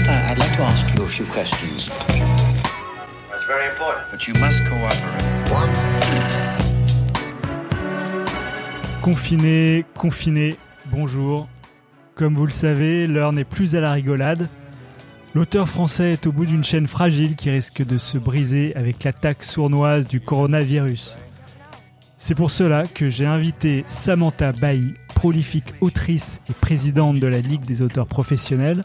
First, I- I'd like to ask you a few questions. That's very important. But you must cooperate. Confiné, confiné, bonjour. Comme vous le savez, l'heure n'est plus à la rigolade. L'auteur français est au bout d'une chaîne fragile qui risque de se briser avec l'attaque sournoise du coronavirus. C'est pour cela que j'ai invité Samantha Bailly, prolifique autrice et présidente de la Ligue des auteurs professionnels.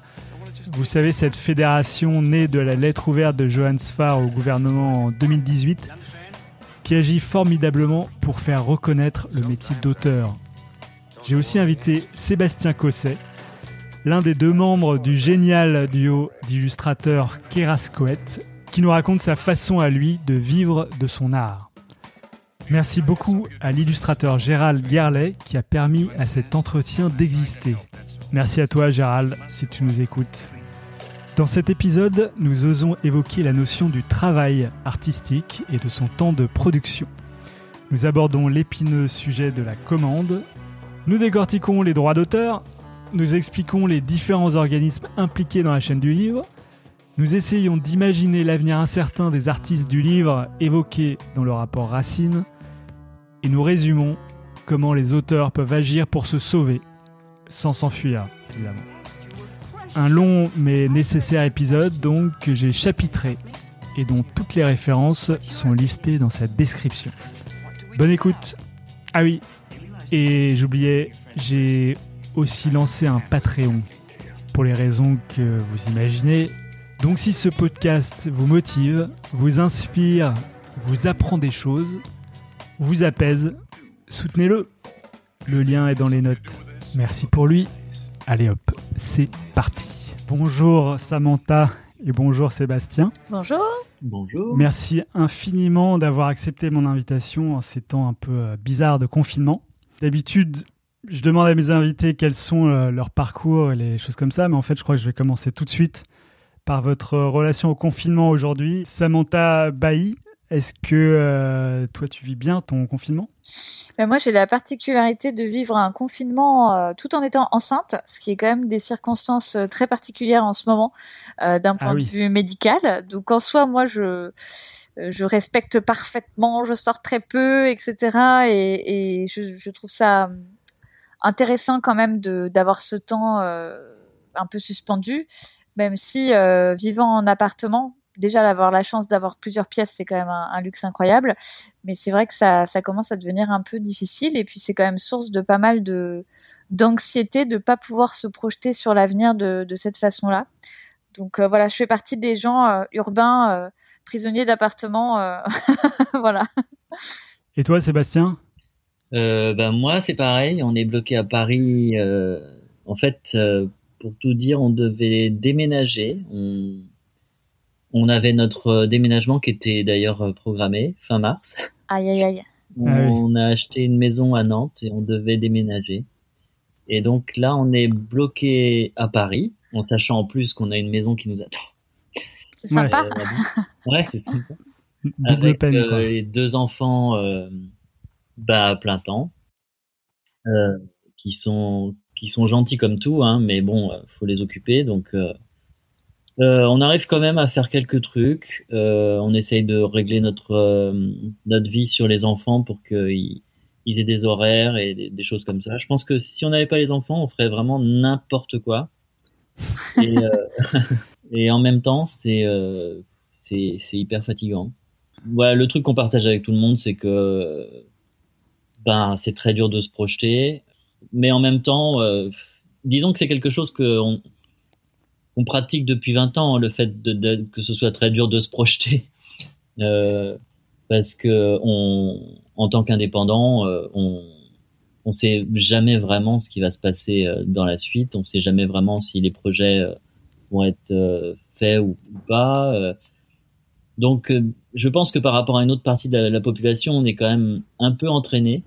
Vous savez, cette fédération née de la lettre ouverte de Johann Sfar au gouvernement en 2018 qui agit formidablement pour faire reconnaître le métier d'auteur. J'ai aussi invité Sébastien Cosset, l'un des deux membres du génial duo d'illustrateurs Kerascoët, qui nous raconte sa façon à lui de vivre de son art. Merci beaucoup à l'illustrateur Gérald Gerlet qui a permis à cet entretien d'exister. Merci à toi Gérald si tu nous écoutes. Dans cet épisode, nous osons évoquer la notion du travail artistique et de son temps de production. Nous abordons l'épineux sujet de la commande. Nous décortiquons les droits d'auteur. Nous expliquons les différents organismes impliqués dans la chaîne du livre. Nous essayons d'imaginer l'avenir incertain des artistes du livre évoqués dans le rapport Racine. Et nous résumons comment les auteurs peuvent agir pour se sauver, sans s'enfuir, évidemment. Un long mais nécessaire épisode donc que j'ai chapitré et dont toutes les références sont listées dans sa description. Bonne écoute. Ah oui, et j'oubliais, j'ai aussi lancé un Patreon pour les raisons que vous imaginez. Donc si ce podcast vous motive, vous inspire, vous apprend des choses, vous apaise, soutenez-le. Le lien est dans les notes. Merci pour lui. Allez hop, c'est parti. Bonjour Samantha et bonjour Sébastien. Bonjour. Bonjour. Merci infiniment d'avoir accepté mon invitation en ces temps un peu euh, bizarres de confinement. D'habitude, je demande à mes invités quels sont euh, leurs parcours et les choses comme ça, mais en fait, je crois que je vais commencer tout de suite par votre relation au confinement aujourd'hui. Samantha Bailly, est-ce que euh, toi, tu vis bien ton confinement? Ben, moi, j'ai la particularité de vivre un confinement euh, tout en étant enceinte, ce qui est quand même des circonstances euh, très particulières en ce moment euh, d'un point Ah oui. de vue médical. Donc, en soi, moi, je euh, je respecte parfaitement, je sors très peu, etc. Et, et je, je trouve ça hum, intéressant quand même de d'avoir ce temps euh, un peu suspendu, même si euh, vivant en appartement, déjà d'avoir la chance d'avoir plusieurs pièces, c'est quand même un, un luxe incroyable. Mais c'est vrai que ça, ça commence à devenir un peu difficile. Et puis c'est quand même source de pas mal de d'anxiété de pas pouvoir se projeter sur l'avenir de, de cette façon-là. Donc euh, voilà, je fais partie des gens euh, urbains, euh, prisonniers d'appartements. euh, voilà. Et toi, Sébastien? Euh, ben moi, c'est pareil. On est bloqué à Paris. euh, en fait, euh, pour tout dire, on devait déménager. On, on avait notre euh, déménagement qui était d'ailleurs euh, programmé fin mars. Aïe aïe aïe. On, Ah oui. on a acheté une maison à Nantes et on devait déménager. Et donc là, on est bloqué à Paris, en sachant en plus qu'on a une maison qui nous attend. C'est sympa. Euh, ouais, c'est sympa. Double avec peine, euh, quoi. les deux enfants euh, bah, à plein temps, euh, qui sont qui sont gentils comme tout, hein, mais bon, faut les occuper. Donc, on arrive quand même à faire quelques trucs. Euh, on essaye de régler notre euh, notre vie sur les enfants pour qu'ils ils aient des horaires et des, des choses comme ça. Je pense que si on n'avait pas les enfants, on ferait vraiment n'importe quoi. Et, euh, et en même temps, c'est euh, c'est c'est hyper fatigant. Ouais, le truc qu'on partage avec tout le monde, c'est que ben c'est très dur de se projeter, mais en même temps, euh, disons que c'est quelque chose que on, pratique depuis 20 ans, le fait de, de- que ce soit très dur de se projeter, Euh, parce que on, en tant qu'indépendant, euh, on on sait jamais vraiment ce qui va se passer euh, dans la suite, on sait jamais vraiment si les projets euh, vont être euh, faits ou, pas. donc, je pense que par rapport à une autre partie de la, la population, on est quand même un peu entraîné.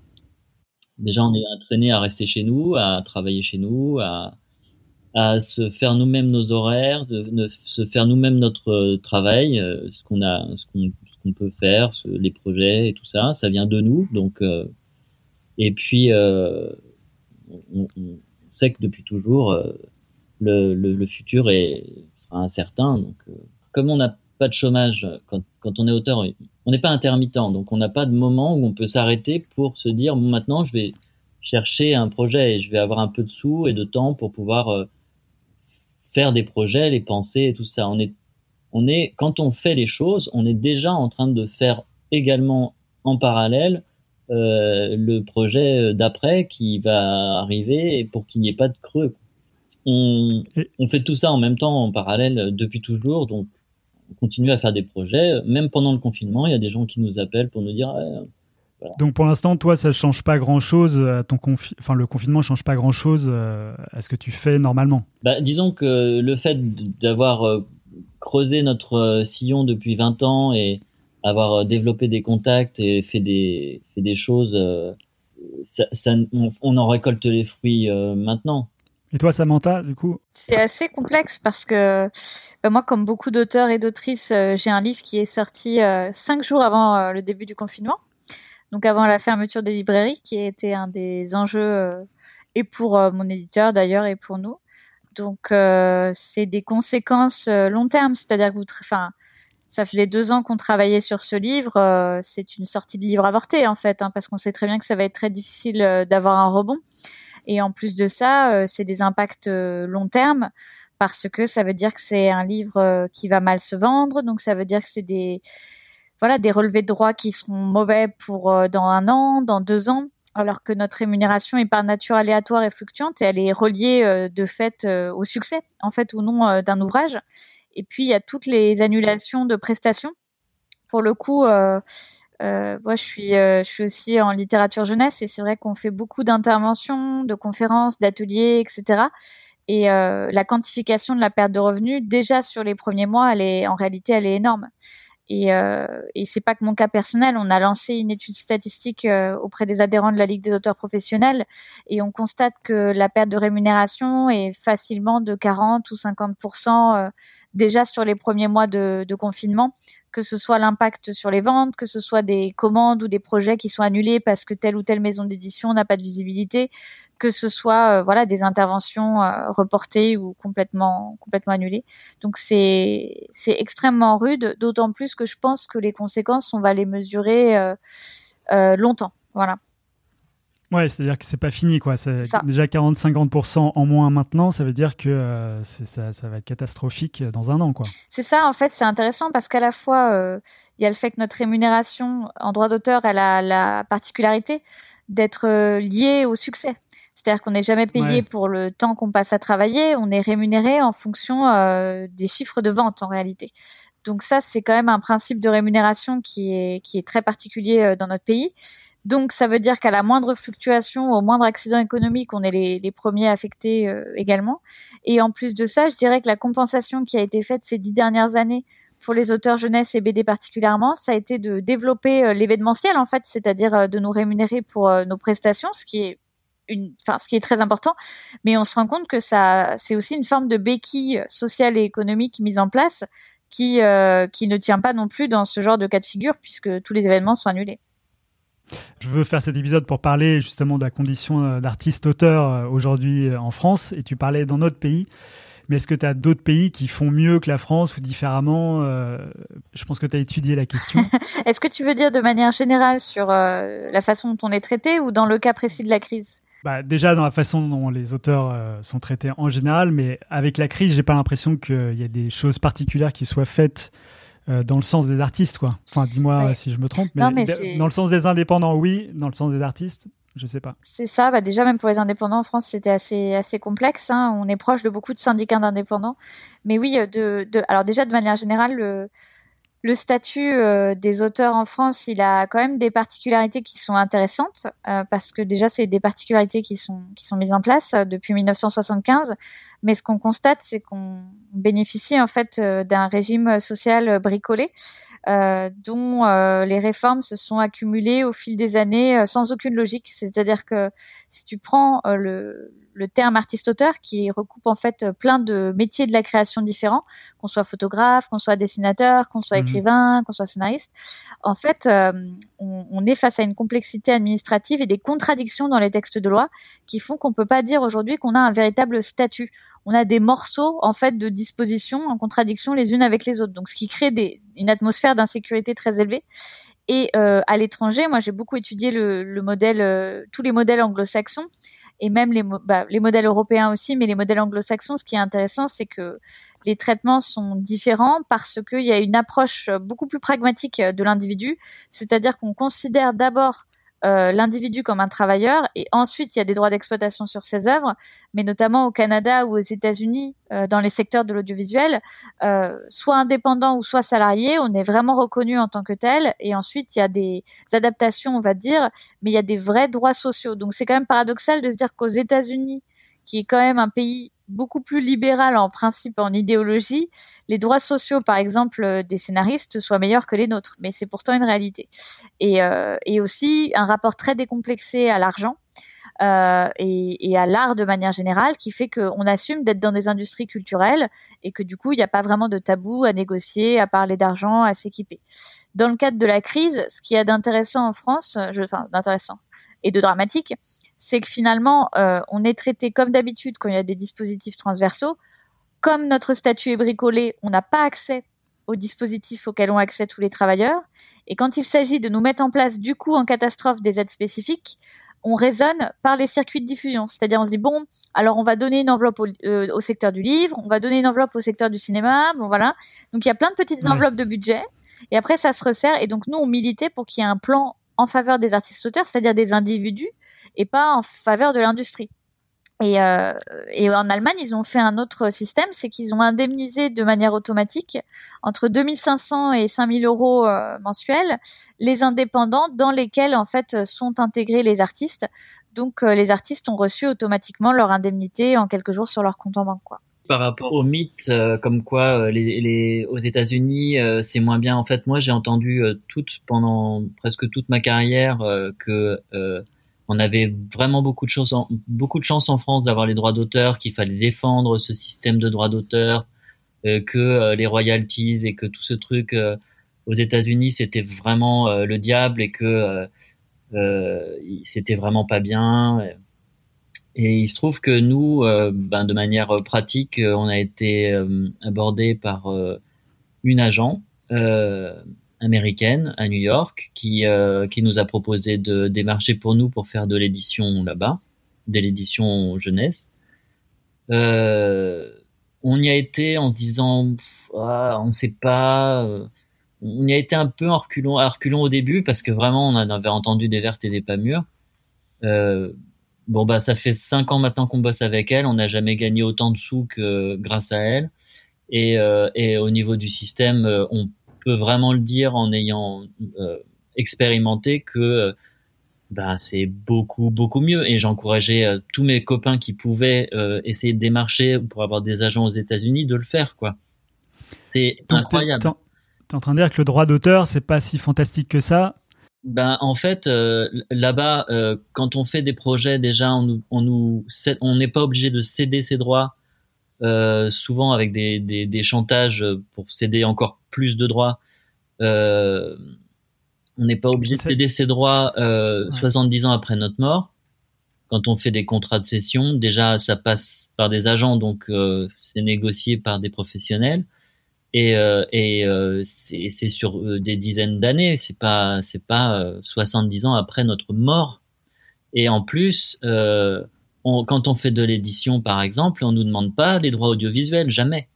Déjà, on est entraîné à rester chez nous, à travailler chez nous, à, à se faire nous-mêmes nos horaires, de, se faire nous-mêmes notre euh, travail, euh, ce qu'on a, ce qu'on, peut faire, les projets et tout ça, ça vient de nous. Donc, euh, et puis, on, sait que depuis toujours, le, futur est, incertain. Donc, comme on n'a pas de chômage quand, quand on est auteur, on n'est pas intermittent, donc on n'a pas de moment où on peut s'arrêter pour se dire bon maintenant je vais chercher un projet et je vais avoir un peu de sous et de temps pour pouvoir faire des projets, les penser et tout ça. On est, on est, quand on fait les choses, on est déjà en train de faire également en parallèle euh, le projet d'après qui va arriver pour qu'il n'y ait pas de creux. On, on fait tout ça en même temps, en parallèle, depuis toujours. Donc, on continue à faire des projets. Même pendant le confinement, il y a des gens qui nous appellent pour nous dire donc pour l'instant, toi, ça change pas grand-chose à ton enfin le confinement change pas grand-chose euh, à ce que tu fais normalement. Bah, disons que le fait d'avoir euh, creusé notre euh, sillon depuis 20 ans et avoir développé des contacts et fait des fait des choses, ça, on, en récolte les fruits maintenant. Et toi, Samantha, du coup? C'est assez complexe parce que moi, comme beaucoup d'auteurs et d'autrices, j'ai un livre qui est sorti cinq jours avant le début du confinement donc avant la fermeture des librairies, qui était un des enjeux euh, et pour euh, mon éditeur d'ailleurs et pour nous. Donc euh, c'est des conséquences long terme, c'est-à-dire que vous, enfin, ça faisait deux ans qu'on travaillait sur ce livre. c'est une sortie de livre avorté en fait, hein, parce qu'on sait très bien que ça va être très difficile d'avoir un rebond. Et en plus de ça, c'est des impacts long terme parce que ça veut dire que c'est un livre qui va mal se vendre, donc ça veut dire que c'est des voilà des relevés de droits qui seront mauvais pour euh, dans un an, dans deux ans, alors que notre rémunération est par nature aléatoire et fluctuante et elle est reliée euh, de fait euh, au succès en fait ou non d'un ouvrage. Et puis il y a toutes les annulations de prestations. Pour le coup, moi je suis je suis aussi en littérature jeunesse et c'est vrai qu'on fait beaucoup d'interventions, de conférences, d'ateliers, etc. Et la quantification de la perte de revenus déjà sur les premiers mois, elle est en réalité elle est énorme. Et, euh, et c'est pas que mon cas personnel. On a lancé une étude statistique euh, auprès des adhérents de la Ligue des auteurs professionnels et on constate que la perte de rémunération est facilement de 40 ou 50% euh, déjà sur les premiers mois de, de confinement, que ce soit l'impact sur les ventes, que ce soit des commandes ou des projets qui sont annulés parce que telle ou telle maison d'édition n'a pas de visibilité, que ce soit euh, voilà des interventions euh, reportées ou complètement complètement annulées. Donc c'est c'est extrêmement rude, d'autant plus que je pense que les conséquences on va les mesurer euh, longtemps. Voilà. Ouais, c'est-à-dire que c'est pas fini, quoi. C'est déjà 40-50% en moins maintenant, ça veut dire que ça, ça, va être catastrophique dans un an, quoi. C'est ça, en fait, c'est intéressant parce qu'à la fois, il y a le fait que notre rémunération en droit d'auteur, elle a la particularité d'être liée au succès. C'est-à-dire qu'on n'est jamais payé pour le temps qu'on passe à travailler, on est rémunéré en fonction euh, des chiffres de vente en réalité. Donc ça, c'est quand même un principe de rémunération qui est qui est très particulier euh, dans notre pays. Donc ça veut dire qu'à la moindre fluctuation, au moindre accident économique, on est les, les premiers affectés euh, également. Et en plus de ça, je dirais que la compensation qui a été faite ces dix dernières années pour les auteurs jeunesse et BD particulièrement, ça a été de développer l'événementiel en fait, c'est-à-dire de nous rémunérer pour nos prestations, ce qui est enfin, ce qui est très important. Mais on se rend compte que ça, c'est aussi une forme de béquille sociale et économique mise en place qui, euh, qui ne tient pas non plus dans ce genre de cas de figure puisque tous les événements sont annulés. Je veux faire cet épisode pour parler justement de la condition euh, d'artiste-auteur euh, aujourd'hui en France et tu parlais dans notre pays. Mais est-ce que tu as d'autres pays qui font mieux que la France ou différemment Je pense que tu as étudié la question. est-ce que tu veux dire de manière générale sur la façon dont on est traité ou dans le cas précis de la crise? Bah, déjà dans la façon dont les auteurs euh, sont traités en général, mais avec la crise, j'ai pas l'impression qu'il y a des choses particulières qui soient faites euh, dans le sens des artistes, quoi. Enfin, dis-moi si je me trompe, mais, dans le sens des indépendants, oui. Dans le sens des artistes, je sais pas. C'est ça. Bah déjà, même pour les indépendants en France, c'était assez assez complexe. Hein. On est proche de beaucoup de syndicats d'indépendants, mais oui, de, de alors déjà de manière générale, le le statut euh, des auteurs en France, il a quand même des particularités qui sont intéressantes euh, parce que déjà c'est des particularités qui sont qui sont mises en place euh, depuis 1975. Mais ce qu'on constate, c'est qu'on bénéficie en fait d'un régime social bricolé dont les réformes se sont accumulées au fil des années sans aucune logique. C'est-à-dire que si tu prends le le terme artiste-auteur qui recoupe en fait plein de métiers de la création différents, qu'on soit photographe, qu'on soit dessinateur, qu'on soit mhm. Écrivain, qu'on soit scénariste. En fait, euh, on, est face à une complexité administrative et des contradictions dans les textes de loi qui font qu'on peut pas dire aujourd'hui qu'on a un véritable statut. On a des morceaux en fait de dispositions en contradiction les unes avec les autres. Donc, ce qui crée une atmosphère d'insécurité très élevée. Et euh, à l'étranger, moi j'ai beaucoup étudié euh, tous les modèles anglo-saxons et même les, bah, les modèles européens aussi, mais les modèles anglo-saxons. Ce qui est intéressant, c'est que les traitements sont différents parce qu'il y a une approche beaucoup plus pragmatique de l'individu, c'est-à-dire qu'on considère d'abord euh, l'individu comme un travailleur. Et ensuite il y a des droits d'exploitation sur ses œuvres, mais notamment au Canada ou aux États-Unis euh, dans les secteurs de l'audiovisuel, euh, soit indépendant ou soit salarié, on est vraiment reconnu en tant que tel. Et ensuite il y a des adaptations on va dire, mais il y a des vrais droits sociaux. Donc c'est quand même paradoxal de se dire qu'aux États-Unis, qui est quand même un pays beaucoup plus libéral en principe, en idéologie, les droits sociaux, par exemple, euh, des scénaristes soient meilleurs que les nôtres. Mais c'est pourtant une réalité. Et, euh, et aussi un rapport très décomplexé à l'argent. Euh, et, à l'art de manière générale, qui fait qu'on assume d'être dans des industries culturelles et que du coup, il n'y a pas vraiment de tabou à négocier, à parler d'argent, à s'équiper. Dans le cadre de la crise, ce qui y a d'intéressant en France, enfin d'intéressant et de dramatique, c'est que finalement, euh, on est traité comme d'habitude quand il y a des dispositifs transversaux. Comme notre statut est bricolé, on n'a pas accès aux dispositifs auxquels ont accès tous les travailleurs. Et quand il s'agit de nous mettre en place, du coup, en catastrophe, des aides spécifiques, on raisonne par les circuits de diffusion. C'est-à-dire, on se dit, bon, alors on va donner une enveloppe au, euh, au, secteur du livre, on va donner une enveloppe au secteur du cinéma, bon voilà. Donc, il y a plein de petites ouais. enveloppes de budget. Et après, ça se resserre. Et donc, nous, on militait pour qu'il y ait un plan en faveur des artistes auteurs, c'est-à-dire des individus et pas en faveur de l'industrie. Et, euh, et, en Allemagne, ils ont fait un autre système, c'est qu'ils ont indemnisé de manière automatique entre 2500 et 5000 euros euh, mensuels les indépendants dans lesquels en fait sont intégrés les artistes. Donc euh, les artistes ont reçu automatiquement leur indemnité en quelques jours sur leur compte en banque. Quoi. Par rapport au mythe, euh, comme quoi les, les, aux États-Unis c'est moins bien. En fait, moi j'ai entendu toute pendant presque toute ma carrière que on avait vraiment beaucoup de chance en, France d'avoir les droits d'auteur, qu'il fallait défendre ce système de droits d'auteur, euh, que euh, les royalties et que tout ce truc euh, aux États-Unis c'était vraiment le diable et que c'était vraiment pas bien. Et il se trouve que nous, ben, de manière pratique, on a été abordé par une agent américaine à New York qui euh, qui nous a proposé de démarcher pour nous pour faire de l'édition là-bas, de l'édition jeunesse. Euh, on y a été en se disant ah, on ne sait pas. Euh, on y a été un peu en reculons, à reculons au début parce que vraiment on avait entendu des vertes et des pas mûres. Euh, bon bah ça fait cinq ans maintenant qu'on bosse avec elle, on n'a jamais gagné autant de sous que grâce à elle. Et, euh, et au niveau du système, euh, on peut vraiment le dire en ayant euh, expérimenté que bah, c'est beaucoup beaucoup mieux et j'encourageais euh, tous mes copains qui pouvaient euh, essayer de démarcher pour avoir des agents aux États-Unis de le faire quoi. C'est incroyable. T'es en train de dire que le droit d'auteur c'est pas si fantastique que ça? Ben en fait euh, là-bas euh, quand on fait des projets déjà on nous on nous on n'est pas obligé de céder ses droits euh, souvent avec des, des, des, chantages pour céder encore plus de droits. Euh, on n'est pas obligé de céder ses droits euh, ouais. 70 ans après notre mort. Quand on fait des contrats de cession, déjà ça passe par des agents, donc euh, c'est négocié par des professionnels et, euh, et c'est sur des dizaines d'années. C'est pas c'est pas 70 ans après notre mort. Et en plus, on, quand on fait de l'édition, par exemple, on nous demande pas les droits audiovisuels, jamais.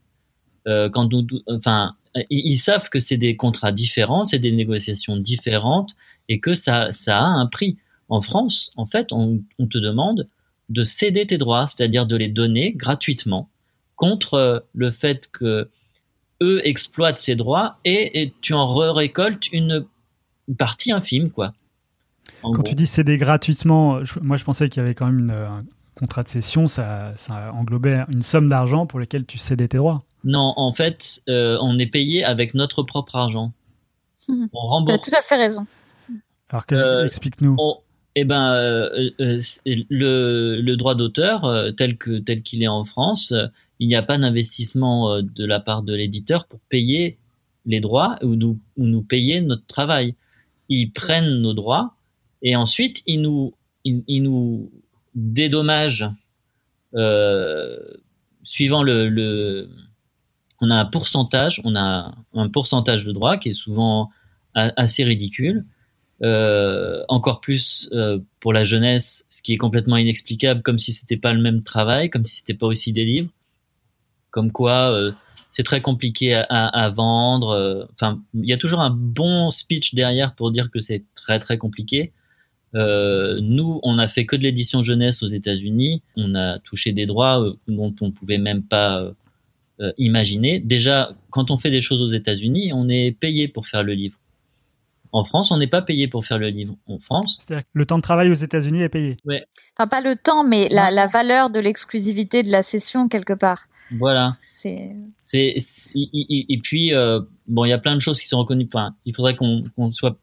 Quand nous, enfin, ils, ils savent que c'est des contrats différents, c'est des négociations différentes, et que ça, ça a un prix. En France, en fait, on, on te demande de céder tes droits, c'est-à-dire de les donner gratuitement, contre le fait que eux exploitent ces droits et, et tu en récoltes une, une partie infime, quoi. En Quand gros. tu dis céder gratuitement, je, moi je pensais qu'il y avait quand même une, un contrat de cession, ça, ça englobait une somme d'argent pour laquelle tu cédais tes droits. Non, en fait, euh, on est payé avec notre propre argent. on rembourse. Tu as tout à fait raison. Alors euh, explique-nous. Eh ben, euh, le, le, droit d'auteur euh, tel que tel qu'il est en France, il n'y a pas d'investissement de la part de l'éditeur pour payer les droits ou nous, ou nous payer notre travail. Ils prennent nos droits et ensuite ils nous, ils, ils nous dédommagent euh, suivant le, on a un pourcentage, on a un pourcentage de droits qui est souvent assez ridicule. Euh, encore plus euh, pour la jeunesse, ce qui est complètement inexplicable, comme si c'était pas le même travail, comme si c'était pas aussi des livres, comme quoi c'est très compliqué à, à, vendre. Enfin, il y a toujours un bon speech derrière pour dire que c'est très très compliqué. Euh, nous, on a fait que de l'édition jeunesse aux États-Unis. On a touché des droits dont on pouvait même pas imaginer. Déjà, quand on fait des choses aux États-Unis, on est payé pour faire le livre. En France, on n'est pas payé pour faire le livre. En France, c'est-à-dire que le temps de travail aux États-Unis est payé. Ouais. Enfin, pas le temps, mais la, la valeur de l'exclusivité de la session quelque part. Voilà. C'est. C'est et, puis euh, bon, il y a plein de choses qui sont reconnues. Enfin, il faudrait qu'on qu'on soit.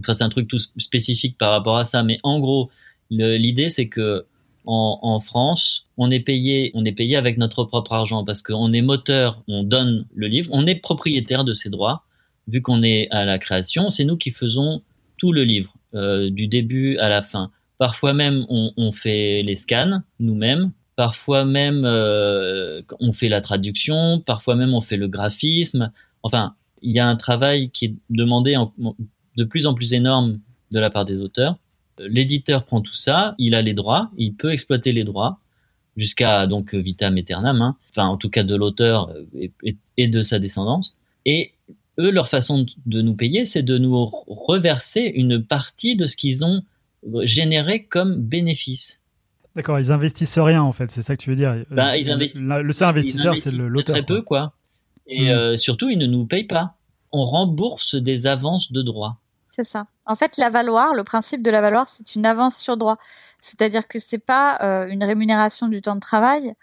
Enfin, c'est un truc tout spécifique par rapport à ça, mais en gros, l'idée c'est que en, France, on est payé, on est payé avec notre propre argent parce qu'on est moteur, on donne le livre, on est propriétaire de ses droits vu qu'on est à la création, c'est nous qui faisons tout le livre, euh, du début à la fin. Parfois même, on, on fait les scans nous-mêmes. Parfois même, euh, on fait la traduction. Parfois même, on fait le graphisme. Enfin, il y a un travail qui est demandé en, de plus en plus énorme de la part des auteurs. L'éditeur prend tout ça, il a les droits, il peut exploiter les droits jusqu'à donc vitam aeternam, hein, enfin en tout cas de l'auteur et, et, de sa descendance. Et eux, leur façon de nous payer, c'est de nous reverser une partie de ce qu'ils ont généré comme bénéfice. D'accord, ils investissent rien en fait, c'est ça que tu veux dire. Bah, ils le seul investisseur, c'est l'auteur. Très peu, quoi. Et mmh. euh, surtout, ils ne nous payent pas. On rembourse des avances de droit. En fait, la valoir, le principe de la valoir, c'est une avance sur droit. C'est-à-dire que c'est pas euh, une rémunération du temps de travail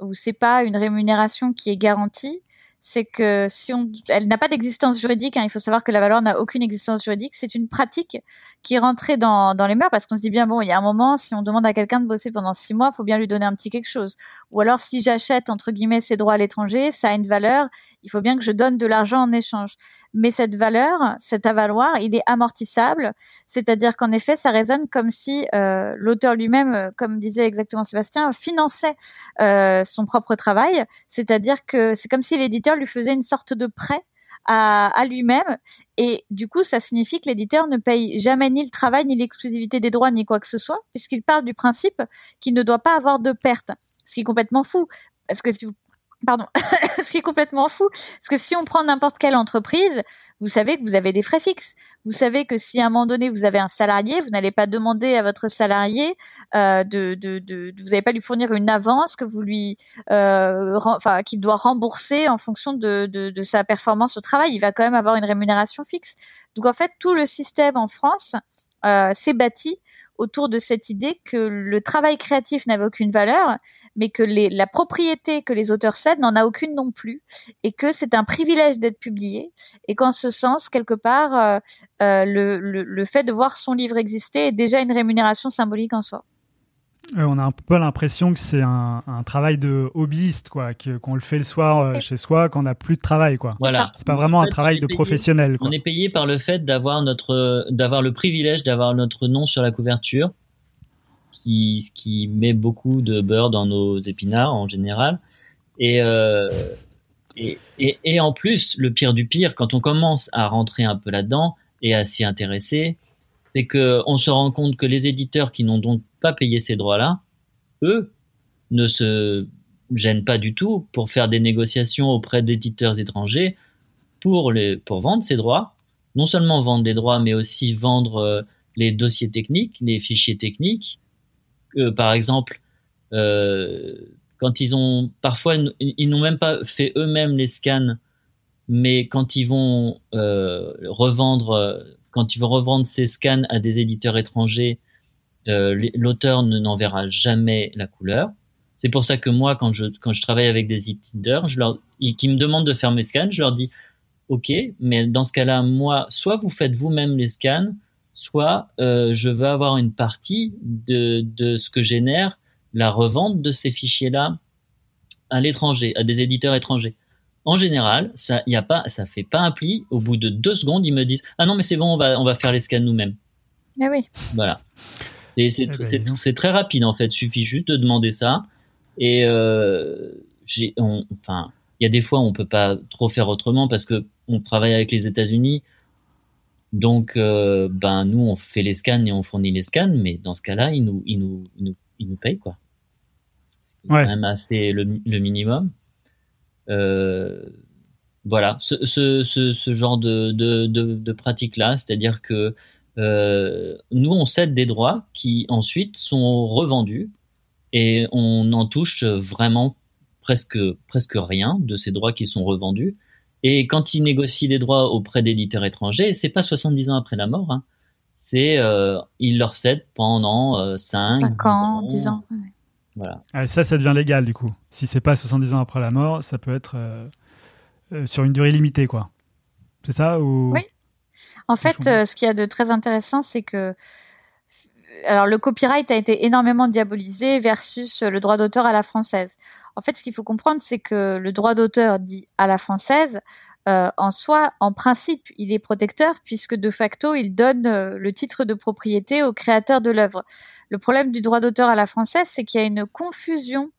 ou c'est pas une rémunération qui est garantie, c'est que si on, elle n'a pas d'existence juridique. Hein, il faut savoir que la valeur n'a aucune existence juridique. C'est une pratique qui est rentrée dans, dans les mœurs parce qu'on se dit bien bon, il y a un moment, si on demande à quelqu'un de bosser pendant six mois, faut bien lui donner un petit quelque chose. Ou alors si j'achète entre guillemets ces droits à l'étranger, ça a une valeur. Il faut bien que je donne de l'argent en échange. Mais cette valeur, cet avaloir, il est amortissable. C'est-à-dire qu'en effet, ça résonne comme si euh, l'auteur lui-même, euh, comme disait exactement Sébastien, finançait euh, son propre travail. C'est-à-dire que c'est comme si l'éditeur lui faisait une sorte de prêt à, lui-même. Et du coup, ça signifie que l'éditeur ne paye jamais ni le travail, ni l'exclusivité des droits, ni quoi que ce soit, puisqu'il part du principe qu'il ne doit pas avoir de perte. Ce qui est complètement fou. Parce que si vous pardon, ce qui est complètement fou, parce que si on prend n'importe quelle entreprise, vous savez que vous avez des frais fixes. Vous savez que si à un moment donné vous avez un salarié, vous n'allez pas demander à votre salarié euh, de, de, de, vous n'allez pas lui fournir une avance que vous lui, euh, enfin, qu'il doit rembourser en fonction de, de, de sa performance au travail. Il va quand même avoir une rémunération fixe. Donc en fait, tout le système en France euh, s'est bâti autour de cette idée que le travail créatif n'avait aucune valeur, mais que les, la propriété que les auteurs cèdent n'en a aucune non plus, et que c'est un privilège d'être publié, et qu'en ce sens, quelque part, euh, euh, le, le, le fait de voir son livre exister est déjà une rémunération symbolique en soi. Euh, on a un peu l'impression que c'est un, un, travail de hobbyiste, quoi, qu'on le fait le soir euh, chez soi, qu'on n'a plus de travail, quoi. Voilà. C'est pas vraiment en fait, un travail de payé, professionnel. Quoi. On est payé par le fait d'avoir notre, d'avoir le privilège d'avoir notre nom sur la couverture, qui, qui met beaucoup de beurre dans nos épinards en général, et, euh, et, et, et en plus, le pire du pire, quand on commence à rentrer un peu là-dedans et à s'y intéresser, c'est que on se rend compte que les éditeurs qui n'ont donc pas payé ces droits-là, eux, ne se gênent pas du tout pour faire des négociations auprès d'éditeurs étrangers pour les pour vendre ces droits. Non seulement vendre des droits, mais aussi vendre euh, les dossiers techniques, les fichiers techniques. Euh, par exemple, euh, quand ils ont parfois ils n'ont même pas fait eux-mêmes les scans, mais quand ils vont revendre quand ils vont revendre ces scans à des éditeurs étrangers, l'auteur ne n'en verra jamais la couleur. C'est pour ça que moi, quand je quand je travaille avec des éditeurs, je leur qui me demandent de faire mes scans, je leur dis OK, mais dans ce cas-là, moi, soit vous faites vous-même les scans, soit euh, je veux avoir une partie de de ce que génère la revente de ces fichiers-là à l'étranger, à des éditeurs étrangers. en général, ça y a pas, ça fait pas un pli. Au bout de deux secondes, ils me disent ah non mais c'est bon, on va on va faire les scans nous-mêmes. Mais oui. Voilà. C'est Eh ben, très rapide en fait. Suffit juste de demander ça. Et euh, j'ai, on- enfin, il y a des fois où on peut pas trop faire autrement parce que on travaille avec les États-Unis. Donc, euh, ben nous on fait les scans et on fournit les scans, mais dans ce cas-là, ils nous ils nous ils nous, ils nous payent quoi. C'est Ouais. quand même assez le, le minimum. Euh, voilà, ce, ce, ce, ce genre de, de, de, de pratique-là, c'est-à-dire que euh, nous, on cède des droits qui ensuite sont revendus et on en touche vraiment presque, presque rien de ces droits qui sont revendus. Et quand ils négocient des droits auprès d'éditeurs étrangers, c'est pas 70 ans après la mort, hein. c'est euh, ils leur cèdent pendant euh, 5, 5 ans, 10 ans. ouais. Voilà. Ah, ça, ça devient légal du coup. Si c'est pas 70 ans après la mort, ça peut être euh, euh, sur une durée limitée, quoi. C'est ça ou... Oui. En fait, euh, ce qu'il y a de très intéressant, c'est que alors le copyright a été énormément diabolisé versus le droit d'auteur à la française. En fait, ce qu'il faut comprendre, c'est que le droit d'auteur dit à la française, euh, en soi, en principe, il est protecteur puisque de facto, il donne euh, le titre de propriété au créateur de l'œuvre. Le problème du droit d'auteur à la française, c'est qu'il y a une confusion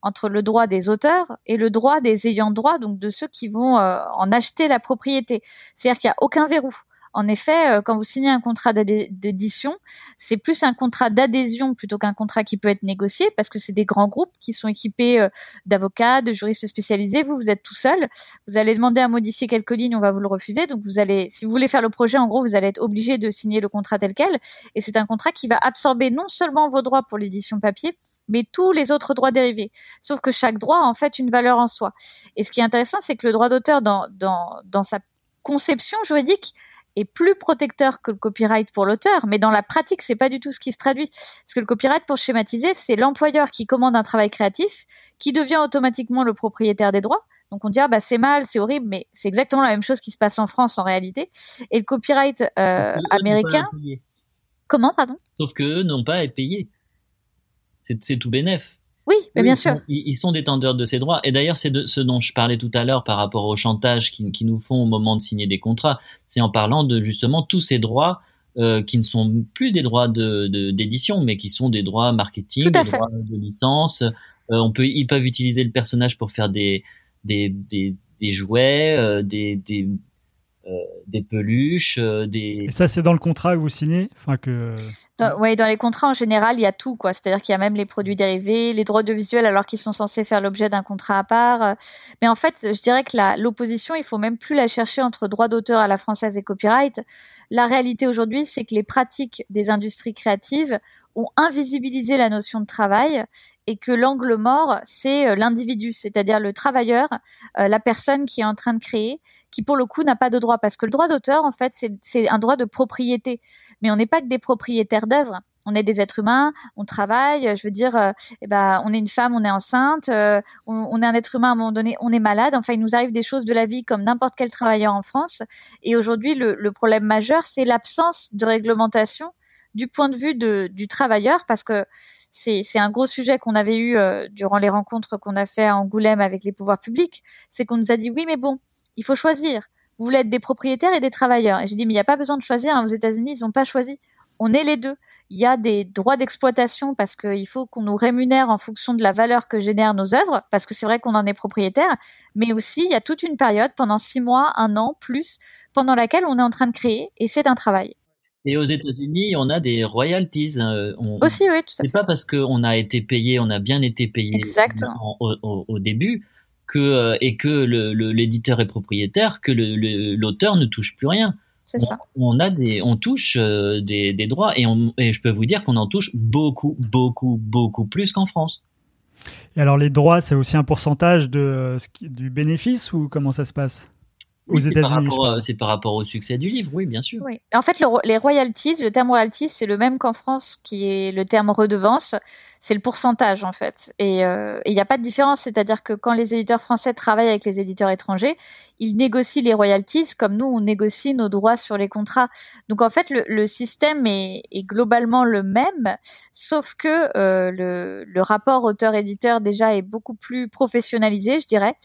entre le droit des auteurs et le droit des ayants droit, donc de ceux qui vont euh, en acheter la propriété. C'est-à-dire qu'il n'y a aucun verrou. En effet, euh, quand vous signez un contrat d'édition, c'est plus un contrat d'adhésion plutôt qu'un contrat qui peut être négocié parce que c'est des grands groupes qui sont équipés euh, d'avocats, de juristes spécialisés. Vous, vous êtes tout seul. Vous allez demander à modifier quelques lignes, on va vous le refuser. Donc vous allez, si vous voulez faire le projet, en gros, vous allez être obligé de signer le contrat tel quel. Et c'est un contrat qui va absorber non seulement vos droits pour l'édition papier, mais tous les autres droits dérivés. Sauf que chaque droit a en fait une valeur en soi. Et ce qui est intéressant, c'est que le droit d'auteur dans, dans sa conception juridique est plus protecteur que le copyright pour l'auteur, mais dans la pratique, c'est pas du tout ce qui se traduit. Parce que le copyright, pour schématiser, c'est l'employeur qui commande un travail créatif, qui devient automatiquement le propriétaire des droits. Donc on dit ah bah c'est mal, c'est horrible, mais c'est exactement la même chose qui se passe en France en réalité. Et le copyright euh, américain, comment pardon? Sauf que eux n'ont pas à être payés. C'est tout bénef. Oui, mais bien ils sûr. sont- ils, sont détenteurs de ces droits. Et d'ailleurs, c'est de ce dont je parlais tout à l'heure par rapport au chantage qui, qui nous font au moment de signer des contrats. C'est en parlant de justement tous ces droits euh, qui ne sont plus des droits de de- d'édition, mais qui sont des droits marketing, des fait. droits de licence. Euh, on peut, ils peuvent utiliser le personnage pour faire des des des, des jouets, euh, des des des peluches, euh, des Et ça, c'est dans le contrat que vous signez Enfin, que... Dans, ouais, dans les contrats en général, il y a tout, quoi. C'est-à-dire qu'il y a même les produits dérivés, les droits audiovisuels, alors qu'ils sont censés faire l'objet d'un contrat à part. Euh, Mais en fait, je dirais que la- l'opposition, il faut même plus la chercher entre droit d'auteur à la française et copyright. La réalité aujourd'hui, c'est que les pratiques des industries créatives ont invisibilisé la notion de travail et que l'angle mort, c'est euh, l'individu, c'est-à-dire le travailleur, euh, la personne qui est en train de créer, qui pour le coup n'a pas de droit. Parce que le droit d'auteur, en fait, c'est- un droit de propriété mais on n'est pas que des propriétaires d'œuvres. On est des êtres humains, on travaille. Je veux dire, euh, eh ben, on est une femme, on est enceinte, euh, on, on est un être humain à un moment donné, on est malade. Enfin, il nous arrive des choses de la vie comme n'importe quel travailleur en France. Et aujourd'hui, le, le problème majeur, c'est l'absence de réglementation du point de vue de, du travailleur, parce que c'est un gros sujet qu'on avait eu euh, durant les rencontres qu'on a fait à Angoulême avec les pouvoirs publics. C'est qu'on nous a dit oui, mais bon, il faut choisir vous voulez être des propriétaires et des travailleurs. Et j'ai dit, mais il n'y a pas besoin de choisir. hein. Aux États-Unis, ils n'ont pas choisi. On est les deux. Il y a des droits d'exploitation parce qu'il faut qu'on nous rémunère en fonction de la valeur que génèrent nos œuvres, parce que c'est vrai qu'on en est propriétaire. Mais aussi, il y a toute une période pendant six mois, un an, plus, pendant laquelle on est en train de créer, et c'est un travail. Et aux États-Unis, on a des royalties. euh, on- Aussi, oui, tout à fait. C'est pas parce qu'on a été payé, on a bien été payé en- au, début que euh, et que le- le- l'éditeur est propriétaire, que le- le- l'auteur ne touche plus rien. C'est ça. On a des, on touche euh, des, des droits et, on, et je peux vous dire qu'on en touche beaucoup, beaucoup, beaucoup plus qu'en France. Et alors, les droits, c'est aussi un pourcentage de, euh, du bénéfice ou comment ça se passe? Aux Oui, c'est par États-Unis, C'est par rapport au succès du livre, oui, bien sûr. Oui. En fait, le les royalties, le terme royalties, c'est le même qu'en France, qui est le terme redevance. C'est le pourcentage en fait. Et il n'y a pas de différence, c'est-à-dire que quand les éditeurs français travaillent avec les éditeurs étrangers, ils négocient les royalties comme nous on négocie nos droits sur les contrats. Donc en fait, le, le système est, est, globalement le même, sauf que le, le rapport auteur-éditeur déjà est beaucoup plus professionnalisé, je dirais,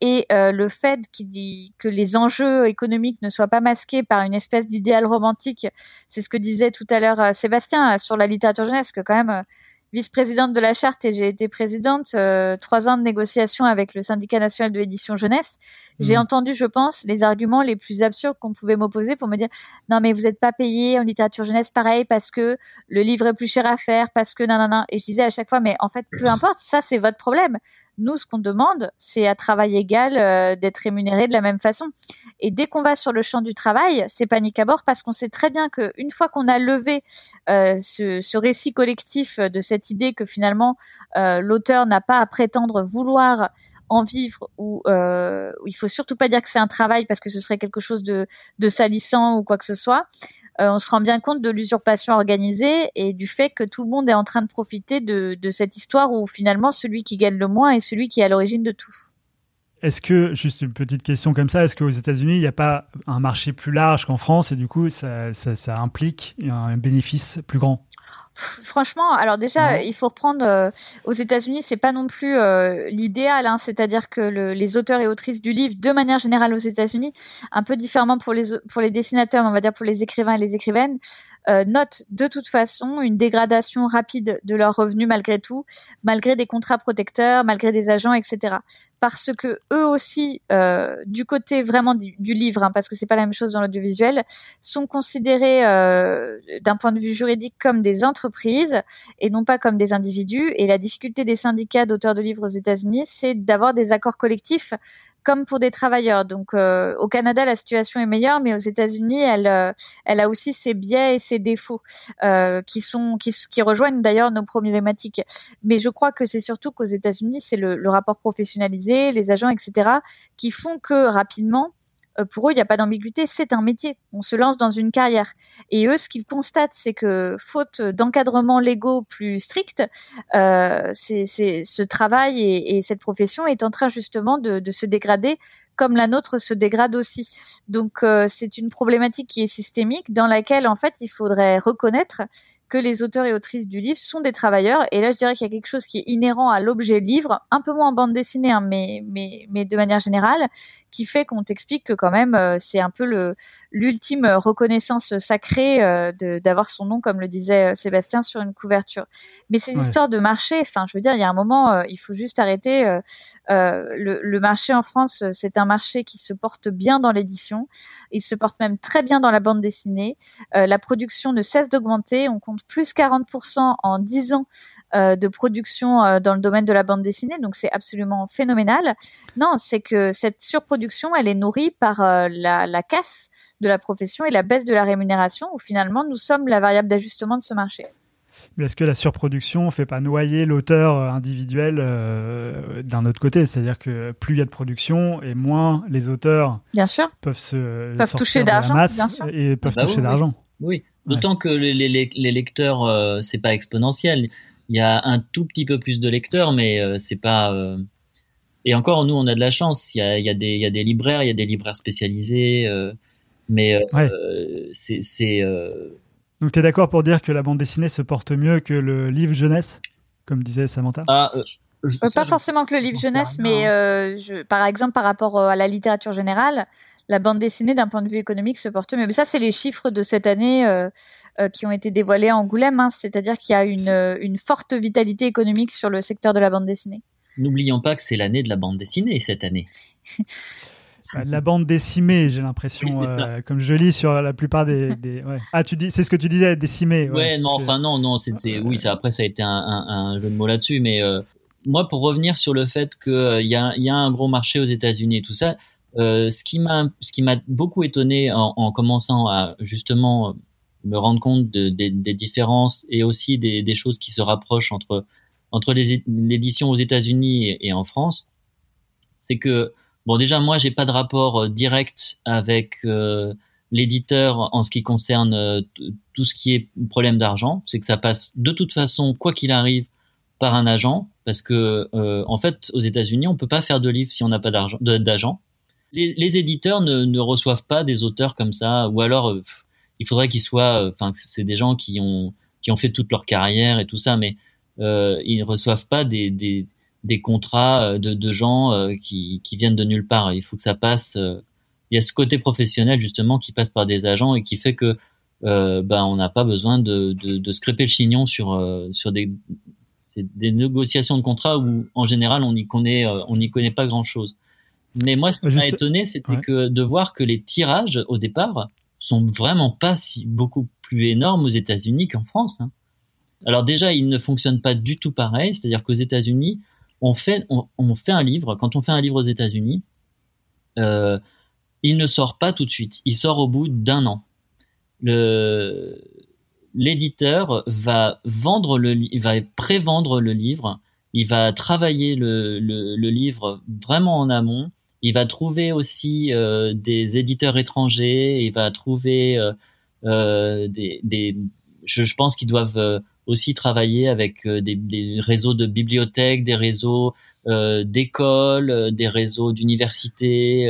et euh, le fait dit que les enjeux économiques ne soient pas masqués par une espèce d'idéal romantique, c'est ce que disait tout à l'heure euh, Sébastien euh, sur la littérature jeunesse, que quand même vice-présidente de la charte et j'ai été présidente trois ans de négociations avec le syndicat national de l'édition jeunesse. J'ai mmh. entendu, je pense, les arguments les plus absurdes qu'on pouvait m'opposer pour me dire non mais vous n'êtes pas payé en littérature jeunesse pareil parce que le livre est plus cher à faire parce que nanana et je disais à chaque fois mais en fait peu importe ça c'est votre problème nous, ce qu'on demande, c'est à travail égal euh, d'être rémunéré de la même façon. Et dès qu'on va sur le champ du travail, c'est panique à bord parce qu'on sait très bien qu'une fois qu'on a levé euh, ce, ce, récit collectif de cette idée que finalement euh, l'auteur n'a pas à prétendre vouloir en vivre ou euh, il faut surtout pas dire que c'est un travail parce que ce serait quelque chose de, de salissant ou quoi que ce soit. Euh, on se rend bien compte de l'usurpation organisée et du fait que tout le monde est en train de profiter de, cette histoire où finalement celui qui gagne le moins est celui qui est à l'origine de tout. Est-ce que, juste une petite question comme ça, est-ce qu'aux États-Unis, il n'y a pas un marché plus large qu'en France et du coup, ça, ça implique un bénéfice plus grand? Franchement, alors déjà, il faut reprendre euh, aux États-Unis, c'est pas non plus euh, l'idéal, hein, c'est-à-dire que le, les auteurs et autrices du livre, de manière générale aux États-Unis, un peu différemment pour les pour les dessinateurs, on va dire pour les écrivains et les écrivaines, euh, notent de toute façon une dégradation rapide de leurs revenus malgré tout, malgré des contrats protecteurs, malgré des agents, etc parce que eux aussi, euh, du côté vraiment du, livre, hein, parce que c'est pas la même chose dans l'audiovisuel, sont considérés euh, d'un point de vue juridique comme des entreprises et non pas comme des individus. Et la difficulté des syndicats d'auteurs de livres aux États-Unis, c'est d'avoir des accords collectifs comme pour des travailleurs. Donc euh, au Canada, la situation est meilleure, mais aux États-Unis, elle, euh, elle a aussi ses biais et ses défauts euh, qui sont qui, qui rejoignent d'ailleurs nos problématiques. Mais je crois que c'est surtout qu'aux États-Unis, c'est le, le rapport professionnalisé, les agents, etc., qui font que rapidement euh, pour eux, il n'y a pas d'ambiguïté, c'est un métier. On se lance dans une carrière. Et eux, ce qu'ils constatent, c'est que faute d'encadrement légaux plus stricts, euh, ce travail et, cette profession est en train justement de, de se dégrader comme la nôtre se dégrade aussi. Donc euh, c'est une problématique qui est systémique dans laquelle en fait il faudrait reconnaître que les auteurs et autrices du livre sont des travailleurs. Et là, je dirais qu'il y a quelque chose qui est inhérent à l'objet livre, un peu moins en bande dessinée, hein, mais, mais, mais de manière générale, qui fait qu'on t'explique que quand même, euh, c'est un peu le l'ultime reconnaissance sacrée euh, d'avoir son nom, comme le disait euh, Sébastien, sur une couverture. Mais ces histoires de marché, enfin, je veux dire, il y a un moment, il faut juste arrêter. le, le marché en France, c'est un marché qui se porte bien dans l'édition. Il se porte même très bien dans la bande dessinée. la production ne cesse d'augmenter. On compte plus 40% en 10 ans euh, de production euh, dans le domaine de la bande dessinée, donc c'est absolument phénoménal. Non, c'est que cette surproduction, elle est nourrie par euh, la, la casse de la profession et la baisse de la rémunération, où finalement nous sommes la variable d'ajustement de ce marché. Mais est-ce que la surproduction ne fait pas noyer l'auteur individuel d'un autre côté? C'est-à-dire que plus il y a de production et moins les auteurs bien sûr. peuvent se peuvent toucher d'argent et peuvent ah bah toucher d'argent. oui. D'autant que les, les, les lecteurs, euh, c'est pas exponentiel. Il y a un tout petit peu plus de lecteurs, mais euh, c'est pas. Euh, et encore, nous, on a de la chance. Il y a, il y a, des, il y a des libraires, il y a des libraires spécialisés, mais c'est. Donc, tu es d'accord pour dire que la bande dessinée se porte mieux que le livre jeunesse, comme disait Samantha? Ah, Pas forcément que le livre jeunesse, mais je, par exemple, par rapport à la littérature générale, la bande dessinée d'un point de vue économique se porte mieux. Mais ça, c'est les chiffres de cette année euh, euh, qui ont été dévoilés à Angoulême. Hein. C'est-à-dire qu'il y a une, euh, une, forte vitalité économique sur le secteur de la bande dessinée. N'oublions pas que c'est l'année de la bande dessinée cette année. Bah, la bande décimée, j'ai l'impression, comme je lis sur la plupart des. Ah, tu dis, c'est ce que tu disais, décimée. Ouais, non, enfin non, non, c'est, oui, ça, après ça a été un, un, jeu de mots là-dessus, mais moi, pour revenir sur le fait qu'il y, a, y a un gros marché aux États-Unis et tout ça, euh, ce qui m'a ce qui m'a beaucoup étonné en, en, commençant à justement me rendre compte de, des différences et aussi des, des, choses qui se rapprochent entre entre l'édition aux États-Unis et, et, en France, c'est que bon déjà moi j'ai pas de rapport euh, direct avec euh, l'éditeur en ce qui concerne tout ce qui est problème d'argent, c'est que ça passe de toute façon quoi qu'il arrive par un agent. Parce que euh, en fait aux États-Unis on peut pas faire de livre si on n'a pas d'agent. Les, les, éditeurs ne, ne, reçoivent pas des auteurs comme ça. Ou alors euh, il faudrait qu'ils soient euh, enfin c'est des gens qui ont qui ont fait toute leur carrière et tout ça. Mais euh, ils reçoivent pas des, des, des contrats de, de gens qui, qui viennent de nulle part. Il faut que ça passe. il y a ce côté professionnel justement qui passe par des agents et qui fait que euh, ben on n'a pas besoin de, de, de scraper le chignon sur sur des des négociations de contrat où en général on n'y connaît euh, on n'y connaît pas grand chose. Mais moi ce qui m'a étonné c'était que de voir que les tirages au départ sont vraiment pas si beaucoup plus énormes aux États-Unis qu'en France. Hein. Alors déjà ils ne fonctionnent pas du tout pareil, c'est-à-dire qu'aux États-Unis on fait on, fait un livre quand on fait un livre aux États-Unis euh, il ne sort pas tout de suite, il sort au bout d'un an. L'éditeur va vendre le, il va prévendre le livre, il va travailler le, le, livre vraiment en amont. Il va trouver aussi euh, des éditeurs étrangers. Il va trouver euh, des, des, je, je pense qu'ils doivent aussi travailler avec euh, des, réseaux de bibliothèques, des réseaux d'écoles, des réseaux d'universités.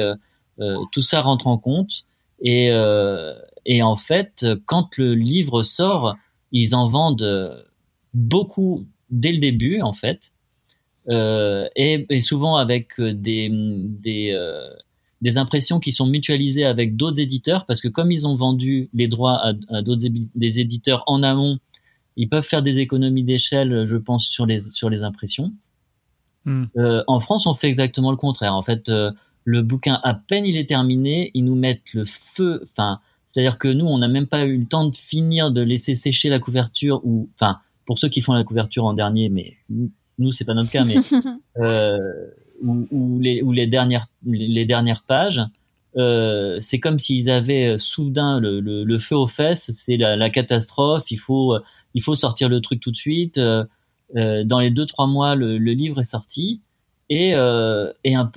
tout ça rentre en compte. Et, en fait, quand le livre sort, ils en vendent beaucoup dès le début, en fait. Euh, et, souvent avec des, euh, impressions qui sont mutualisées avec d'autres éditeurs, parce que comme ils ont vendu les droits à, à d'autres éditeurs en amont, ils peuvent faire des économies d'échelle, je pense, sur les, sur les impressions. Hmm. Euh, en France, on fait exactement le contraire. En fait, euh, le bouquin, à peine il est terminé, ils nous mettent le feu, enfin, c'est-à-dire que nous, on n'a même pas eu le temps de finir de laisser sécher la couverture ou, enfin, pour ceux qui font la couverture en dernier, mais nous, c'est pas notre cas, mais euh, ou, ou, les, ou les dernières les dernières pages, euh, c'est comme s'ils avaient soudain le, le, le, feu aux fesses. C'est la, la, catastrophe. Il faut il faut sortir le truc tout de suite. Euh, dans les deux trois mois, le, livre est sorti et, euh,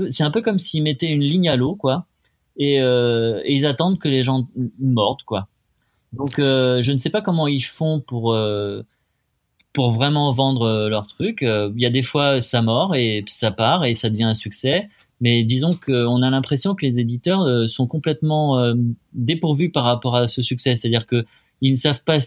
c'est un peu comme s'ils mettaient une ligne à l'eau, quoi et, euh, ils attendent que les gens mordent quoi. Donc euh, je ne sais pas comment ils font pour euh, pour vraiment vendre euh, leur truc. Il y a des fois ça mord et ça part et ça devient un succès. Mais disons qu'on a l'impression que les éditeurs sont complètement dépourvus par rapport à ce succès. C'est-à-dire que ils ne savent pas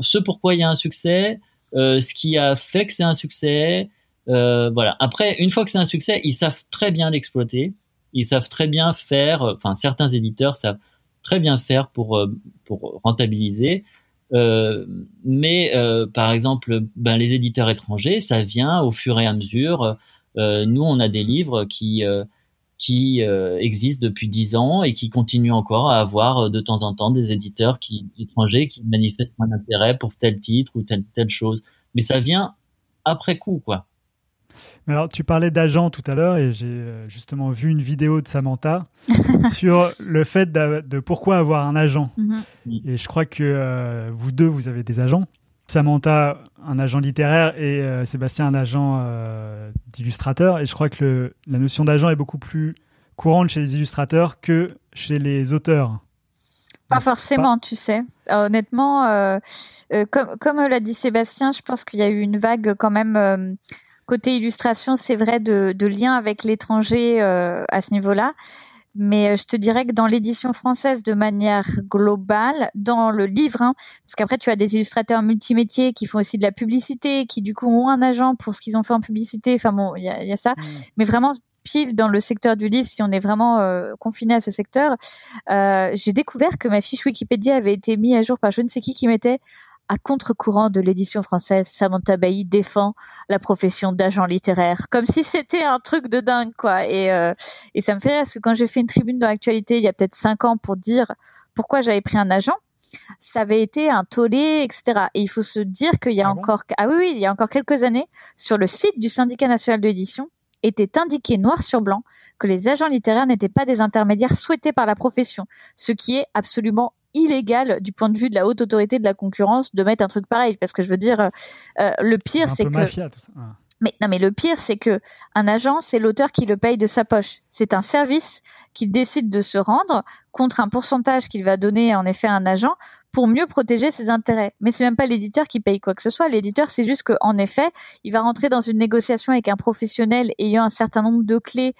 ce pourquoi il y a un succès, ce qui a fait que c'est un succès. voilà. Après, une fois que c'est un succès, ils savent très bien l'exploiter ils savent très bien faire, enfin certains éditeurs savent très bien faire pour euh, pour rentabiliser. Euh, mais euh, par exemple, ben, les éditeurs étrangers, ça vient au fur et à mesure. Euh, nous, on a des livres qui euh, qui existent depuis dix ans et qui continuent encore à avoir de temps en temps des éditeurs qui étrangers qui manifestent un intérêt pour tel titre ou telle telle chose. Mais ça vient après coup, quoi. Mais alors, tu parlais d'agent tout à l'heure et j'ai euh, justement vu une vidéo de Samantha sur le fait de, pourquoi avoir un agent. Mhm. Et je crois que euh, vous deux, vous avez des agents. Samantha, un agent littéraire et euh, Sébastien, un agent d'illustrateur. Et je crois que le, la notion d'agent est beaucoup plus courante chez les illustrateurs que chez les auteurs. Pas forcément, tu sais. honnêtement, comme, comme l'a dit Sébastien, je pense qu'il y a eu une vague quand même côté illustration, c'est vrai de, de lien avec l'étranger euh, à ce niveau-là. Mais euh, je te dirais que dans l'édition française, de manière globale, dans le livre, hein, parce qu'après tu as des illustrateurs multimétiers qui font aussi de la publicité, qui du coup ont un agent pour ce qu'ils ont fait en publicité. Enfin bon, il y a, y a, ça. Mmh. Mais vraiment pile dans le secteur du livre, si on est vraiment euh, confiné à ce secteur, euh, j'ai découvert que ma fiche Wikipédia avait été mise à jour par je ne sais qui qui mettait à contre-courant de l'édition française, Samantha Bailly défend la profession d'agent littéraire, comme si c'était un truc de dingue, quoi. Et, euh, et ça me fait rire, parce que quand j'ai fait une tribune dans l'actualité il y a peut-être cinq ans pour dire pourquoi j'avais pris un agent, ça avait été un tollé, etc. Et il faut se dire qu'il y a ah encore, ah oui, oui, il y a encore quelques années, sur le site du syndicat national de l'édition, était indiqué noir sur blanc que les agents littéraires n'étaient pas des intermédiaires souhaités par la profession, ce qui est absolument illégal du point de vue de la haute autorité de la concurrence de mettre un truc pareil parce que je veux dire euh, le pire c'est que mafia, tout ça. Mais non, mais le pire, c'est que un agent, c'est l'auteur qui le paye de sa poche. C'est un service qui décide de se rendre contre un pourcentage qu'il va donner en effet à un agent pour mieux protéger ses intérêts. Mais c'est même pas l'éditeur qui paye quoi que ce soit. L'éditeur, c'est juste qu'en effet, il va rentrer dans une négociation avec un professionnel ayant un certain nombre de clés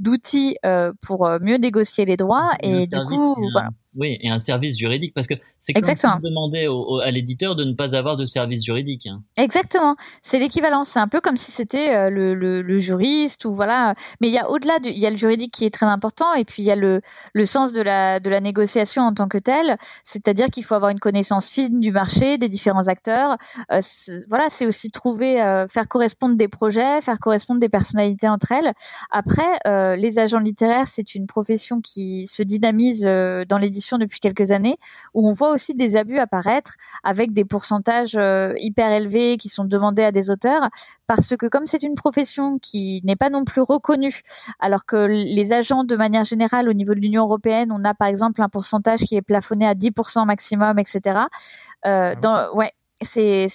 d'outils euh, pour euh, mieux négocier les droits et, du coup voilà. Oui, et un service juridique parce que c'est comme si on demandait à l'éditeur de ne pas avoir de service juridique. Hein. Exactement, c'est l'équivalent. C'est un peu comme si c'était euh, le, le, le, juriste ou voilà. Mais il y a au-delà, il y a le juridique qui est très important et puis il y a le, le sens de la de la négociation en tant que telle. C'est-à-dire qu'il faut avoir une connaissance fine du marché, des différents acteurs. Euh, voilà, c'est aussi trouver, euh, faire correspondre des projets, faire correspondre des personnalités entre elles. Après, euh, les agents littéraires, c'est une profession qui se dynamise dans l'édition depuis quelques années, où on voit aussi des abus apparaître avec des pourcentages euh, hyper élevés qui sont demandés à des auteurs, parce que comme c'est une profession qui n'est pas non plus reconnue, alors que les agents de manière générale au niveau de l'Union européenne, on a par exemple un pourcentage qui est plafonné à 10% maximum, etc. Euh, ah dans, ouais, c'est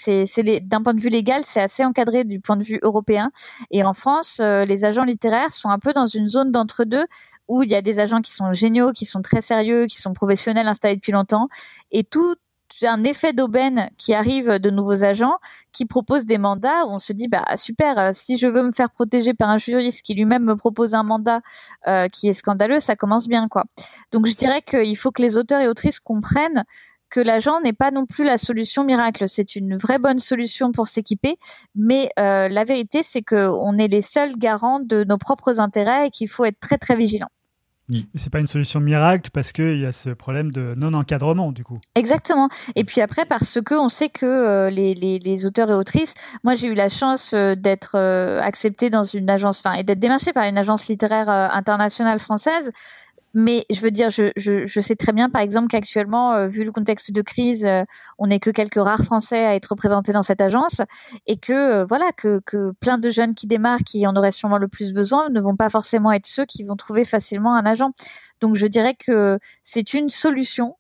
d'un point de vue légal, c'est assez encadré du point de vue européen. Et en France, euh, les agents littéraires sont un peu dans une zone d'entre-deux où il y a des agents qui sont géniaux, qui sont très sérieux, qui sont professionnels installés depuis longtemps, et tout un effet d'aubaine qui arrive de nouveaux agents qui proposent des mandats où on se dit bah super euh, si je veux me faire protéger par un juriste qui lui-même me propose un mandat euh, qui est scandaleux ça commence bien quoi donc je dirais qu'il faut que les auteurs et autrices comprennent que l'agent n'est pas non plus la solution miracle. C'est une vraie bonne solution pour s'équiper, mais euh, la vérité, c'est qu'on est les seuls garants de nos propres intérêts et qu'il faut être très très vigilant. C'est pas une solution miracle parce qu'il y a ce problème de non-encadrement du coup. Exactement. Et puis après parce que on sait que euh, les, les, les, auteurs et autrices, moi j'ai eu la chance euh, d'être euh, acceptée dans une agence, enfin et d'être démarchée par une agence littéraire internationale française mais je veux dire, je, je, je, sais très bien, par exemple, qu'actuellement, euh, vu le contexte de crise, euh, on n'est que quelques rares Français à être représentés dans cette agence, et que euh, voilà, que, que plein de jeunes qui démarrent, qui en auraient sûrement le plus besoin, ne vont pas forcément être ceux qui vont trouver facilement un agent. Donc, je dirais que c'est une solution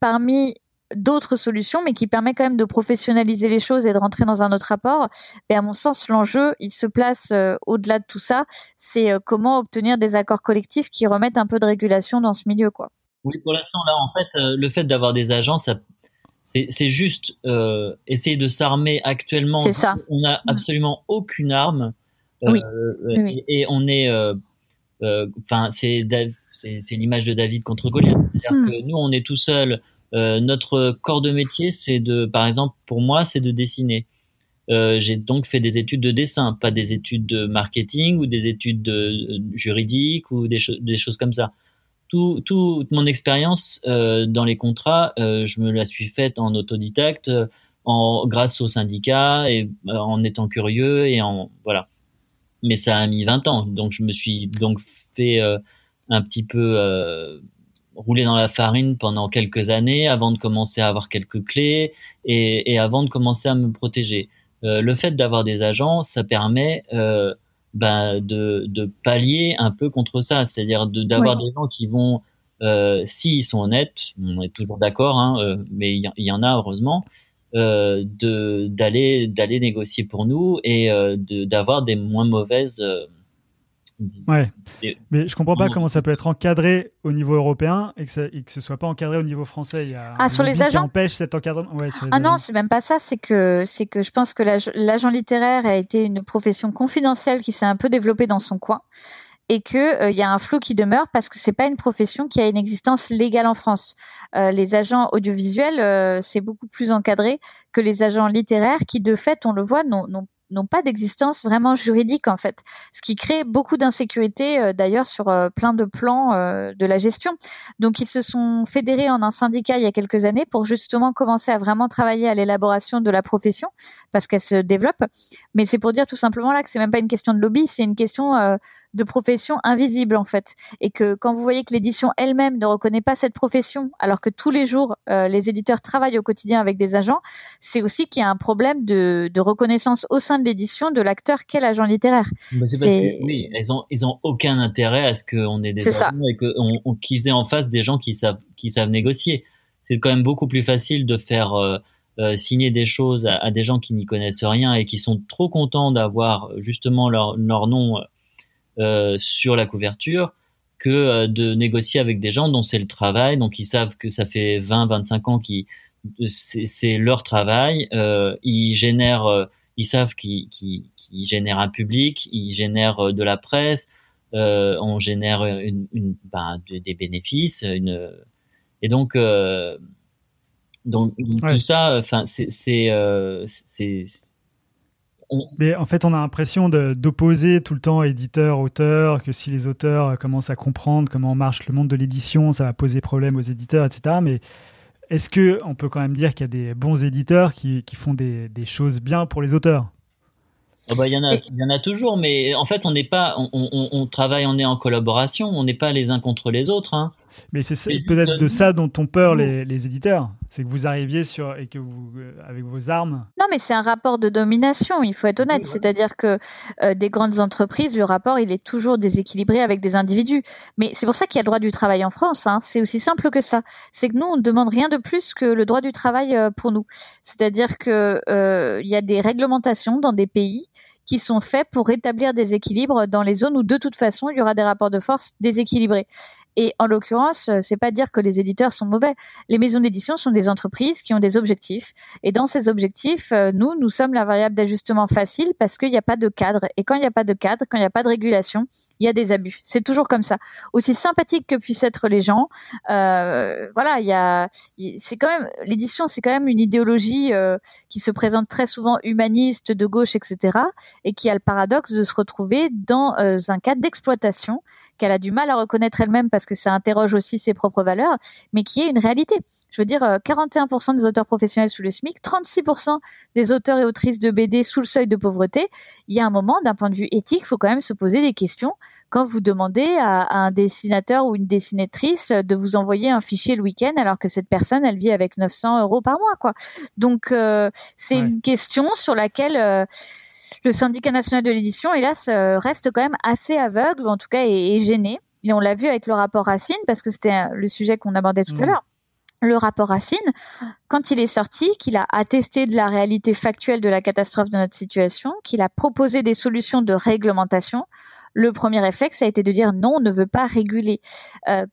parmi d'autres solutions, mais qui permet quand même de professionnaliser les choses et de rentrer dans un autre rapport. Et à mon sens, l'enjeu, il se place euh, au-delà de tout ça. C'est euh, comment obtenir des accords collectifs qui remettent un peu de régulation dans ce milieu, quoi. Oui, pour l'instant, là, en fait, euh, le fait d'avoir des agents, c'est juste essayer de s'armer actuellement. C'est ça. On n'a mm. absolument aucune arme. Oui. Et, on est, enfin, c'est c'est l'image de David contre Goliath. C'est-à-dire mm. que nous, on est tout seul euh, notre corps de métier, c'est de, par exemple, pour moi, c'est de dessiner. Euh, j'ai donc fait des études de dessin, pas des études de marketing ou des études de, juridiques ou des, choses comme ça. Tout, toute mon expérience euh, dans les contrats, euh, je me la suis faite en autodidacte, en grâce aux syndicats et euh, en étant curieux et en voilà. Mais ça a mis 20 ans, donc je me suis donc fait un petit peu rouler dans la farine pendant quelques années avant de commencer à avoir quelques clés et, et avant de commencer à me protéger. Euh, le fait d'avoir des agents, ça permet euh, ben, de, de, pallier un peu contre ça, c'est-à-dire d'avoir des gens qui vont, euh, s'ils sont honnêtes, on est toujours d'accord, hein, euh, mais il y, en a heureusement, euh, d'aller d'aller négocier pour nous et euh, d'avoir des moins mauvaises Ouais. Mais je comprends pas comment ça peut être encadré au niveau européen et que, ça, et que ce soit pas encadré au niveau français. Il y a ah, sur les agents qui empêche cet encadrement. Ouais, sur les ah non, c'est même pas ça. C'est que c'est que je pense que l'agent littéraire a été une profession confidentielle qui s'est un peu développée dans son coin et que euh, il y a un flou qui demeure parce que c'est pas une profession qui a une existence légale en France. Euh, les agents audiovisuels, euh, c'est beaucoup plus encadré que les agents littéraires qui, de fait, on le voit, n'ont n'ont pas d'existence vraiment juridique en fait, ce qui crée beaucoup d'insécurité euh, d'ailleurs sur euh, plein de plans euh, de la gestion. Donc ils se sont fédérés en un syndicat il y a quelques années pour justement commencer à vraiment travailler à l'élaboration de la profession parce qu'elle se développe. Mais c'est pour dire tout simplement là que c'est même pas une question de lobby, c'est une question de profession invisible en fait, et que quand vous voyez que l'édition elle-même ne reconnaît pas cette profession alors que tous les jours les éditeurs travaillent au quotidien avec des agents, c'est aussi qu'il y a un problème de, reconnaissance au sein de l'édition de l'acteur qu'est l'agent littéraire. Bah, c'est parce que, oui, ils ont, ils ont aucun intérêt à ce qu'on ait des agents et qu'ils aient en face des gens qui savent, qui savent négocier. C'est quand même beaucoup plus facile de faire, euh, euh, signer des choses à, des gens qui n'y connaissent rien et qui sont trop contents d'avoir justement leur, leur nom euh, sur la couverture que de négocier avec des gens dont c'est le travail, donc ils savent que ça fait 20, 25 ans qui c'est leur travail, euh, ils génèrent, ils savent qu'ils génèrent un public, ils génèrent de la presse, on génère une, une ben, des bénéfices, une et donc donc tout ça, enfin, c'est euh, c'est mais en fait, on a l'impression d'opposer tout le temps éditeur, auteur, que si les auteurs commencent à comprendre comment marche le monde de l'édition, ça va poser problème aux éditeurs, etc. Mais est-ce que on peut quand même dire qu'il y a des bons éditeurs qui, font des, choses bien pour les auteurs? Oh bah, il y en a, y en a toujours, mais en fait, on n'est pas, on, travaille, on est en collaboration, on n'est pas les uns contre les autres. Hein. Mais c'est peut-être de ça dont ont peur les, les éditeurs. C'est que vous arriviez sur et que vous euh, avec vos armes. Non, mais c'est un rapport de domination. Il faut être honnête. C'est-à-dire que euh, des grandes entreprises, le rapport il est toujours déséquilibré avec des individus. Mais c'est pour ça qu'il y a le droit du travail en France. Hein. C'est aussi simple que ça. C'est que nous on ne demande rien de plus que le droit du travail euh, pour nous. C'est-à-dire que il y a des réglementations dans des pays qui sont faits pour rétablir des équilibres dans les zones où de toute façon il y aura des rapports de force déséquilibrés. Et en l'occurrence, euh, c'est pas dire que les éditeurs sont mauvais. Les maisons d'édition sont des entreprises qui ont des objectifs. Et dans ces objectifs, euh, nous, nous sommes la variable d'ajustement facile parce qu'il n'y a pas de cadre. Et quand il n'y a pas de cadre, quand il n'y a pas de régulation, il y a des abus. C'est toujours comme ça. Aussi sympathique que puissent être les gens, euh, voilà, il y a, c'est quand même l'édition, c'est quand même une idéologie euh, qui se présente très souvent humaniste, de gauche, etc. Et qui a le paradoxe de se retrouver dans un cadre d'exploitation qu'elle a du mal à reconnaître elle-même parce que ça interroge aussi ses propres valeurs, mais qui est une réalité. Je veux dire, 41% euh, des auteurs professionnels sous le SMIC, 36% des auteurs et autrices de BD sous le seuil de pauvreté. Il y a un moment, d'un point de vue éthique, il faut quand même se poser des questions quand vous demandez à, un dessinateur ou une dessinatrice de vous envoyer un fichier le week-end alors que cette personne, elle vit avec 900 euros par mois, quoi. Donc, euh, c'est une question sur laquelle... Euh, le syndicat national de l'édition, hélas, euh, reste quand même assez aveugle, ou en tout cas est, gêné. Et on l'a vu avec le rapport Racine, parce que c'était le sujet qu'on abordait tout à mmh. l'heure. Le rapport Racine, quand il est sorti, qu'il a attesté de la réalité factuelle de la catastrophe de notre situation, qu'il a proposé des solutions de réglementation, le premier réflexe a été de dire non, on ne veut pas réguler. Euh,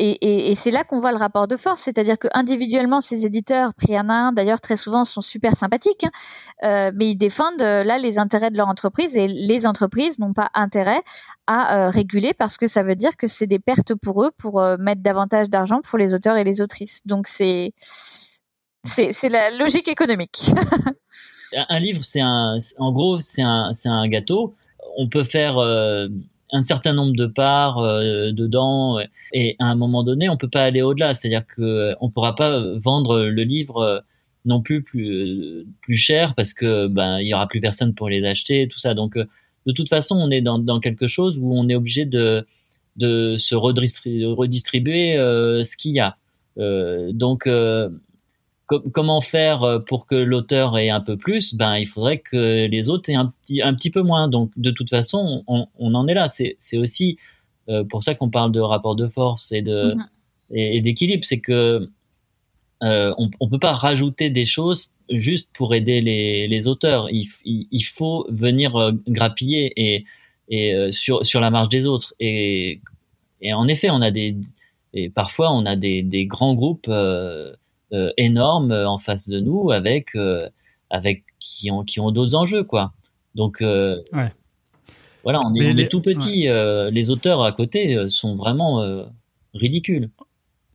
et, c'est là qu'on voit le rapport de force, c'est-à-dire que individuellement, ces éditeurs, pris à un, d'ailleurs très souvent, sont super sympathiques, hein, euh, mais ils défendent euh, là les intérêts de leur entreprise et les entreprises n'ont pas intérêt à euh, réguler parce que ça veut dire que c'est des pertes pour eux pour mettre davantage d'argent pour les auteurs et les autrices. Donc c'est c'est la logique économique. un livre, c'est un, en gros, c'est un, c'est un gâteau. On peut faire un certain nombre de parts euh, dedans et à un moment donné on peut pas aller au-delà. C'est-à-dire que euh, on pourra pas vendre le livre euh, non plus plus plus cher parce que ben il y aura plus personne pour les acheter tout ça. Donc de toute façon on est dans, dans quelque chose où on est obligé de de se redistribuer, redistribuer ce qu'il y a. Donc comment faire euh, pour que l'auteur ait un peu plus? Ben, il faudrait que les autres aient un petit, un petit peu moins. Donc, de toute façon, on, on en est là. C'est aussi euh, pour ça qu'on parle de rapport de force et de mhm. et, d'équilibre. C'est que euh, on, on peut pas rajouter des choses juste pour aider les, les auteurs. Il, il, faut venir euh, grappiller et, et sur sur la marge des autres. Et, et en effet, on a des et parfois on a des, des grands groupes euh, énormes euh, en face de nous avec euh, avec qui ont qui ont d'autres enjeux quoi. Donc ouais. voilà, on est, tout petit. les auteurs à côté sont vraiment ridicules.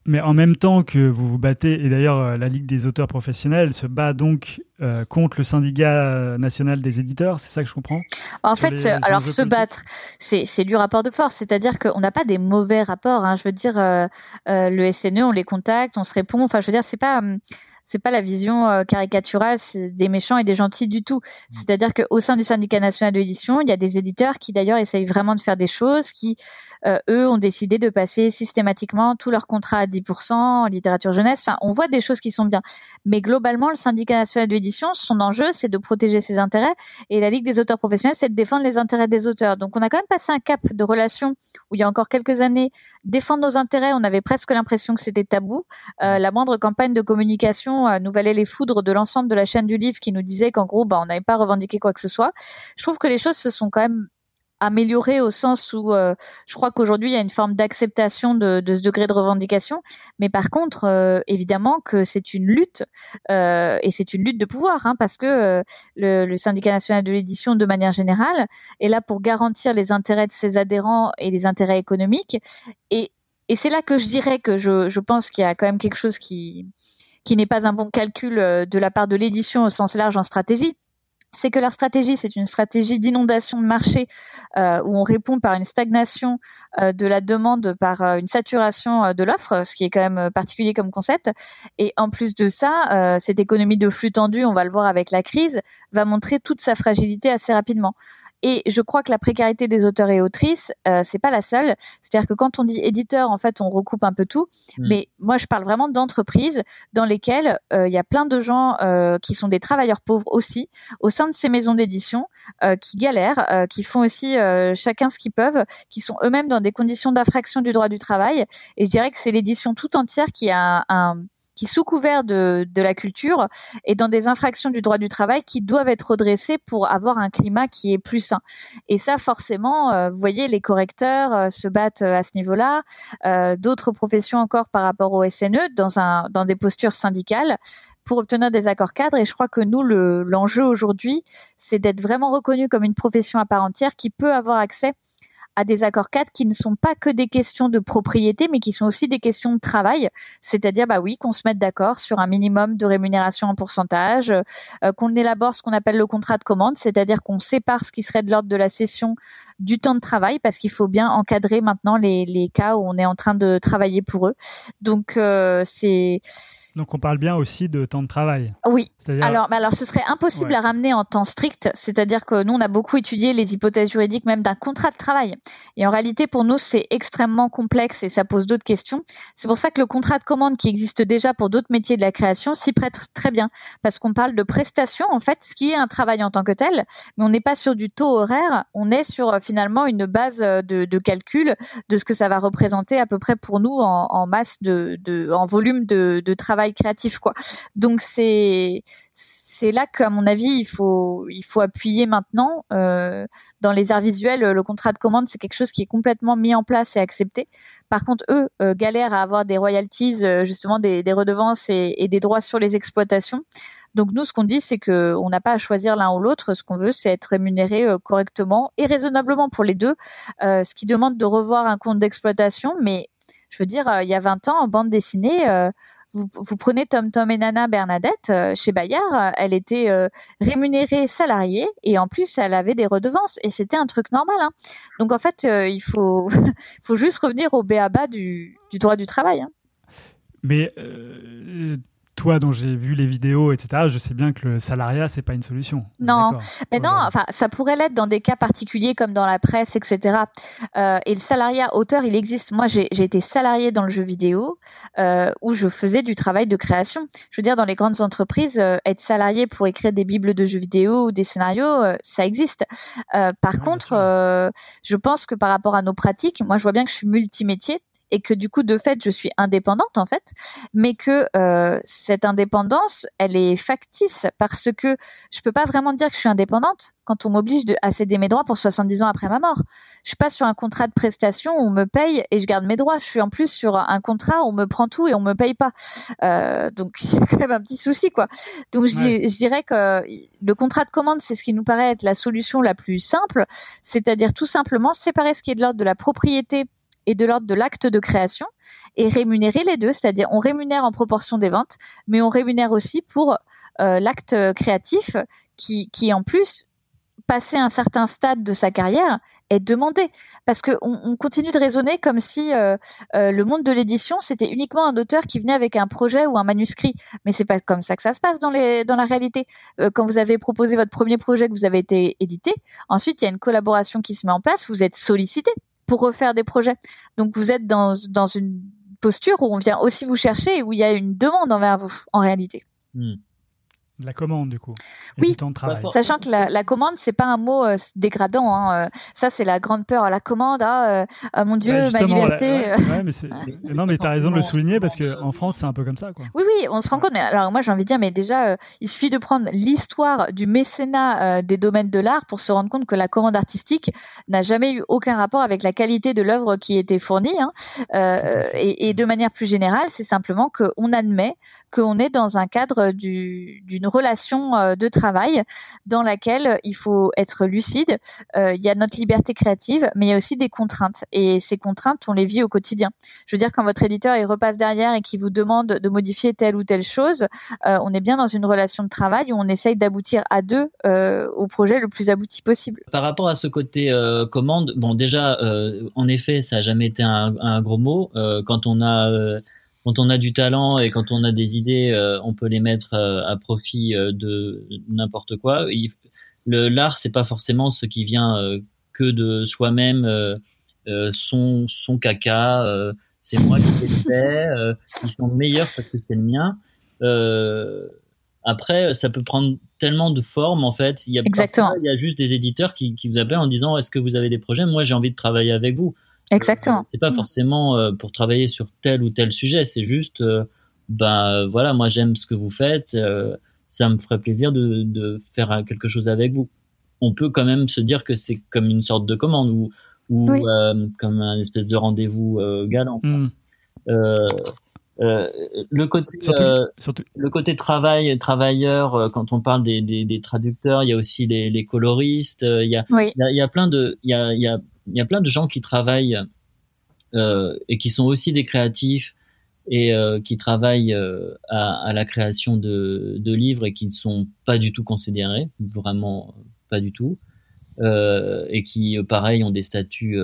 Mais en même temps que vous vous battez, et d'ailleurs euh, la Ligue des auteurs professionnels se bat donc euh, contre le syndicat national des éditeurs, c'est ça que je comprends? En fait, alors se battre, c'est du rapport de force, c'est-à-dire qu'on n'a pas des mauvais rapports. Hein. Je veux dire, euh, le SNE, on les contacte, on se répond. Enfin, je veux dire, c'est pas hum, c'est pas la vision euh, caricaturale des méchants et des gentils du tout. Mm. C'est-à-dire qu'au sein du syndicat national de l'édition, il y a des éditeurs qui d'ailleurs essayent vraiment de faire des choses, qui euh, eux ont décidé de passer systématiquement tous leurs contrats à 10% en littérature jeunesse. Enfin, on voit des choses qui sont bien, mais globalement, le syndicat national de l'édition, son enjeu, c'est de protéger ses intérêts, et la Ligue des auteurs professionnels, c'est de défendre les intérêts des auteurs. Donc, on a quand même passé un cap de relation où il y a encore quelques années, défendre nos intérêts, on avait presque l'impression que c'était tabou. Euh, la moindre campagne de communication l'édition nous valait les foudres de l'ensemble de la chaîne du livre qui nous disait qu'en gros, bah, on n'avait pas revendiqué quoi que ce soit. Je trouve que les choses se sont quand même amélioré au sens où euh, je crois qu'aujourd'hui il y a une forme d'acceptation de, ce degré de revendication, mais par contre euh, évidemment que c'est une lutte euh, et c'est une lutte de pouvoir hein, parce que le, syndicat national de l'édition de manière générale est là pour garantir les intérêts de ses adhérents et les intérêts économiques et, et c'est là que je dirais que je, je pense qu'il y a quand même quelque chose qui qui n'est pas un bon calcul de la part de l'édition au sens large en stratégie c'est que leur stratégie, c'est une stratégie d'inondation de marché euh, où on répond par une stagnation euh, de la demande, par euh, une saturation de l'offre, ce qui est quand même particulier comme concept. Et en plus de ça, cette économie de flux tendu, on va le voir avec la crise, va montrer toute sa fragilité assez rapidement. Et je crois que la précarité des auteurs et autrices, euh, c'est pas la seule. C'est-à-dire que quand on dit éditeur, en fait, on recoupe un peu tout. Hmm. Mais moi, je parle vraiment d'entreprises dans lesquelles euh, il y a plein de gens euh, qui sont des travailleurs pauvres aussi au sein de ces maisons d'édition, euh, qui galèrent, qui font aussi chacun ce qu'ils peuvent, qui sont eux-mêmes dans des conditions d'infraction du droit du travail. Et je dirais que c'est l'édition tout entière qui a un qui, sous couvert de, de la culture, est dans des infractions du droit du travail qui doivent être redressées pour avoir un climat qui est plus sain. Et ça, forcément, euh, vous voyez, les correcteurs euh, se battent euh, à ce niveau-là, d'autres professions encore par rapport au SNE, dans, un, dans des postures syndicales pour obtenir des accords cadres. Et je crois que nous, l'enjeu aujourd'hui, c'est d'être vraiment reconnu comme une profession à part entière qui peut avoir accès à des accords cadres qui ne sont pas que des questions de propriété, mais qui sont aussi des questions de travail. C'est-à-dire, bah oui, qu'on se mette d'accord sur un minimum de rémunération en pourcentage, euh, qu'on élabore ce qu'on appelle le contrat de commande, c'est-à-dire qu'on sépare ce qui serait de l'ordre de la session du temps de travail, parce qu'il faut bien encadrer maintenant les, les cas où on est en train de travailler pour eux. Donc, euh, c'est donc on parle bien aussi de temps de travail. Oui. Alors, alors ce serait impossible à ramener en temps strict, c'est-à-dire que nous on a beaucoup étudié les hypothèses juridiques même d'un contrat de travail. Et en réalité pour nous c'est extrêmement complexe et ça pose d'autres questions. C'est pour ça que le contrat de commande qui existe déjà pour d'autres métiers de la création s'y prête très bien parce qu'on parle de prestation en fait, ce qui est un travail en tant que tel, mais on n'est pas sur du taux horaire, on est sur euh, finalement une base euh, de, de, calcul de ce que ça va représenter à peu près pour nous en, en masse de, de en volume de, de travail créatif quoi. Donc c'est c'est là qu'à mon avis il faut il faut appuyer maintenant euh, dans les arts visuels le contrat de commande c'est quelque chose qui est complètement mis en place et accepté. Par contre eux euh, galèrent à avoir des royalties euh, justement des, des redevances et, des droits sur les exploitations. Donc nous ce qu'on dit c'est que on n'a pas à choisir l'un ou l'autre. Ce qu'on veut c'est être rémunéré euh, correctement et raisonnablement pour les deux ce qui demande de revoir un compte d'exploitation. Mais je veux dire, il y a 20 ans, en bande dessinée, vous, prenez Tom Tom et Nana Bernadette euh, chez Bayard, euh, elle était euh, rémunérée salariée et en plus elle avait des redevances et c'était un truc normal. Hein. Donc en fait, il faut faut juste revenir au béaba du, du droit du travail. Hein. Mais toi dont j'ai vu les vidéos, etc., je sais bien que le salariat, c'est pas une solution. Non, mais non, enfin, ça pourrait l'être dans des cas particuliers comme dans la presse, etc. Euh, et le salariat auteur, il existe. Moi, j'ai été salarié dans le jeu vidéo euh, où je faisais du travail de création. Je veux dire, dans les grandes entreprises, euh, être salarié pour écrire des bibles de jeux vidéo ou des scénarios, euh, ça existe. Euh, par contre, je pense que par rapport à nos pratiques, moi, je vois bien que je suis multimétier et que du coup de fait je suis indépendante en fait, mais que euh, cette indépendance elle est factice parce que je peux pas vraiment dire que je suis indépendante quand on m'oblige à céder mes droits pour 70 ans après ma mort. Je suis pas sur un contrat de prestation où on me paye et je garde mes droits. Je suis en plus sur un contrat où on me prend tout et on me paye pas. Euh, donc il y a quand même un petit souci quoi. Donc je, je dirais que le contrat de commande c'est ce qui nous paraît être la solution la plus simple, c'est-à-dire tout simplement séparer ce qui est de l'ordre de la propriété et de l'ordre de l'acte de création et rémunérer les deux, c'est-à-dire on rémunère en proportion des ventes, mais on rémunère aussi pour euh, l'acte créatif qui, qui en plus passé un certain stade de sa carrière est demandé. Parce que on, continue de raisonner comme si euh, euh, le monde de l'édition c'était uniquement un auteur qui venait avec un projet ou un manuscrit. Mais c'est pas comme ça que ça se passe dans les dans la réalité. Quand vous avez proposé votre premier projet que vous avez été édité ensuite il y a une collaboration qui se met en place vous êtes sollicité pour refaire des projets. Donc vous êtes dans, une posture où on vient aussi vous chercher et où il y a une demande envers vous en réalité. Hmm. De la commande du coup. et Oui. du temps de travail. Pas Sachant que la, la commande, c'est pas un mot euh, dégradant. Hein. euh, Ça, c'est la grande peur. La commande, ah, euh, ah, mon Dieu, Ouais, ma liberté. la- ouais, ouais, mais c'est- non, mais t'as raison de le souligner parce que en France, c'est un peu comme ça, quoi. Oui, oui, on se rend compte. Mais alors moi, j'ai envie de dire, mais déjà, euh, il suffit de prendre l'histoire du mécénat euh, des domaines de l'art pour se rendre compte que la commande artistique n'a jamais eu aucun rapport avec la qualité de l'œuvre qui était fournie. Hein. Euh, et, et de manière plus générale, c'est simplement qu'on admet qu'on est dans un cadre du- d'une relation euh, de travail dans laquelle il faut être lucide. Euh, Il y a notre liberté créative, mais il y a aussi des contraintes. Et ces contraintes, on les vit au quotidien. Je veux dire, quand votre éditeur il repasse derrière et qui vous demande de modifier telle ou telle chose, euh, on est bien dans une relation de travail où on essaye d'aboutir à deux au projet le plus abouti possible. Par rapport à ce côté commande, bon déjà, en effet, ça a jamais été un, gros mot. Quand on a quand on a du talent et quand on a des idées, euh, on peut les mettre euh, à profit euh, de n'importe quoi. Il- le l'art, c'est pas forcément ce qui vient que de soi-même, son son caca. c'est moi qui l'ai fait. Ils sont meilleurs parce que c'est le mien. Après, ça peut prendre tellement de formes en fait. Il y a Exactement. parfois, il y a juste des éditeurs qui, qui vous appellent en disant est-ce que vous avez des projets? Moi, j'ai envie de travailler avec vous. Exactement. Euh, c'est pas Mm. forcément euh, pour travailler sur tel ou tel sujet. C'est juste, euh, ben voilà, moi j'aime ce que vous faites. euh, ça me ferait plaisir de, de faire quelque chose avec vous. On peut quand même se dire que c'est comme une sorte de commande ou, ou Oui. euh, comme un espèce de rendez-vous euh, galant. Euh, euh, le côté Surtout, euh, surtout. le côté travail, travailleur, euh, quand on parle des, des, des traducteurs, il y a aussi les, les coloristes, euh, il y a, Oui. il y a, il y a plein de, il y a, il y a, il y a plein de gens qui travaillent euh, et qui sont aussi des créatifs et euh, qui travaillent euh, à, la création de, livres et qui ne sont pas du tout considérés, vraiment pas du tout, et qui, pareil, ont des statuts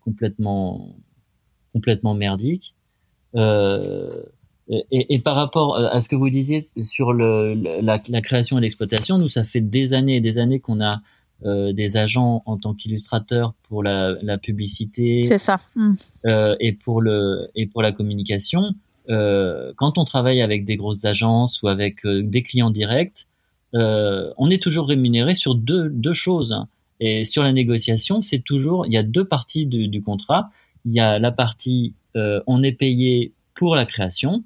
complètement, complètement merdiques. Et, par rapport à ce que vous disiez sur la création et l'exploitation, nous, ça fait des années et des années qu'on a euh, des agents en tant qu'illustrateurs pour la, la publicité C'est ça. Mm. euh, et pour le et pour la communication. Euh, quand on travaille avec des grosses agences ou avec des clients directs, on est toujours rémunéré sur deux deux choses. Et sur la négociation, c'est toujours il y a deux parties du, du contrat. Il y a la partie on est payé pour la création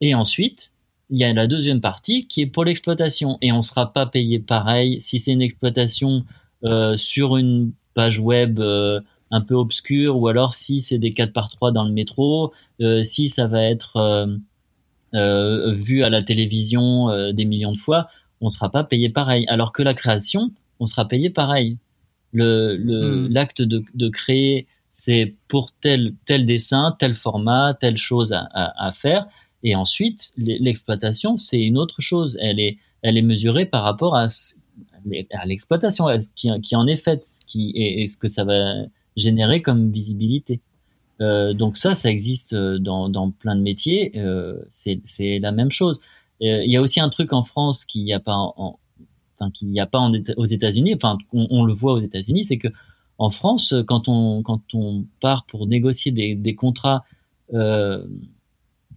et ensuite il y a la deuxième partie qui est pour l'exploitation et on sera pas payé pareil si c'est une exploitation euh, sur une page web euh, un peu obscure ou alors si c'est des 4 par 3 dans le métro, euh, si ça va être vu à la télévision des millions de fois, on sera pas payé pareil. Alors que la création, on sera payé pareil. Le le- Hmm. l'acte de, de créer, c'est pour tel tel dessin, tel format, telle chose à, à, à faire. Et ensuite, l'e- l'exploitation, c'est une autre chose. Elle est elle est mesurée par rapport à à l'exploitation, qui, qui en est faite, qui et, ce que ça va générer comme visibilité. Euh, donc ça, ça existe euh, dans, dans plein de métiers. Euh, c'est la même chose. Euh, Il y a aussi un truc en France qu'il n'y a pas en, en- enfin qu'il n'y a pas en aux États-Unis. Enfin, on, on le voit aux États-Unis, c'est que en France, quand on quand on part pour négocier des, des contrats, euh,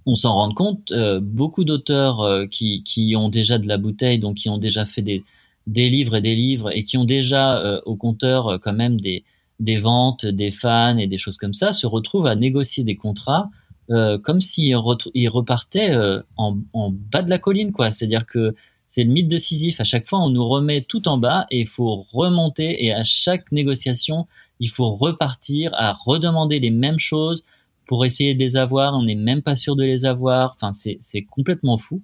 on s'en rend compte. euh, beaucoup d'auteurs euh, qui qui ont déjà de la bouteille, donc qui ont déjà fait des des livres et des livres et qui ont déjà euh, au compteur quand même des des ventes, des fans et des choses comme ça, se retrouvent à négocier des contrats comme s'ils ils repartaient en, en bas de la colline, quoi. C'est-à-dire que c'est le mythe de Sisyphe. À chaque fois, on nous remet tout en bas et il faut remonter. Et à chaque négociation, il faut repartir à redemander les mêmes choses pour essayer de les avoir. On n'est même pas sûr de les avoir. Enfin, c'est complètement fou.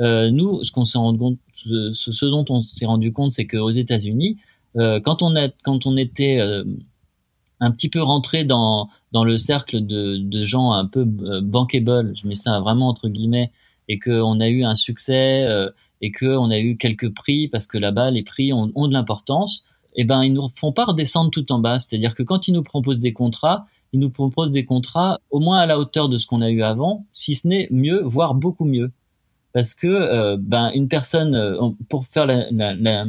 Euh, nous, ce qu'on s'est rendu compte, ce, ce- dont on s'est rendu compte, c'est qu'aux États-Unis, euh, quand on a, quand on était euh, un petit peu rentré dans dans le cercle de, de gens un peu euh, bankable, je mets ça vraiment entre guillemets, et que on a eu un succès euh, et que on a eu quelques prix parce que là-bas les prix ont, ont de l'importance, et ben ils nous font pas redescendre tout en bas. C'est-à-dire que quand ils nous proposent des contrats, ils nous proposent des contrats au moins à la hauteur de ce qu'on a eu avant, si ce n'est mieux, voire beaucoup mieux. Parce que euh, ben une personne, euh, pour faire la, la, la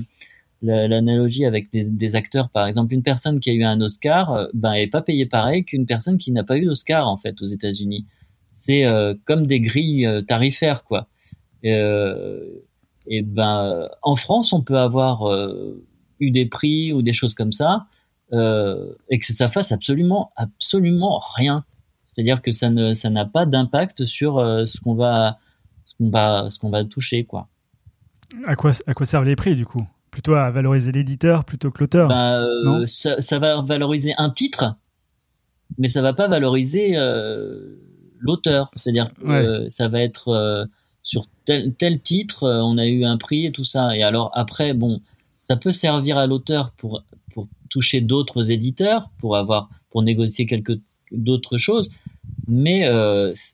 la- l'analogie avec des, acteurs, par exemple, une personne qui a eu un Oscar, euh, ben, est pas payée pareil qu'une personne qui n'a pas eu d'Oscar en fait aux États-Unis. C'est comme des grilles tarifaires, quoi. Et ben en France, on peut avoir eu des prix ou des choses comme ça et que ça fasse absolument absolument rien. C'est-à-dire que ça ne ça n'a pas d'impact sur ce qu'on va ce qu'on va ce qu'on va toucher quoi. À quoi à quoi servent les prix du coup? Plutôt à valoriser l'éditeur plutôt que l'auteur bah, ça, ça, va valoriser un titre, mais ça va pas valoriser euh, l'auteur. C'est-à-dire que euh, ça va être euh, sur tel, tel titre, on a eu un prix et tout ça. Et alors après, bon, ça peut servir à l'auteur pour toucher d'autres éditeurs, pour avoir pour négocier quelques d'autres choses, mais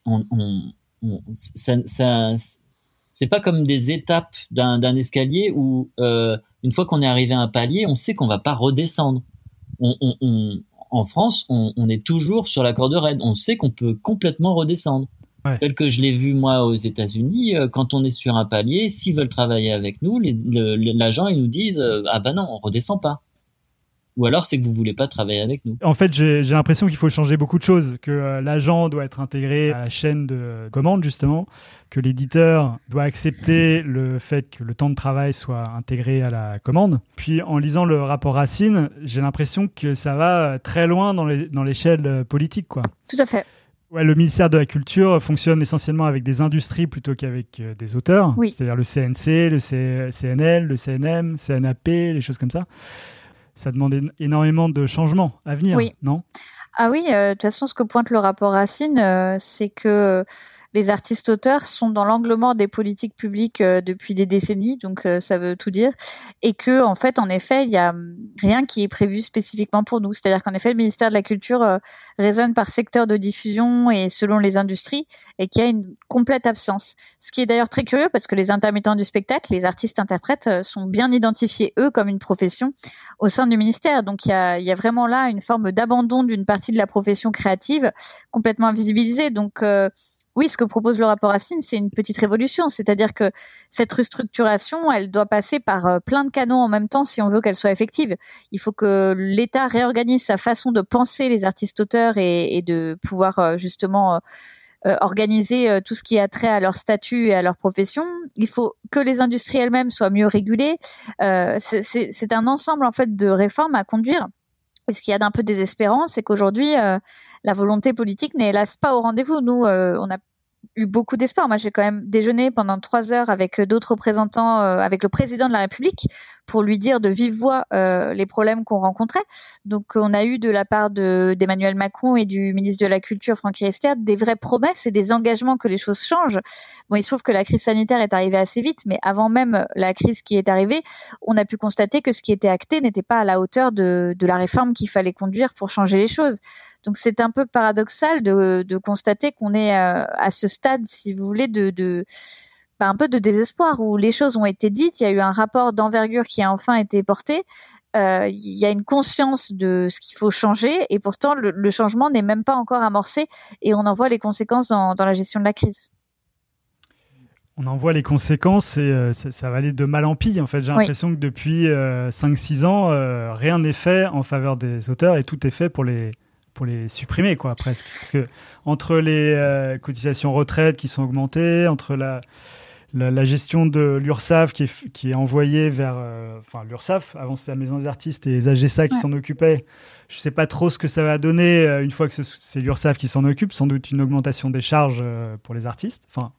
on, on, on, ça, ça c'est pas comme des étapes d'un escalier où une fois qu'on est arrivé à un palier, on sait qu'on va pas redescendre. en France, on, est toujours sur la corde raide. On sait qu'on peut complètement redescendre. Tel que je l'ai vu moi aux États-Unis, euh, quand on est sur un palier, s'ils veulent travailler avec nous, l'agent ils nous disent euh, ah bah non, on redescend pas ou alors c'est que vous voulez pas travailler avec nous. En fait, j'ai l'impression qu'il faut changer beaucoup de choses, que euh, l'agent doit être intégré à la chaîne de commande justement, que l'éditeur doit accepter le fait que le temps de travail soit intégré à la commande. Puis en lisant le rapport Racine, j'ai l'impression que ça va très loin dans l'échelle euh, politique, quoi. Tout à fait. Ouais, le ministère de la Culture fonctionne essentiellement avec des industries plutôt qu'avec euh, des auteurs, oui. c'est-à-dire le CNC, le CNL, le CNM, CNAP, les choses comme ça ça demande énormément de changements à venir, non? Ah oui, euh, de toute façon, ce que pointe le rapport Racine, euh, c'est que les artistes auteurs sont dans l'anglement des politiques publiques euh, depuis des décennies, donc euh, ça veut tout dire, et que en fait, en effet, il y a hum, rien qui est prévu spécifiquement pour nous. C'est-à-dire qu'en effet, le ministère de la Culture euh, raisonne par secteur de diffusion et selon les industries, et qu'il y a une complète absence. Ce qui est d'ailleurs très curieux parce que les intermittents du spectacle, les artistes interprètes, sont bien identifiés eux comme une profession au sein du ministère. Donc il y a, y a vraiment là une forme d'abandon d'une partie de la profession créative complètement invisibilisée. Donc oui, ce que propose le rapport Racine, c'est une petite révolution. C'est-à-dire que cette restructuration, elle doit passer par euh, plein de canaux en même temps si on veut qu'elle soit effective. Il faut que l'État réorganise sa façon de penser les artistes-auteurs et, de pouvoir euh, justement euh, organiser tout ce qui a trait à leur statut et à leur profession. Il faut que les industries elles-mêmes soient mieux régulées. c'est un ensemble en fait de réformes à conduire et ce qui y a d'un peu désespérant, c'est qu'aujourd'hui, euh, la volonté politique n'est hélas pas au rendez-vous. Nous, euh, on a eu beaucoup d'espoir. Moi, j'ai quand même déjeuné pendant trois heures avec euh, d'autres représentants, euh, avec le président de la République, pour lui dire de vive voix euh, les problèmes qu'on rencontrait. Donc, on a eu de la part de d'Emmanuel Macron et du ministre de la Culture, Franck Riester, des vraies promesses et des engagements que les choses changent. Bon, il se trouve que la crise sanitaire est arrivée assez vite, mais avant même la crise qui est arrivée, on a pu constater que ce qui était acté n'était pas à la hauteur de, de la réforme qu'il fallait conduire pour changer les choses. Donc c'est un peu paradoxal de, de constater qu'on est euh, à ce stade, si vous voulez, de, de bah, un peu de désespoir où les choses ont été dites. Il y a eu un rapport d'envergure qui a enfin été porté. Euh, il y a une conscience de ce qu'il faut changer et pourtant le, le changement n'est même pas encore amorcé et on en voit les conséquences dans, dans la gestion de la crise. On en voit les conséquences et euh, ça, ça, va aller de mal en pis. En fait, j'ai l'impression que depuis 5-6 ans, rien n'est fait en faveur des auteurs et tout est fait pour les, pour les supprimer, quoi, presque. Parce que entre les euh, cotisations retraite qui sont augmentées, entre la, la, gestion de l'URSSAF qui est, qui est envoyée vers. Euh, enfin, l'URSSAF, avant c'était la Maison des artistes et les AGSA qui s'en occupaient. Je ne sais pas trop ce que ça va donner euh, une fois que c'est l'URSSAF qui s'en occupe. Sans doute une augmentation des charges pour les artistes. Enfin,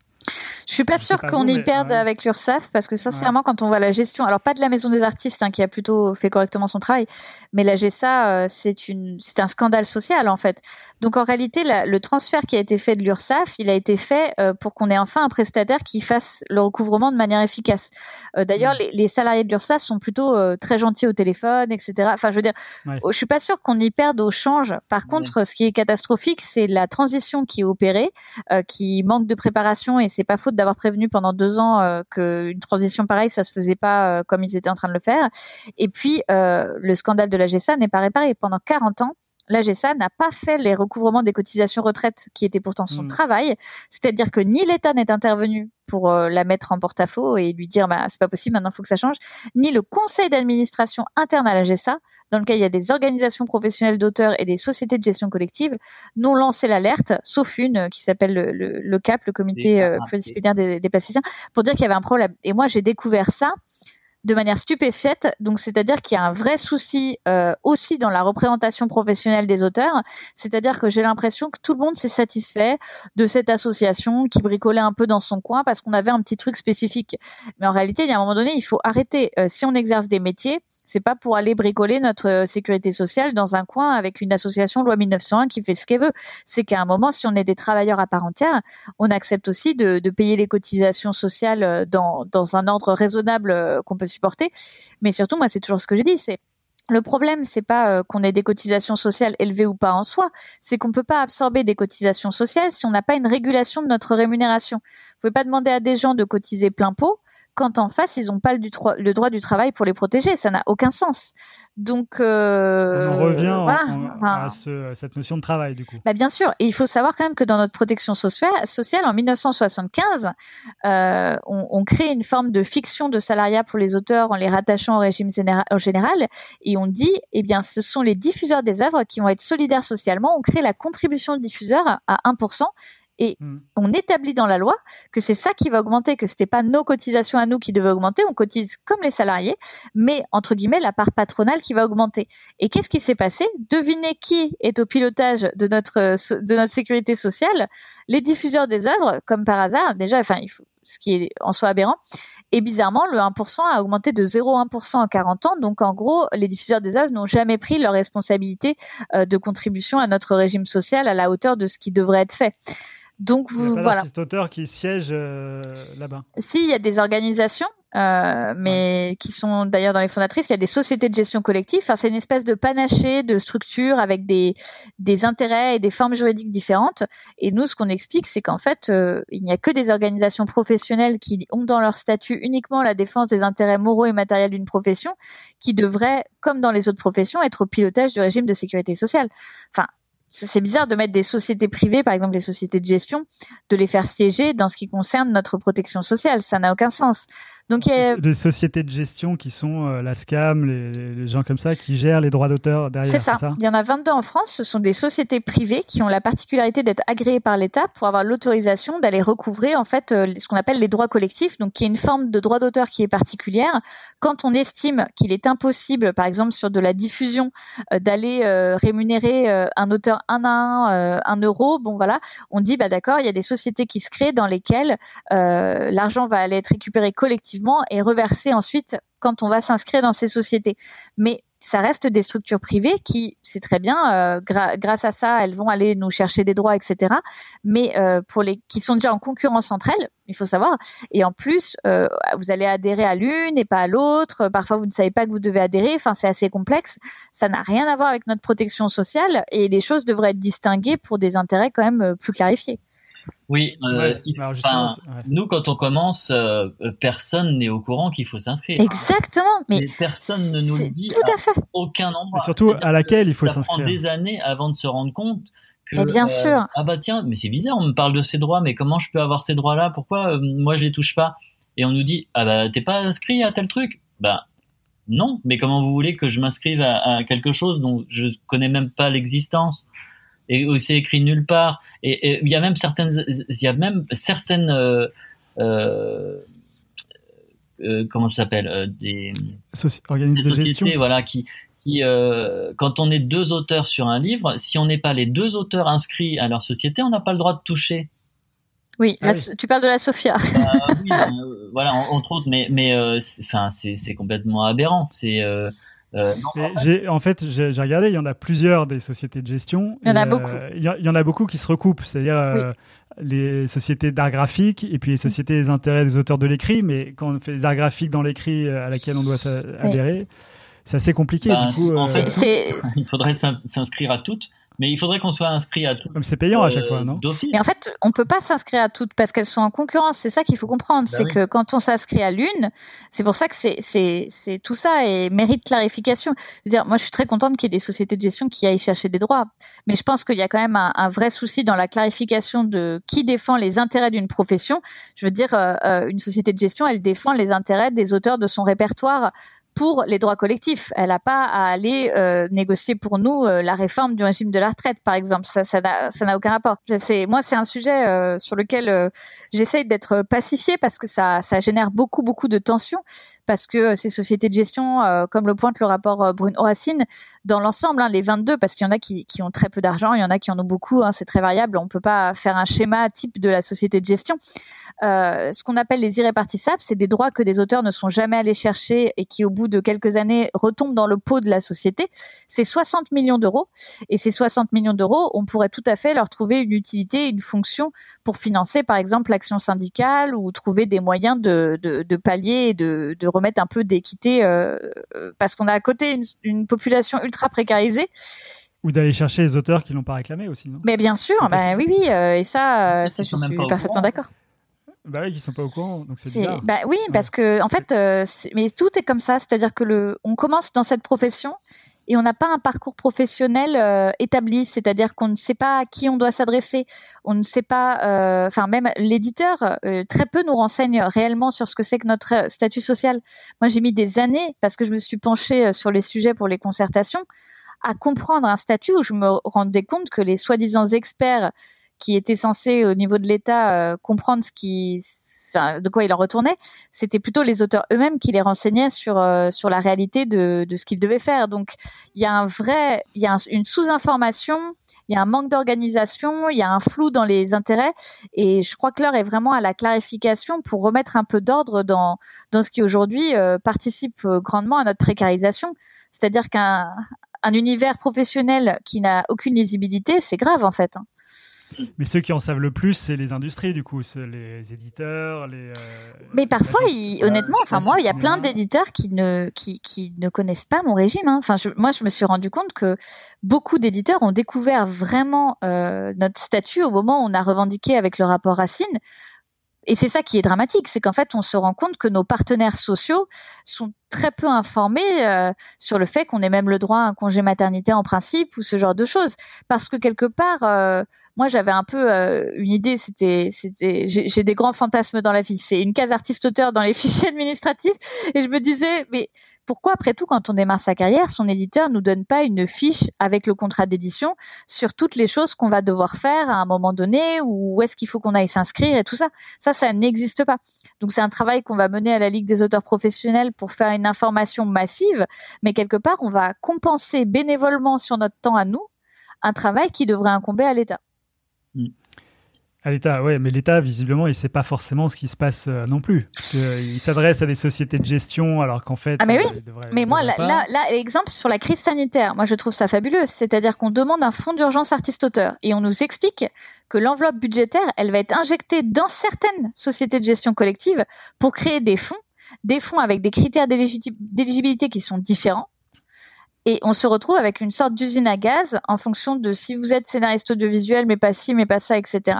je suis pas sûre qu'on y perde avec l'URSSAF parce que sincèrement, quand on voit la gestion, alors pas de la Maison des artistes hein, qui a plutôt fait correctement son travail, mais la GSA, euh, c'est une, c'est un scandale social en fait. Donc en réalité, le transfert qui a été fait de l'URSSAF, il a été fait euh, pour qu'on ait enfin un prestataire qui fasse le recouvrement de manière efficace. Euh, d'ailleurs, mm. les, salariés de l'URSSAF sont plutôt très gentils au téléphone, etc. Enfin, je veux dire, je suis pas sûre qu'on y perde au change. Par contre, ce qui est catastrophique, c'est la transition qui est opérée, qui manque de préparation et c'est pas faute d'avoir prévenu pendant deux ans euh, qu'une transition pareille, ça se faisait pas euh, comme ils étaient en train de le faire. Et puis, euh, le scandale de la GSA n'est pas réparé. Pendant 40 ans, l'AGSA n'a pas fait les recouvrements des cotisations retraite qui étaient pourtant son Mm. travail. C'est-à-dire que ni l'État n'est intervenu pour euh, la mettre en porte-à-faux et lui dire bah c'est pas possible maintenant il faut que ça change ni le conseil d'administration interne à l'AGSA dans lequel il y a des organisations professionnelles d'auteurs et des sociétés de gestion collective n'ont lancé l'alerte sauf une euh, qui s'appelle le, le, le CAP le comité euh, pluridisciplinaire des, des plasticiens pour dire qu'il y avait un problème et moi j'ai découvert ça de manière stupéfiante. Donc, c'est-à-dire qu'il y a un vrai souci euh, aussi dans la représentation professionnelle des auteurs. C'est-à-dire que j'ai l'impression que tout le monde s'est satisfait de cette association qui bricolait un peu dans son coin parce qu'on avait un petit truc spécifique. Mais en réalité, il y a un moment donné, il faut arrêter. Euh, si on exerce des métiers, c'est pas pour aller bricoler notre euh, sécurité sociale dans un coin avec une association loi 1901 qui fait ce qu'elle veut. C'est qu'à un moment, si on est des travailleurs à part entière, on accepte aussi de, payer les cotisations sociales euh, dans, un ordre raisonnable euh, qu'on peut supporter. Mais surtout, moi, c'est toujours ce que j'ai dit, c'est le problème, c'est pas qu'on ait des cotisations sociales élevées ou pas en soi, c'est qu'on peut pas absorber des cotisations sociales si on n'a pas une régulation de notre rémunération. Vous pouvez pas demander à des gens de cotiser plein pot quand en face ils n'ont pas le, droit du travail pour les protéger, ça n'a aucun sens. Donc euh, On en revient en- voilà. en- Enfin, à, ce- à cette notion de travail, du coup. bah bien sûr, et il faut savoir quand même que dans notre protection sociale, en 1975, euh, on, on crée une forme de fiction de salariat pour les auteurs en les rattachant au régime général, et on dit, eh bien, ce sont les diffuseurs des œuvres qui vont être solidaires socialement. On crée la contribution de diffuseur à 1%. Et Mm. on établit dans la loi que c'est ça qui va augmenter, que c'était pas nos cotisations à nous qui devaient augmenter, on cotise comme les salariés, mais entre guillemets la part patronale qui va augmenter. Et qu'est-ce qui s'est passé? Devinez qui est au pilotage de notre euh, de notre sécurité sociale? Les diffuseurs des œuvres, comme par hasard. Déjà, enfin, il faut, ce qui est en soi aberrant. Et bizarrement, le 1% a augmenté de 0,1% en 40 ans. Donc, en gros, les diffuseurs des œuvres n'ont jamais pris leur responsabilité euh, de contribution à notre régime social à la hauteur de ce qui devrait être fait. Donc, Il n'y a vous, pas voilà. auteur qui siège euh, là-bas. Si, il y a des organisations, euh, mais qui sont d'ailleurs dans les fondatrices. Il y a des sociétés de gestion collective. Enfin, c'est une espèce de panaché de structures avec des des intérêts et des formes juridiques différentes. Et nous, ce qu'on explique, c'est qu'en fait, euh, il n'y a que des organisations professionnelles qui ont dans leur statut uniquement la défense des intérêts moraux et matériels d'une profession, qui devraient, comme dans les autres professions, être au pilotage du régime de sécurité sociale. Enfin. C'est bizarre de mettre des sociétés privées, par exemple les sociétés de gestion, de les faire siéger dans ce qui concerne notre protection sociale. Ça n'a aucun sens. Donc, il y a, Les sociétés de gestion qui sont euh, la SCAM, les, les gens comme ça, qui gèrent les droits d'auteur derrière. C'est ça. Il y en a 22 en France. Ce sont des sociétés privées qui ont la particularité d'être agréées par l'État pour avoir l'autorisation d'aller recouvrer en fait euh, ce qu'on appelle les droits collectifs, donc qui est une forme de droit d'auteur qui est particulière. Quand on estime qu'il est impossible, par exemple sur de la diffusion, euh, d'aller rémunérer un auteur un à un, un euro, bon voilà, on dit bah d'accord, il y a des sociétés qui se créent dans lesquelles l'argent va aller être récupéré collectivement et reversé ensuite quand on va s'inscrire dans ces sociétés. Mais ça reste des structures privées qui, c'est très bien, euh, grâce à ça, elles vont aller nous chercher des droits, etc. Mais euh, pour les qui sont déjà en concurrence entre elles, il faut savoir. Et en plus, euh, vous allez adhérer à l'une et pas à l'autre. Parfois, vous ne savez pas que vous devez adhérer. Enfin, c'est assez complexe. Ça n'a rien à voir avec notre protection sociale et les choses devraient être distinguées pour des intérêts quand même plus clarifiés. Oui, euh, Ouais, alors justement, ouais. nous quand on commence, euh, euh, personne n'est au courant qu'il faut s'inscrire. Exactement. Mais Mais personne ne nous le dit tout à fait. aucun endroit. Et surtout à laquelle il faut ça prend s'inscrire. des années avant de se rendre compte que Mais bien sûr. ah bah tiens mais c'est bizarre on me parle de ces droits mais comment je peux avoir ces droits là pourquoi euh, moi je les touche pas? Et on nous dit ah bah t'es pas inscrit à tel truc? Bah non mais comment vous voulez que je m'inscrive à, à quelque chose dont je connais même pas l'existence? Et où c'est écrit nulle part et il y a même certaines il y a même certaines euh, euh, euh, comment ça s'appelle euh, des Soci- organismes des de gestion. sociétés voilà qui qui euh, quand on est deux auteurs sur un livre si on n'est pas les deux auteurs inscrits à leur société on n'a pas le droit de toucher Oui, Ah la- oui. tu parles de la Sophia. Bah oui, euh, voilà en- entre autres mais mais euh, c'est- enfin c'est c'est complètement aberrant c'est euh, non, en fait, j'ai regardé, il y en a plusieurs des sociétés de gestion. Il y en a euh, beaucoup. Il y, en a beaucoup qui se recoupent, c'est-à-dire euh, les sociétés d'art graphique et puis les sociétés des intérêts des auteurs de l'écrit. Mais quand on fait des arts graphiques dans l'écrit euh, à laquelle on doit s'a- adhérer, c'est assez compliqué. Bah, du coup, en euh, fait, il faudrait s'in- s'inscrire à toutes Mais il faudrait qu'on soit inscrit à tout. Comme c'est payant à chaque fois, non? Mais en fait, on peut pas s'inscrire à toutes parce qu'elles sont en concurrence. C'est ça qu'il faut comprendre. Bah c'est oui. que quand on s'inscrit à l'une, c'est pour ça que c'est c'est c'est tout ça et mérite clarification. Je veux dire, moi, je suis très contente qu'il y ait des sociétés de gestion qui aillent chercher des droits, mais je pense qu'il y a quand même un, un vrai souci dans la clarification de qui défend les intérêts d'une profession. Je veux dire, euh, euh, une société de gestion, elle défend les intérêts des auteurs de son répertoire pour les droits collectifs. Elle n'a pas à aller euh, négocier pour nous euh, la réforme du régime de la retraite, par exemple. Ça, ça n'a, aucun rapport. C'est, moi, c'est un sujet euh, sur lequel euh, j'essaye d'être pacifiée parce que ça, ça génère beaucoup, beaucoup de tensions. Parce que euh, ces sociétés de gestion, euh, comme le pointe le rapport euh, Bruno Racine, dans l'ensemble, hein, les 22, parce qu'il y en a qui, ont très peu d'argent, il y en a qui en ont beaucoup, hein, c'est très variable. On peut pas faire un schéma type de la société de gestion. Ce qu'on appelle les irrépartissables, c'est des droits que des auteurs ne sont jamais allés chercher et qui, au bout de quelques années, retombent dans le pot de la société. C'est 60 millions d'euros. Et ces 60 millions d'euros, on pourrait tout à fait leur trouver une utilité, une fonction pour financer, par exemple, l'action syndicale ou trouver des moyens de pallier et de, de remettre un peu d'équité, euh, euh, parce qu'on a à côté une, une population ultra précarisée. Ou d'aller chercher les auteurs qui l'ont pas réclamé aussi, non? Mais bien sûr, bah, oui, oui, euh, et ça, euh, ça je suis parfaitement d'accord. Bah oui, qui sont pas au courant, donc c'est bah oui parce que en fait euh, mais tout est comme ça c'est-à-dire que le on commence dans cette profession et on n'a pas un parcours professionnel euh, établi. C'est-à-dire qu'on ne sait pas à qui on doit s'adresser. On ne sait pas euh, enfin même l'éditeur euh, très peu nous renseigne réellement sur ce que c'est que notre euh, statut social. Moi j'ai mis des années parce que je me suis penchée euh, sur les sujets pour les concertations à comprendre un statut où je me rendais compte que les soi-disant experts qui étaient censés au niveau de l'État comprendre ce qui de quoi il en retournait, c'était plutôt les auteurs eux-mêmes qui les renseignaient sur euh, sur la réalité de, de ce qu'ils devaient faire. Donc il y a un vrai, il y a un- une sous-information, il y a un manque d'organisation, il y a un flou dans les intérêts, et je crois que l'heure est vraiment à la clarification pour remettre un peu d'ordre dans dans ce qui aujourd'hui euh, participe euh, grandement à notre précarisation. C'est-à-dire qu'un un univers professionnel qui n'a aucune lisibilité, c'est grave en fait. hein. Mais ceux qui en savent le plus, c'est les industries, du coup, c'est les éditeurs, les. euh, Mais parfois, il- honnêtement, enfin moi, il y a plein d'éditeurs qui ne qui, qui ne connaissent pas mon régime. hein. Enfin, je, moi, je me suis rendu compte que beaucoup d'éditeurs ont découvert vraiment euh, notre statut au moment où on a revendiqué avec le rapport Racine. Et c'est ça qui est dramatique, c'est qu'en fait, on se rend compte que nos partenaires sociaux sont très peu informés euh, sur le fait qu'on ait même le droit à un congé maternité en principe ou ce genre de choses. Parce que quelque part, euh, moi, j'avais un peu euh, une idée. C'était, c'était, j'ai j'ai des grands fantasmes dans la vie. C'est une case artiste-auteur dans les fichiers administratifs, et je me disais, mais pourquoi, après tout, quand on démarre sa carrière, son éditeur nous donne pas une fiche avec le contrat d'édition sur toutes les choses qu'on va devoir faire à un moment donné, ou où est-ce qu'il faut qu'on aille s'inscrire et tout ça? Ça, ça n'existe pas. Donc, c'est un travail qu'on va mener à la Ligue des auteurs professionnels pour faire une information massive, mais quelque part, on va compenser bénévolement sur notre temps à nous un travail qui devrait incomber à l'État. À l'État, ouais, mais l'État, visiblement, il sait pas forcément ce qui se passe euh, non plus. Que, euh, il s'adresse à des sociétés de gestion, alors qu'en fait. Ah, mais oui. euh, devrait- Mais moi, là, là, là, exemple sur la crise sanitaire, moi je trouve ça fabuleux. C'est-à-dire qu'on demande un fonds d'urgence artiste-auteur et on nous explique que l'enveloppe budgétaire, elle va être injectée dans certaines sociétés de gestion collective pour créer des fonds, des fonds avec des critères d'éligi- d'éligibilité qui sont différents. Et on se retrouve avec une sorte d'usine à gaz en fonction de si vous êtes scénariste audiovisuel, mais pas ci, mais pas ça, etc.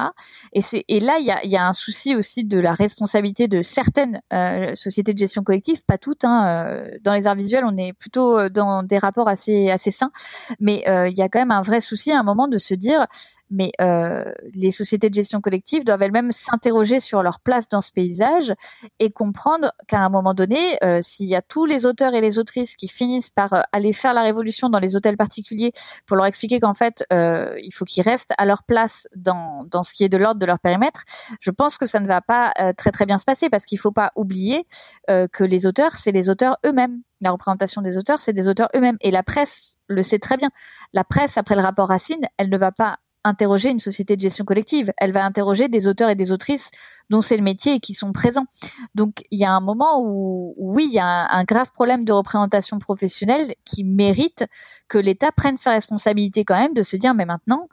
Et, c'est, et là, il y a, y a un souci aussi de la responsabilité de certaines euh, sociétés de gestion collective, pas toutes. Hein, euh, dans les arts visuels, on est plutôt euh, dans des rapports assez assez sains, mais euh, il y a quand même un vrai souci à un moment de se dire, mais euh, les sociétés de gestion collective doivent elles-mêmes s'interroger sur leur place dans ce paysage et comprendre qu'à un moment donné, euh, s'il y a tous les auteurs et les autrices qui finissent par euh, aller faire la révolution dans les hôtels particuliers pour leur expliquer qu'en fait, euh, il faut qu'ils restent à leur place dans, dans ce qui est de l'ordre de leur périmètre, je pense que ça ne va pas euh, très très bien se passer parce qu'il faut pas oublier que les auteurs, c'est les auteurs eux-mêmes. La représentation des auteurs, c'est des auteurs eux-mêmes. Et la presse le sait très bien. La presse, après le rapport Racine, elle ne va pas interroger une société de gestion collective. Elle va interroger des auteurs et des autrices dont c'est le métier et qui sont présents. Donc il y a un moment où, où oui, il y a un, un grave problème de représentation professionnelle qui mérite que l'État prenne sa responsabilité quand même de se dire mais maintenant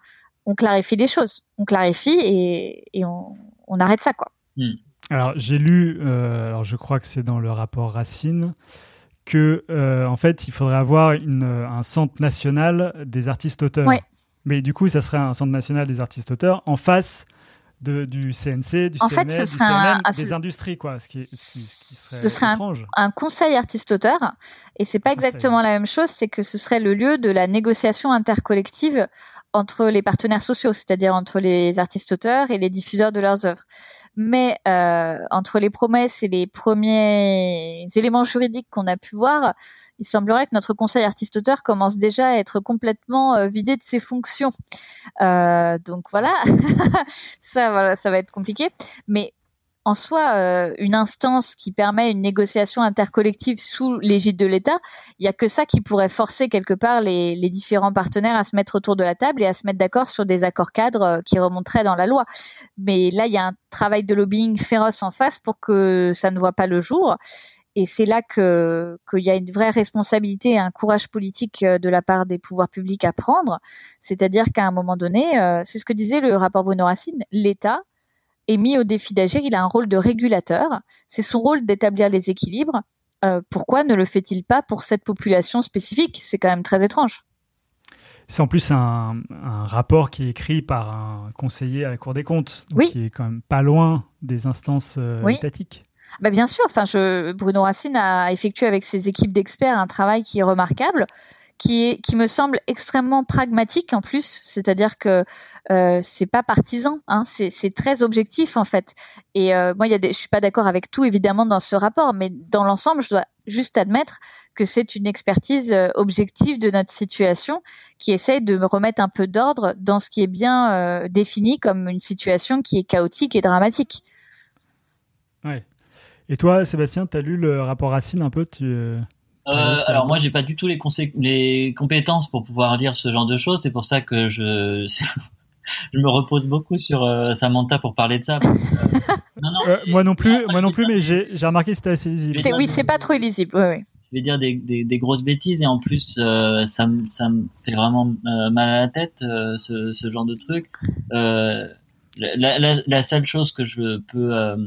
on clarifie les choses, on clarifie et, et on, on arrête ça quoi. Alors, j'ai lu, euh, alors je crois que c'est dans le rapport Racine, que euh, en fait, il faudrait avoir une, un centre national des artistes auteurs. Ouais. Mais du coup, ça serait un centre national des artistes auteurs en face de, du CNC, du En CNL, fait, ce du serait CNM, un- ah, des industries, quoi. Ce qui, ce qui- ce qui serait Ce serait un- conseil artiste-auteur, et c'est pas Conseil. exactement la même chose, c'est que ce serait le lieu de la négociation intercollective entre les partenaires sociaux, c'est-à-dire entre les artistes-auteurs et les diffuseurs de leurs œuvres. Mais euh, entre les promesses et les premiers éléments juridiques qu'on a pu voir, il semblerait que notre conseil artiste-auteur commence déjà à être complètement euh, vidé de ses fonctions. Euh, donc voilà, ça, voilà, ça va être compliqué. En soi, euh, une instance qui permet une négociation intercollective sous l'égide de l'État, il y a que ça qui pourrait forcer quelque part les, les différents partenaires à se mettre autour de la table et à se mettre d'accord sur des accords cadres euh, qui remonteraient dans la loi. Mais là, il y a un travail de lobbying féroce en face pour que ça ne voit pas le jour. Et c'est là que qu'il y a une vraie responsabilité et un courage politique euh, de la part des pouvoirs publics à prendre. C'est-à-dire qu'à un moment donné, euh, c'est ce que disait le rapport Bruno Racine, l'État est mis au défi d'agir. Il a un rôle de régulateur. C'est son rôle d'établir les équilibres. Euh, pourquoi ne le fait-il pas pour cette population spécifique? C'est quand même très étrange. C'est en plus un, un rapport qui est écrit par un conseiller à la Cour des comptes, donc Oui. qui est quand même pas loin des instances euh, Oui. étatiques. Bah bien sûr. Enfin, je, Bruno Racine a effectué avec ses équipes d'experts un travail qui est remarquable, qui est, qui me semble extrêmement pragmatique en plus. C'est-à-dire que euh, c'est pas partisan, hein, c'est, très objectif en fait. Et euh, moi, il y a des, je suis pas d'accord avec tout évidemment dans ce rapport, mais dans l'ensemble, je dois juste admettre que c'est une expertise euh, objective de notre situation qui essaye de me remettre un peu d'ordre dans ce qui est bien euh, défini comme une situation qui est chaotique et dramatique. Ouais. Et toi, Sébastien, tu as lu le rapport Racine un peu? Tu, euh, alors vrai. moi j'ai pas du tout les, les compétences pour pouvoir lire ce genre de choses, c'est pour ça que je je me repose beaucoup sur euh, Samantha pour parler de ça. parce euh, non non, euh, Moi non plus, Non, moi, non plus, mais j'ai j'ai remarqué que c'était assez lisible. Oui, c'est pas trop oui. je vais dire des, des, des grosses bêtises et en plus euh, ça me ça me fait vraiment euh, mal à la tête euh, ce, ce genre de truc. Euh, la, la, la seule chose que je peux euh,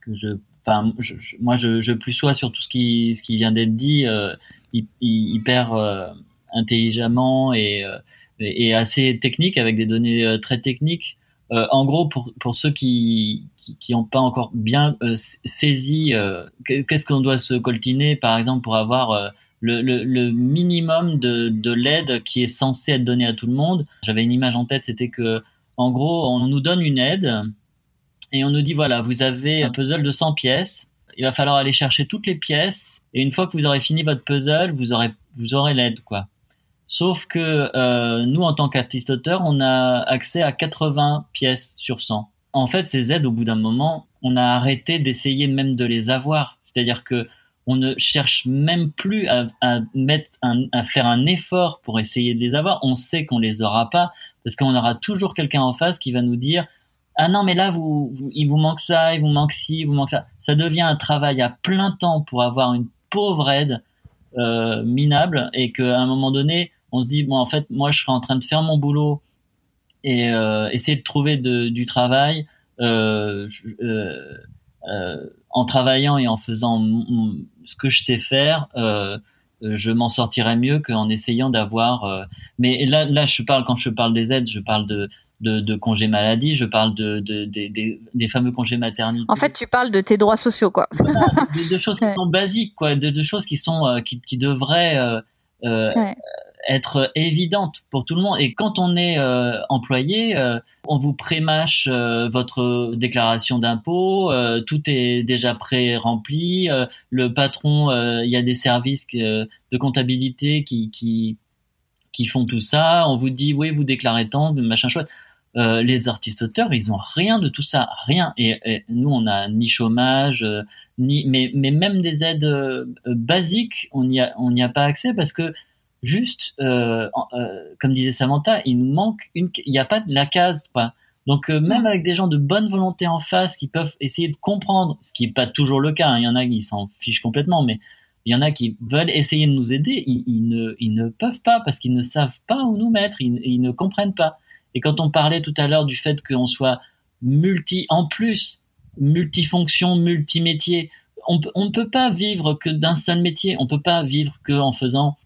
que je enfin je, je- moi je, je plus sois sur tout ce qui ce qui vient d'être dit euh, hy- hy- hyper euh, intelligemment et, euh, et et assez technique avec des données euh, très techniques Euh, en gros, pour, pour ceux qui qui qui ont pas encore bien euh, saisi que- qu'est-ce qu'on doit se coltiner, par exemple, pour avoir le, le, le minimum de, de l'aide qui est censée être donnée à tout le monde. J'avais une image en tête, c'était que en gros, on nous donne une aide et on nous dit voilà, vous avez un puzzle de 100 pièces, il va falloir aller chercher toutes les pièces et une fois que vous aurez fini votre puzzle, vous aurez vous aurez l'aide quoi. Sauf que euh, nous, en tant qu'artiste auteur, on a accès à 80 pièces sur 100. En fait, ces aides, au bout d'un moment, on a arrêté d'essayer même de les avoir. C'est-à-dire que on ne cherche même plus à, à mettre un, à faire un effort pour essayer de les avoir. On sait qu'on les aura pas parce qu'on aura toujours quelqu'un en face qui va nous dire ah non mais là vous, il vous manque ça, il vous manque ci, il vous manque ça. Ça devient un travail à plein temps pour avoir une pauvre aide euh, minable et qu'à un moment donné on se dit bon en fait moi je serais en train de faire mon boulot et euh, essayer de trouver du travail euh, en travaillant et en faisant ce que je sais faire je m'en sortirais mieux qu'en essayant d'avoir mais là là je parle quand je parle des aides je parle de de, de congés maladie, je parle de, de, des- des, des fameux congés maternité En fait, tu parles de tes droits sociaux, quoi. de, de choses qui sont basiques, quoi, de, de choses qui sont euh, qui, qui devraient euh, euh, Ouais. être évidentes pour tout le monde. Et quand on est euh, employé, euh, on vous prémâche euh, votre déclaration d'impôt, euh, tout est déjà pré-rempli. euh, le patron, euh, il y a des services de comptabilité qui, qui qui font tout ça. On vous dit oui, vous déclarez tant, machin chouette. Euh, les artistes auteurs, ils ont rien de tout ça, rien. Et, et nous, on a ni chômage, euh, ni mais mais même des aides euh, basiques, on n'y a on n'y a pas accès parce que juste, euh, euh, comme disait Samantha, il nous manque une, il n'y a pas de la case, quoi. Donc euh, même avec des gens de bonne volonté en face qui peuvent essayer de comprendre, ce qui est pas toujours le cas, hein, il y en a qui s'en fichent complètement, mais il y en a qui veulent essayer de nous aider, ils, ils ne, ils ne peuvent pas parce qu'ils ne savent pas où nous mettre, ils, ils ne comprennent pas. Et quand on parlait tout à l'heure du fait qu'on soit multi, en plus, multifonction, multimétier, on, on ne peut pas vivre que d'un seul métier, on peut pas vivre que en faisant,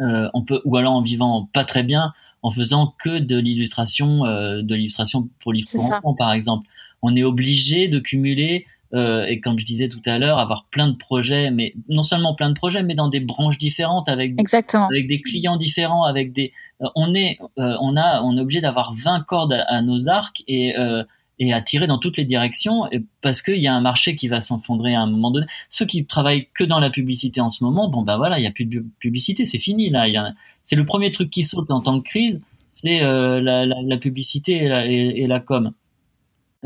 euh, on peut, ou alors en vivant pas très bien, en faisant que de l'illustration, de l'illustration pour enfants, par exemple. On est obligé de cumuler euh, et comme je disais tout à l'heure, avoir plein de projets, mais non seulement plein de projets, mais dans des branches différentes, avec Exactement. avec des clients différents, avec des, euh, on est, euh, on a, on est obligé d'avoir 20 cordes à, nos arcs et et à tirer dans toutes les directions parce qu'il y a un marché qui va s'enfondrer à un moment donné. Ceux qui travaillent que dans la publicité en ce moment, bon ben voilà, il y a plus de publicité, c'est fini là. C'est le premier truc qui saute en temps de crise, c'est la, la, la, publicité et la, et la com.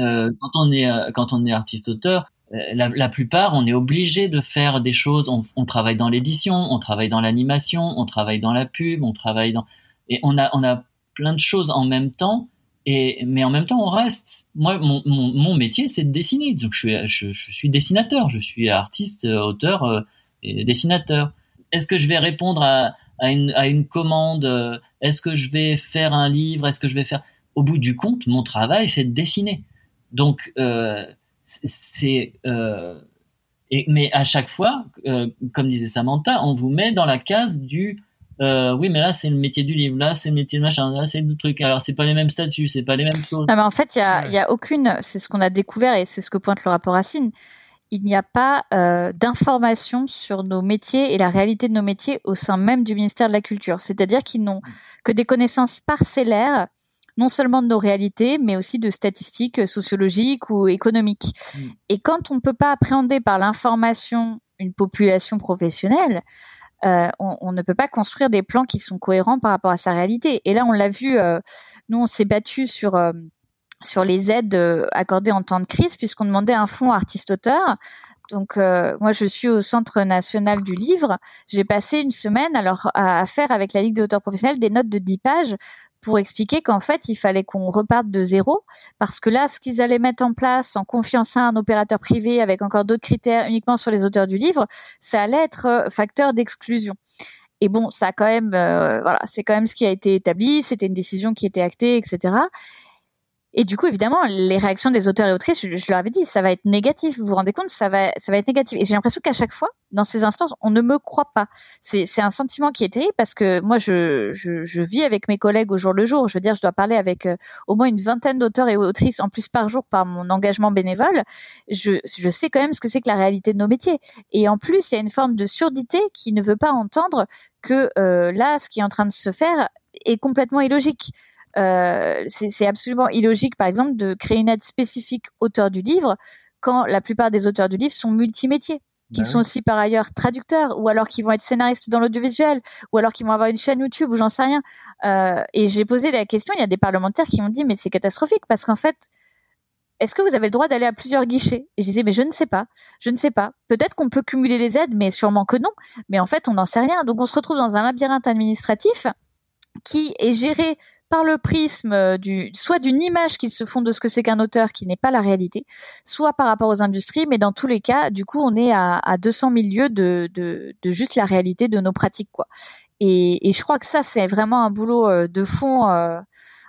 Euh, quand on est euh, quand on est artiste auteur, euh, la, plupart, on est obligé de faire des choses. On, travaille dans l'édition, on travaille dans l'animation, on travaille dans la pub, on travaille dans et on a plein de choses en même temps. Et mais en même temps, on reste. Moi, mon, métier, c'est de dessiner. Donc, je suis dessinateur. Je suis artiste, auteur et dessinateur. Est-ce que je vais répondre à une commande Est-ce que je vais faire un livre Est-ce que je vais faire? Au bout du compte, mon travail, c'est de dessiner. Donc, euh, c'est. Euh, mais à chaque fois, euh, comme disait Samantha, on vous met dans la case du. oui, mais là, c'est le métier du livre, là, c'est le métier de machin, là, c'est le truc. Alors, c'est pas les mêmes statuts, c'est pas les mêmes choses. Non, mais en fait, il y a, y a aucune. C'est ce qu'on a découvert et c'est ce que pointe le rapport Racine il n'y a pas euh, d'informations sur nos métiers et la réalité de nos métiers au sein même du ministère de la Culture. C'est-à-dire qu'ils n'ont que des connaissances parcellaires non seulement de nos réalités, mais aussi de statistiques sociologiques ou économiques. Mm. Et quand on ne peut pas appréhender par l'information une population professionnelle, euh, on, ne peut pas construire des plans qui sont cohérents par rapport à sa réalité. Et là, on l'a vu, euh, nous, on s'est battu sur euh, sur les aides accordées en temps de crise, puisqu'on demandait un fonds artiste-auteur. Donc moi je suis au Centre national du livre. J'ai passé une semaine alors à, faire avec la Ligue des auteurs professionnels des notes de 10 pages pour expliquer qu'en fait, il fallait qu'on reparte de zéro, parce que là, ce qu'ils allaient mettre en place en confiançant un opérateur privé avec encore d'autres critères uniquement sur les auteurs du livre, ça allait être euh, facteur d'exclusion. Et bon, ça a quand même, euh, voilà, c'est quand même ce qui a été établi, c'était une décision qui était actée, etc. Et du coup, évidemment, les réactions des auteurs et autrices, je, leur avais dit, ça va être négatif. Vous vous rendez compte, ça va, ça va être négatif. Et j'ai l'impression qu'à chaque fois, dans ces instances, on ne me croit pas. C'est, un sentiment qui est terrible parce que moi, je, je, je, vis avec mes collègues au jour le jour. Je veux dire, je dois parler avec euh, au moins une vingtaine d'auteurs et autrices en plus par jour par mon engagement bénévole. Je, je sais quand même ce que c'est que la réalité de nos métiers. Et en plus, il y a une forme de surdité qui ne veut pas entendre que euh, là, ce qui est en train de se faire est complètement illogique. Euh, c'est absolument illogique, par exemple, de créer une aide spécifique auteur du livre quand la plupart des auteurs du livre sont multimétiers qui bah sont aussi par ailleurs traducteurs, ou alors qui vont être scénaristes dans l'audiovisuel, ou alors qui vont avoir une chaîne YouTube, ou j'en sais rien. Euh, et j'ai posé la question, il y a des parlementaires qui m'ont dit, mais c'est catastrophique, parce qu'en fait, est-ce que vous avez le droit d'aller à plusieurs guichets? Et je disais, mais je ne sais pas, je ne sais pas. Peut-être qu'on peut cumuler les aides, mais sûrement que non. Mais en fait, on n'en sait rien. Donc on se retrouve dans un labyrinthe administratif qui est géré par le prisme euh, du soit d'une image qu'ils se font de ce que c'est qu'un auteur qui n'est pas la réalité, soit par rapport aux industries, mais dans tous les cas, du coup, on est à, à 200 000 lieues de, de, de, juste la réalité de nos pratiques, quoi. Et, et je crois que ça, c'est vraiment un boulot euh, de fond, euh,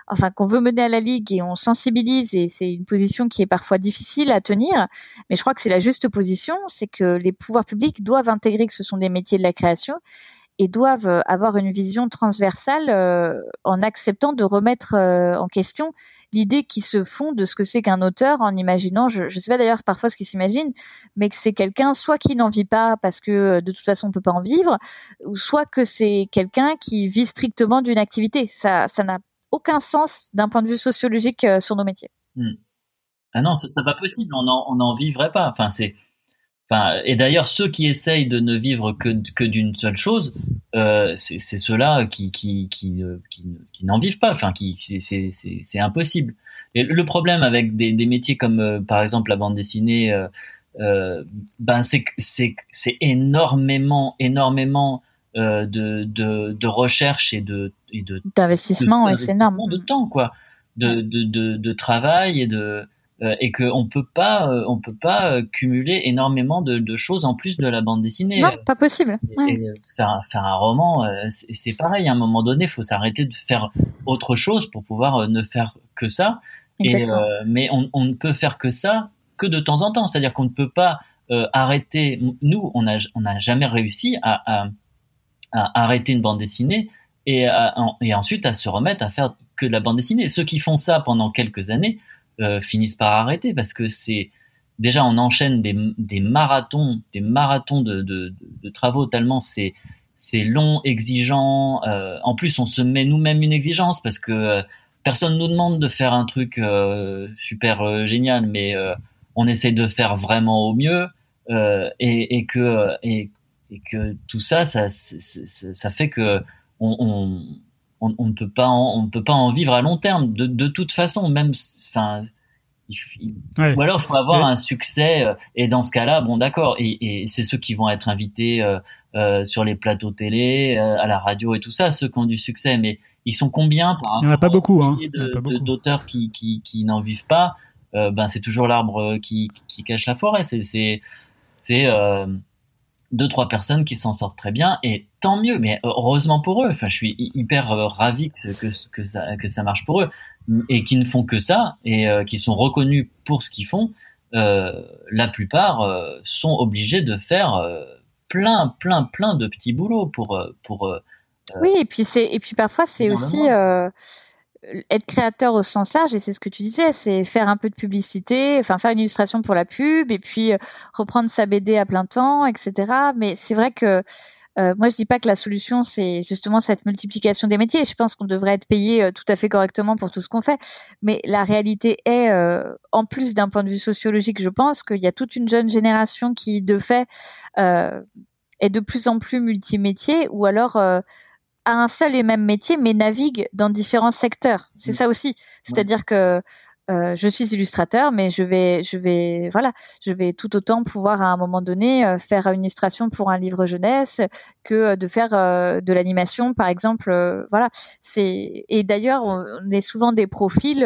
enfin qu'on veut mener à la ligue et on sensibilise et c'est une position qui est parfois difficile à tenir, mais je crois que c'est la juste position, c'est que les pouvoirs publics doivent intégrer que ce sont des métiers de la création et doivent euh, avoir une vision transversale euh, en acceptant de remettre euh, en question l'idée qui se font de ce que c'est qu'un auteur en imaginant, je ne sais pas d'ailleurs parfois ce qu'ils s'imaginent, mais que c'est quelqu'un soit qui n'en vit pas parce que de toute façon on peut pas en vivre, ou soit que c'est quelqu'un qui vit strictement d'une activité. Ça, ça n'a aucun sens d'un point de vue sociologique sur nos métiers. Hmm. Ah non, ce serait pas possible. On n'en vivrait pas. Enfin, c'est et d'ailleurs, ceux qui essayent de ne vivre que, que d'une seule chose, euh, c'est ceux-là qui, qui, qui, euh, qui, qui n'en vivent pas. Enfin, qui, c'est impossible. Et le problème avec des, des métiers comme, euh, par exemple, la bande dessinée, euh, ben c'est c'est énormément, énormément de, de, de recherche et de d'investissement, et c'est énorme. De temps, quoi, de, de, de, de travail et de euh, et qu'on peut pas, euh, on peut pas euh, cumuler énormément de, de, choses en plus de la bande dessinée. Non, pas possible. faire, faire, un roman, c'est pareil. À un moment donné, il faut s'arrêter de faire autre chose pour pouvoir ne faire que ça. Et, mais on, on, ne peut faire que ça que de temps en temps. C'est-à-dire qu'on ne peut pas arrêter. Nous, on n'a on a jamais réussi à, à, à, arrêter une bande dessinée et, et ensuite à se remettre à faire que de la bande dessinée. Ceux qui font ça pendant quelques années finissent par arrêter parce que c'est déjà on enchaîne des, des marathons, des marathons de, de, travaux tellement c'est c'est long, exigeant. Euh, en plus, on se met nous-mêmes une exigence parce que euh, personne nous demande de faire un truc euh, super génial, mais on essaie de faire vraiment au mieux et, et, que et, que tout ça, ça, ça, fait que on, on, ne peut pas en, on ne peut pas en vivre à long terme de, de toute façon, même enfin ou alors, il faut avoir un succès. Euh, et dans ce cas-là, bon, d'accord. Et, et c'est ceux qui vont être invités euh, euh, sur les plateaux télé, euh, à la radio et tout ça, ceux qui ont du succès. Mais ils sont combien par Il n'y en a pas beaucoup. Hein. D'auteurs qui, qui, qui n'en vivent pas. ben, c'est toujours l'arbre qui, qui cache la forêt. C'est c'est deux trois personnes qui s'en sortent très bien et tant mieux mais heureusement pour eux enfin je suis hyper ravi que, que, que ça que ça marche pour eux et qui ne font que ça et euh, qui sont reconnus pour ce qu'ils font, euh, la plupart euh, sont obligés de faire plein, plein, plein de petits boulots pour pour. oui, et puis c'est et puis parfois c'est aussi être créateur au sens large et c'est ce que tu disais, c'est faire un peu de publicité, enfin faire une illustration pour la pub et puis reprendre sa BD à plein temps, etc. Mais c'est vrai que euh, moi, je dis pas que la solution c'est justement cette multiplication des métiers. Je pense qu'on devrait être payé euh, tout à fait correctement pour tout ce qu'on fait. Mais la réalité est, euh, en plus d'un point de vue sociologique, je pense qu'il y a toute une jeune génération qui, de fait, est de plus en plus multimétier, ou alors a un seul et même métier, mais navigue dans différents secteurs. C'est mmh. ça aussi. C'est-à-dire que euh, je suis illustrateur, mais je vais, je vais, voilà, je vais tout autant pouvoir à un moment donné euh, faire une illustration pour un livre jeunesse que euh, de faire de l'animation, par exemple. voilà, c'est et d'ailleurs on est souvent des profils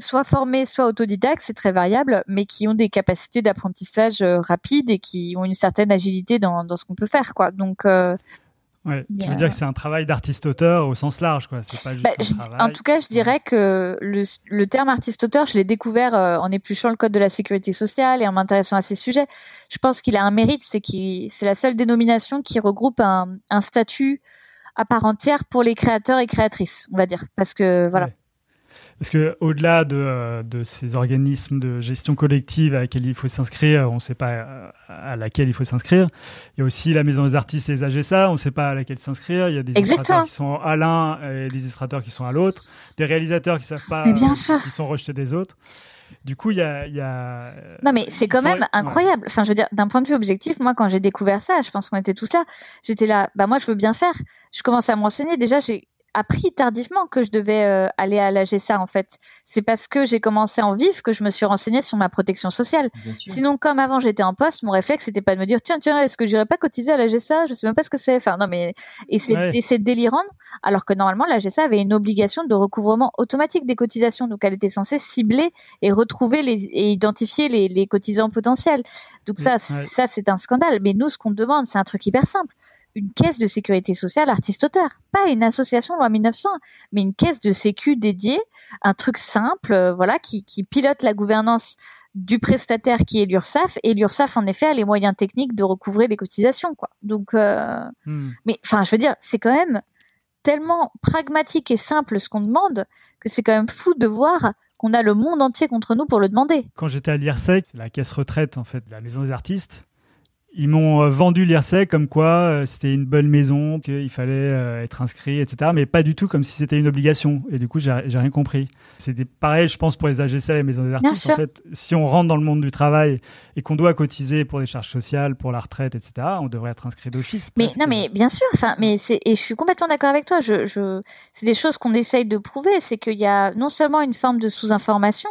soit formés, soit autodidactes, c'est très variable, mais qui ont des capacités d'apprentissage rapides et qui ont une certaine agilité dans, dans ce qu'on peut faire, quoi. Donc Ouais, tu veux dire que c'est un travail d'artiste-auteur au sens large, quoi. C'est pas juste bah, un travail... En tout cas, je dirais que le, le terme artiste-auteur, je l'ai découvert euh, en épluchant le code de la sécurité sociale et en m'intéressant à ces sujets. Je pense qu'il a un mérite, c'est qu'il c'est la seule dénomination qui regroupe un, un, statut à part entière pour les créateurs et créatrices, on va dire, parce que voilà. Parce que au-delà de, euh, de, ces organismes de gestion collective à laquelle il faut s'inscrire, on ne sait pas euh, à laquelle il faut s'inscrire. Il y a aussi la Maison des artistes et les AGSA, on ne sait pas à laquelle s'inscrire. Il y a des illustrateurs qui sont à l'un et des illustrateurs qui sont à l'autre. Des réalisateurs qui savent pas, bien sûr. qui sont rejetés des autres. Du coup, il y a, y a, Non, mais c'est quand même incroyable. Enfin, je veux dire, d'un point de vue objectif, moi, quand j'ai découvert ça, je pense qu'on était tous là. J'étais là, bah moi, je veux bien faire. Je commençais à me renseigner. Déjà, j'ai appris tardivement que je devais euh, aller à la GSA en fait. C'est parce que j'ai commencé en vif que je me suis renseignée sur ma protection sociale. Sinon, comme avant j'étais en poste, mon réflexe c'était pas de me dire tiens tiens est-ce que j'irais pas cotiser à la GSA Je sais même pas ce que c'est. Enfin non mais et c'est délirant alors que normalement la GSA avait une obligation de recouvrement automatique des cotisations donc elle était censée cibler et retrouver les et identifier les, les cotisants potentiels. Donc ça ça c'est un scandale. Mais nous ce qu'on demande c'est un truc hyper simple une caisse de sécurité sociale artiste-auteur. Pas une association loi 1900, mais une caisse de sécu dédiée, un truc simple, euh, voilà, qui, qui pilote la gouvernance du prestataire qui est l'URSSAF et l'URSSAF en effet a les moyens techniques de recouvrer les cotisations quoi. Donc euh, hmm. mais enfin je veux dire c'est quand même tellement pragmatique et simple ce qu'on demande que c'est quand même fou de voir qu'on a le monde entier contre nous pour le demander. Quand j'étais à l'IRSEC, c'est la caisse retraite en fait de la maison des artistes, ils m'ont euh, vendu l'IRSEC comme quoi euh, c'était une bonne maison, qu'il fallait euh, être inscrit, etc. Mais pas du tout comme si c'était une obligation. Et du coup, j'ai rien compris. C'est pareil, je pense, pour les AGC, les maisons des artistes. En fait, si on rentre dans le monde du travail et qu'on doit cotiser pour des charges sociales, pour la retraite, etc., on devrait être inscrit d'office. Mais non, mais bien sûr. Enfin, mais c'est et je suis complètement d'accord avec toi. Je, je... c'est des choses qu'on essaye de prouver. C'est qu'il y a non seulement une forme de sous-information,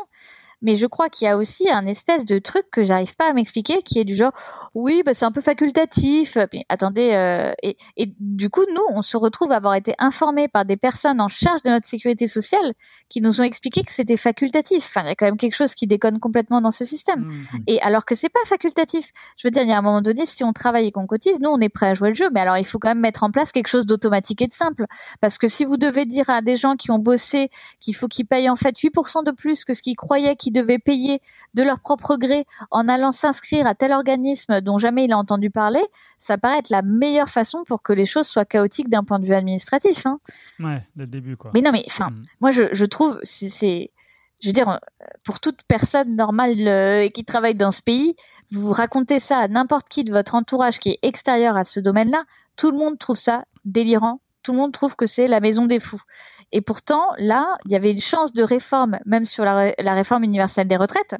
mais je crois qu'il y a aussi un espèce de truc que j'arrive pas à m'expliquer qui est du genre oui bah c'est un peu facultatif. Mais attendez euh, et, et, du coup nous on se retrouve à avoir été informés par des personnes en charge de notre sécurité sociale qui nous ont expliqué que c'était facultatif. Enfin il y a quand même quelque chose qui déconne complètement dans ce système. Mmh. et alors que c'est pas facultatif. Je veux dire il y a un moment donné si on travaille et qu'on cotise nous on est prêt à jouer le jeu. Mais alors il faut quand même mettre en place quelque chose d'automatique et de simple. Parce que si vous devez dire à des gens qui ont bossé qu'il faut qu'ils payent en fait 8% de plus que ce qu'ils croyaient qu'ils qui devaient payer de leur propre gré en allant s'inscrire à tel organisme dont jamais il a entendu parler, ça paraît être la meilleure façon pour que les choses soient chaotiques d'un point de vue administratif. Hein. Ouais, dès le début, quoi. Mais non, mais enfin, Mm. moi, je, je trouve, c'est, je veux dire, pour toute personne normale euh, qui travaille dans ce pays, vous racontez ça à n'importe qui de votre entourage qui est extérieur à ce domaine-là, tout le monde trouve ça délirant. Tout le monde trouve que c'est la maison des fous. Et pourtant, là, il y avait une chance de réforme, même sur la, ré- la réforme universelle des retraites,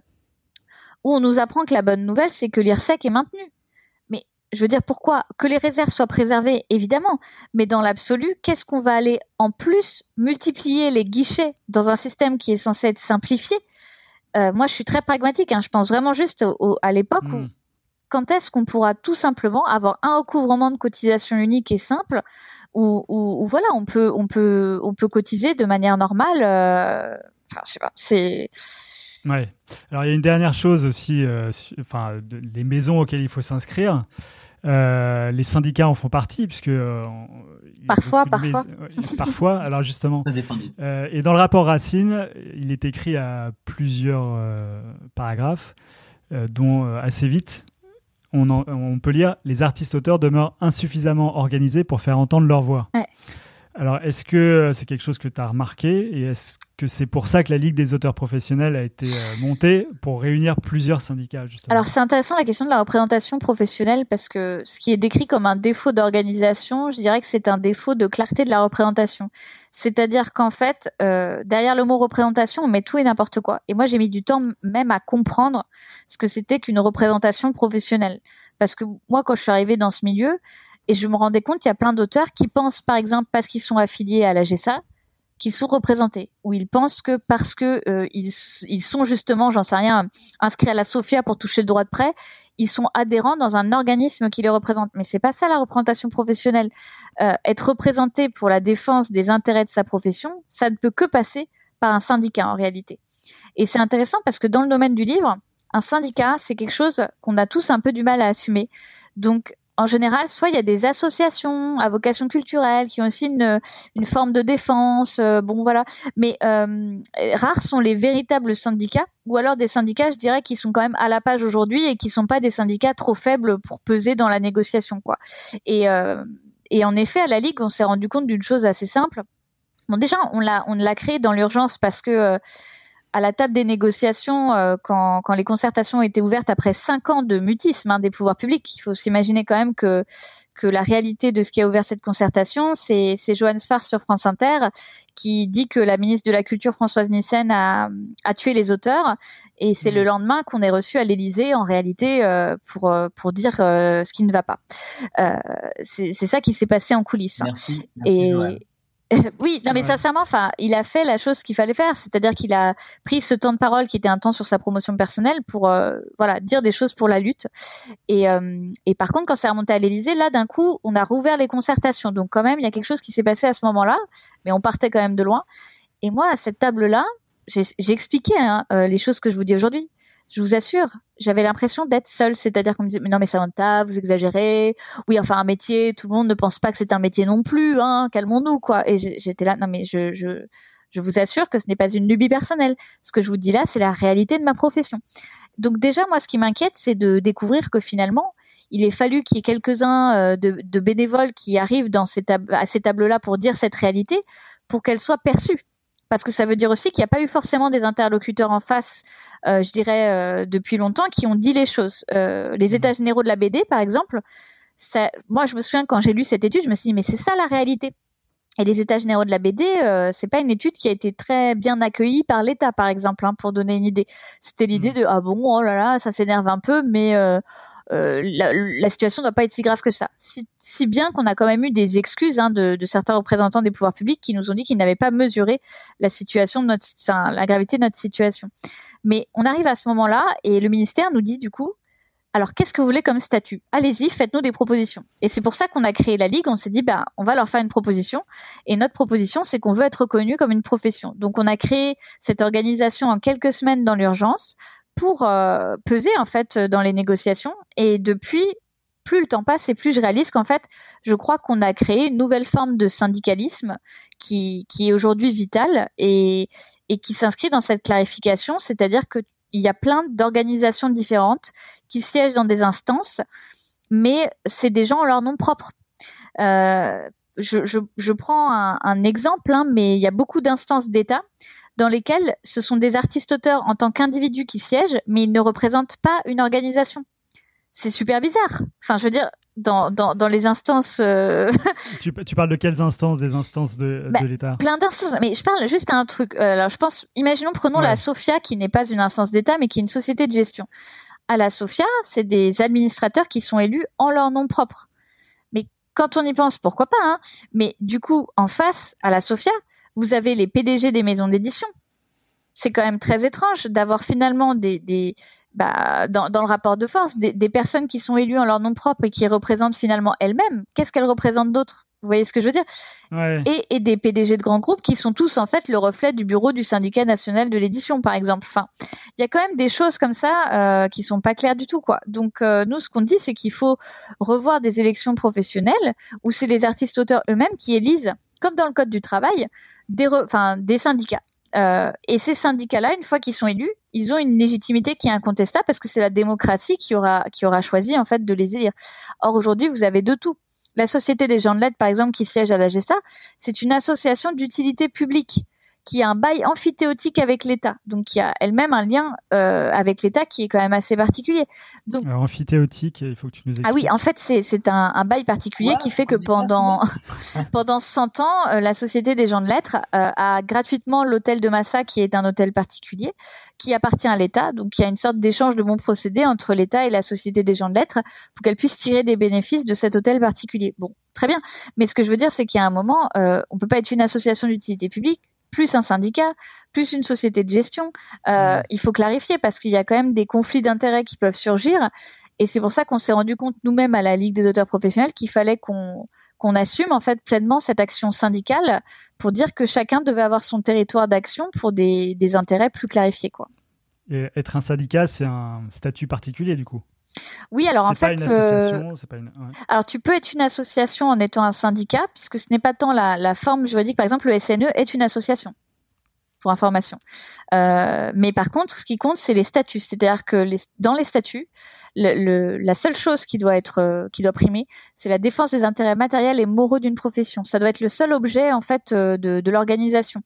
où on nous apprend que la bonne nouvelle, c'est que l'IRSEC est maintenu. Mais je veux dire, pourquoi Que les réserves soient préservées, évidemment. Mais dans l'absolu, qu'est-ce qu'on va aller en plus multiplier les guichets dans un système qui est censé être simplifié? Euh, Moi, je suis très pragmatique. hein. Je pense vraiment juste au- au- à l'époque où Mm. quand est-ce qu'on pourra tout simplement avoir un recouvrement de cotisation unique et simple où, où- où, voilà on peut on peut on peut cotiser de manière normale euh, enfin je sais pas c'est Ouais. Alors il y a une dernière chose aussi, euh, su- enfin de- les maisons auxquelles il faut s'inscrire. Euh, les syndicats en font partie puisque euh, Parfois, parfois. mais- parfois. Alors justement, Ça dépend euh, et dans le rapport Racine, il est écrit à plusieurs euh, paragraphes, euh, dont euh, assez vite, on, en- on peut lire les artistes-auteurs demeurent insuffisamment organisés pour faire entendre leur voix. Ouais. Alors, est-ce que euh, c'est quelque chose que tu as remarqué et est-ce que c'est pour ça que la Ligue des auteurs professionnels a été euh, montée pour réunir plusieurs syndicats justement? Alors c'est intéressant la question de la représentation professionnelle parce que ce qui est décrit comme un défaut d'organisation je dirais que c'est un défaut de clarté de la représentation c'est-à-dire qu'en fait euh, derrière le mot représentation on met tout et n'importe quoi. Et moi j'ai mis du temps même à comprendre ce que c'était qu'une représentation professionnelle. Parce que moi quand je suis arrivée dans ce milieu et je me rendais compte qu'il y a plein d'auteurs qui pensent par exemple parce qu'ils sont affiliés à la GSA qu'ils sont représentés. Ou ils pensent que parce que euh, ils, ils sont justement j'en sais rien inscrits à la Sofia pour toucher le droit de prêt ils sont adhérents dans un organisme qui les représente. Mais c'est pas ça la représentation professionnelle. Euh, être représenté pour la défense des intérêts de sa profession ça ne peut que passer par un syndicat en réalité. Et c'est intéressant parce que dans le domaine du livre un syndicat c'est quelque chose qu'on a tous un peu du mal à assumer. Donc en général, soit il y a des associations à vocation culturelle qui ont aussi une, une forme de défense, euh, bon voilà. Mais euh, rares sont les véritables syndicats, ou alors des syndicats, je dirais, qui sont quand même à la page aujourd'hui et qui sont pas des syndicats trop faibles pour peser dans la négociation, quoi. Et, euh, et en effet, à la Ligue, on s'est rendu compte d'une chose assez simple. Bon, déjà, on l'a, on l'a créé dans l'urgence parce que euh, à la table des négociations, euh, quand, quand les concertations étaient ouvertes après cinq ans de mutisme hein, des pouvoirs publics, il faut s'imaginer quand même que que la réalité de ce qui a ouvert cette concertation, c'est Johannes Farr sur France Inter qui dit que la ministre de la Culture Françoise Nissen a a tué les auteurs et c'est Mmh. le lendemain qu'on est reçu à l'Élysée en réalité euh, pour euh, pour dire euh, ce qui ne va pas. Euh, c'est ça qui s'est passé en coulisses. Merci. merci Et Joël. oui, non mais sincèrement, enfin, il a fait la chose qu'il fallait faire, c'est-à-dire qu'il a pris ce temps de parole qui était un temps sur sa promotion personnelle pour, euh, voilà, dire des choses pour la lutte. Et, euh, et par contre, quand c'est remonté à l'Élysée, là, d'un coup, on a rouvert les concertations. Donc quand même, il y a quelque chose qui s'est passé à ce moment-là, mais on partait quand même de loin. Et moi, à cette table-là, j'ai j'ai expliqué hein, euh, les choses que je vous dis aujourd'hui. Je vous assure, j'avais l'impression d'être seule, c'est-à-dire qu'on me disait mais non mais Samantha, vous exagérez. Oui, enfin un métier, tout le monde ne pense pas que c'est un métier non plus, hein. Calmons-nous quoi. Et j'étais là, non mais je vous assure que ce n'est pas une lubie personnelle. Ce que je vous dis là, c'est la réalité de ma profession. Donc déjà, moi, ce qui m'inquiète, c'est de découvrir que finalement, il est fallu qu'il y ait quelques-uns euh, de, bénévoles qui arrivent dans à ces tables-là pour dire cette réalité, pour qu'elle soit perçue. Parce que ça veut dire aussi qu'il n'y a pas eu forcément des interlocuteurs en face, euh, je dirais, euh, depuis longtemps, qui ont dit les choses. Euh, les États généraux de la BD, par exemple, ça, moi, je me souviens quand j'ai lu cette étude, je me suis dit, mais c'est ça la réalité. Et les États généraux de la BD, euh, c'est pas une étude qui a été très bien accueillie par l'État, par exemple, hein, pour donner une idée. C'était l'idée de ah bon, oh là là, ça s'énerve un peu, mais euh, euh, la, la situation ne doit pas être si grave que ça. Si, si bien qu'on a quand même eu des excuses hein, de, de certains représentants des pouvoirs publics qui nous ont dit qu'ils n'avaient pas mesuré la situation de notre, enfin la gravité de notre situation. Mais on arrive à ce moment-là et le ministère nous dit du coup, alors qu'est-ce que vous voulez comme statut? Allez-y, faites-nous des propositions. Et c'est pour ça qu'on a créé la ligue. On s'est dit, bah, on va leur faire une proposition. Et notre proposition, c'est qu'on veut être reconnu comme une profession. Donc, on a créé cette organisation en quelques semaines dans l'urgence pour euh, peser en fait dans les négociations. Et depuis, plus le temps passe et plus je réalise qu'en fait, je crois qu'on a créé une nouvelle forme de syndicalisme qui, qui est aujourd'hui vitale et, et qui s'inscrit dans cette clarification, c'est-à-dire que il y a plein d'organisations différentes qui siègent dans des instances, mais c'est des gens en leur nom propre. Euh, je, je, je, prends un, un exemple, hein, mais il y a beaucoup d'instances d'État dans lesquelles ce sont des artistes-auteurs en tant qu'individus qui siègent, mais ils ne représentent pas une organisation. C'est super bizarre. Enfin, je veux dire, dans, dans, dans les instances. Euh... tu, tu, parles de quelles instances? Des instances de, bah, de l'État? Plein d'instances. Mais je parle juste à un truc. Euh, alors, je pense, imaginons, prenons ouais. la Sofia, qui n'est pas une instance d'État, mais qui est une société de gestion. À la Sofia, c'est des administrateurs qui sont élus en leur nom propre. Mais quand on y pense, pourquoi pas hein? Mais du coup, en face, à la Sofia, vous avez les PDG des maisons d'édition. C'est quand même très étrange d'avoir finalement des, des bah, dans, dans, le rapport de force, des, des, personnes qui sont élues en leur nom propre et qui représentent finalement elles-mêmes. Qu'est-ce qu'elles représentent d'autres Vous voyez ce que je veux dire? Ouais. et, et, des PDG de grands groupes qui sont tous en fait le reflet du bureau du syndicat national de l'édition, par exemple. Enfin, il y a quand même des choses comme ça euh, qui sont pas claires du tout, quoi. Donc euh, nous, ce qu'on dit, c'est qu'il faut revoir des élections professionnelles où c'est les artistes-auteurs eux-mêmes qui élisent, comme dans le code du travail, des, syndicats. Euh, et ces syndicats-là, une fois qu'ils sont élus, ils ont une légitimité qui est incontestable parce que c'est la démocratie qui aura qui aura choisi en fait de les élire. Or aujourd'hui, vous avez de tout. La Société des gens de l'aide, par exemple, qui siège à la GESA, c'est une association d'utilité publique qui a un bail amphithéotique avec l'État, donc qui a elle-même un lien euh, avec l'État qui est quand même assez particulier. Donc, Alors, amphithéotique, il faut que tu nous expliques. Ah oui, en fait, c'est c'est un, un bail particulier qui fait que pendant pendant 100 ans, euh, la Société des gens de lettres euh, a gratuitement l'hôtel de Massa, qui est un hôtel particulier, qui appartient à l'État. Donc, il y a une sorte d'échange de bons procédés entre l'État et la Société des gens de lettres pour qu'elle puisse tirer des bénéfices de cet hôtel particulier. Bon, très bien. Mais ce que je veux dire, c'est qu'il y a un moment, euh, on peut pas être une association d'utilité publique plus un syndicat, plus une société de gestion. Euh, mmh. Il faut clarifier parce qu'il y a quand même des conflits d'intérêts qui peuvent surgir. Et c'est pour ça qu'on s'est rendu compte nous-mêmes à la Ligue des auteurs professionnels qu'il fallait qu'on qu'on assume en fait pleinement cette action syndicale pour dire que chacun devait avoir son territoire d'action pour des, des intérêts plus clarifiés quoi. Et être un syndicat, c'est un statut particulier du coup? Oui, alors en pas fait, une euh, pas une... Ouais. alors tu peux être une association en étant un syndicat, puisque ce n'est pas tant la, la, forme juridique. Par exemple, le SNE est une association, pour information. Euh, mais par contre, ce qui compte, c'est les statuts. C'est-à-dire que les, dans les statuts, le, le, la seule chose qui doit être, euh, qui doit primer, c'est la défense des intérêts matériels et moraux d'une profession. Ça doit être le seul objet en fait euh, de, de l'organisation.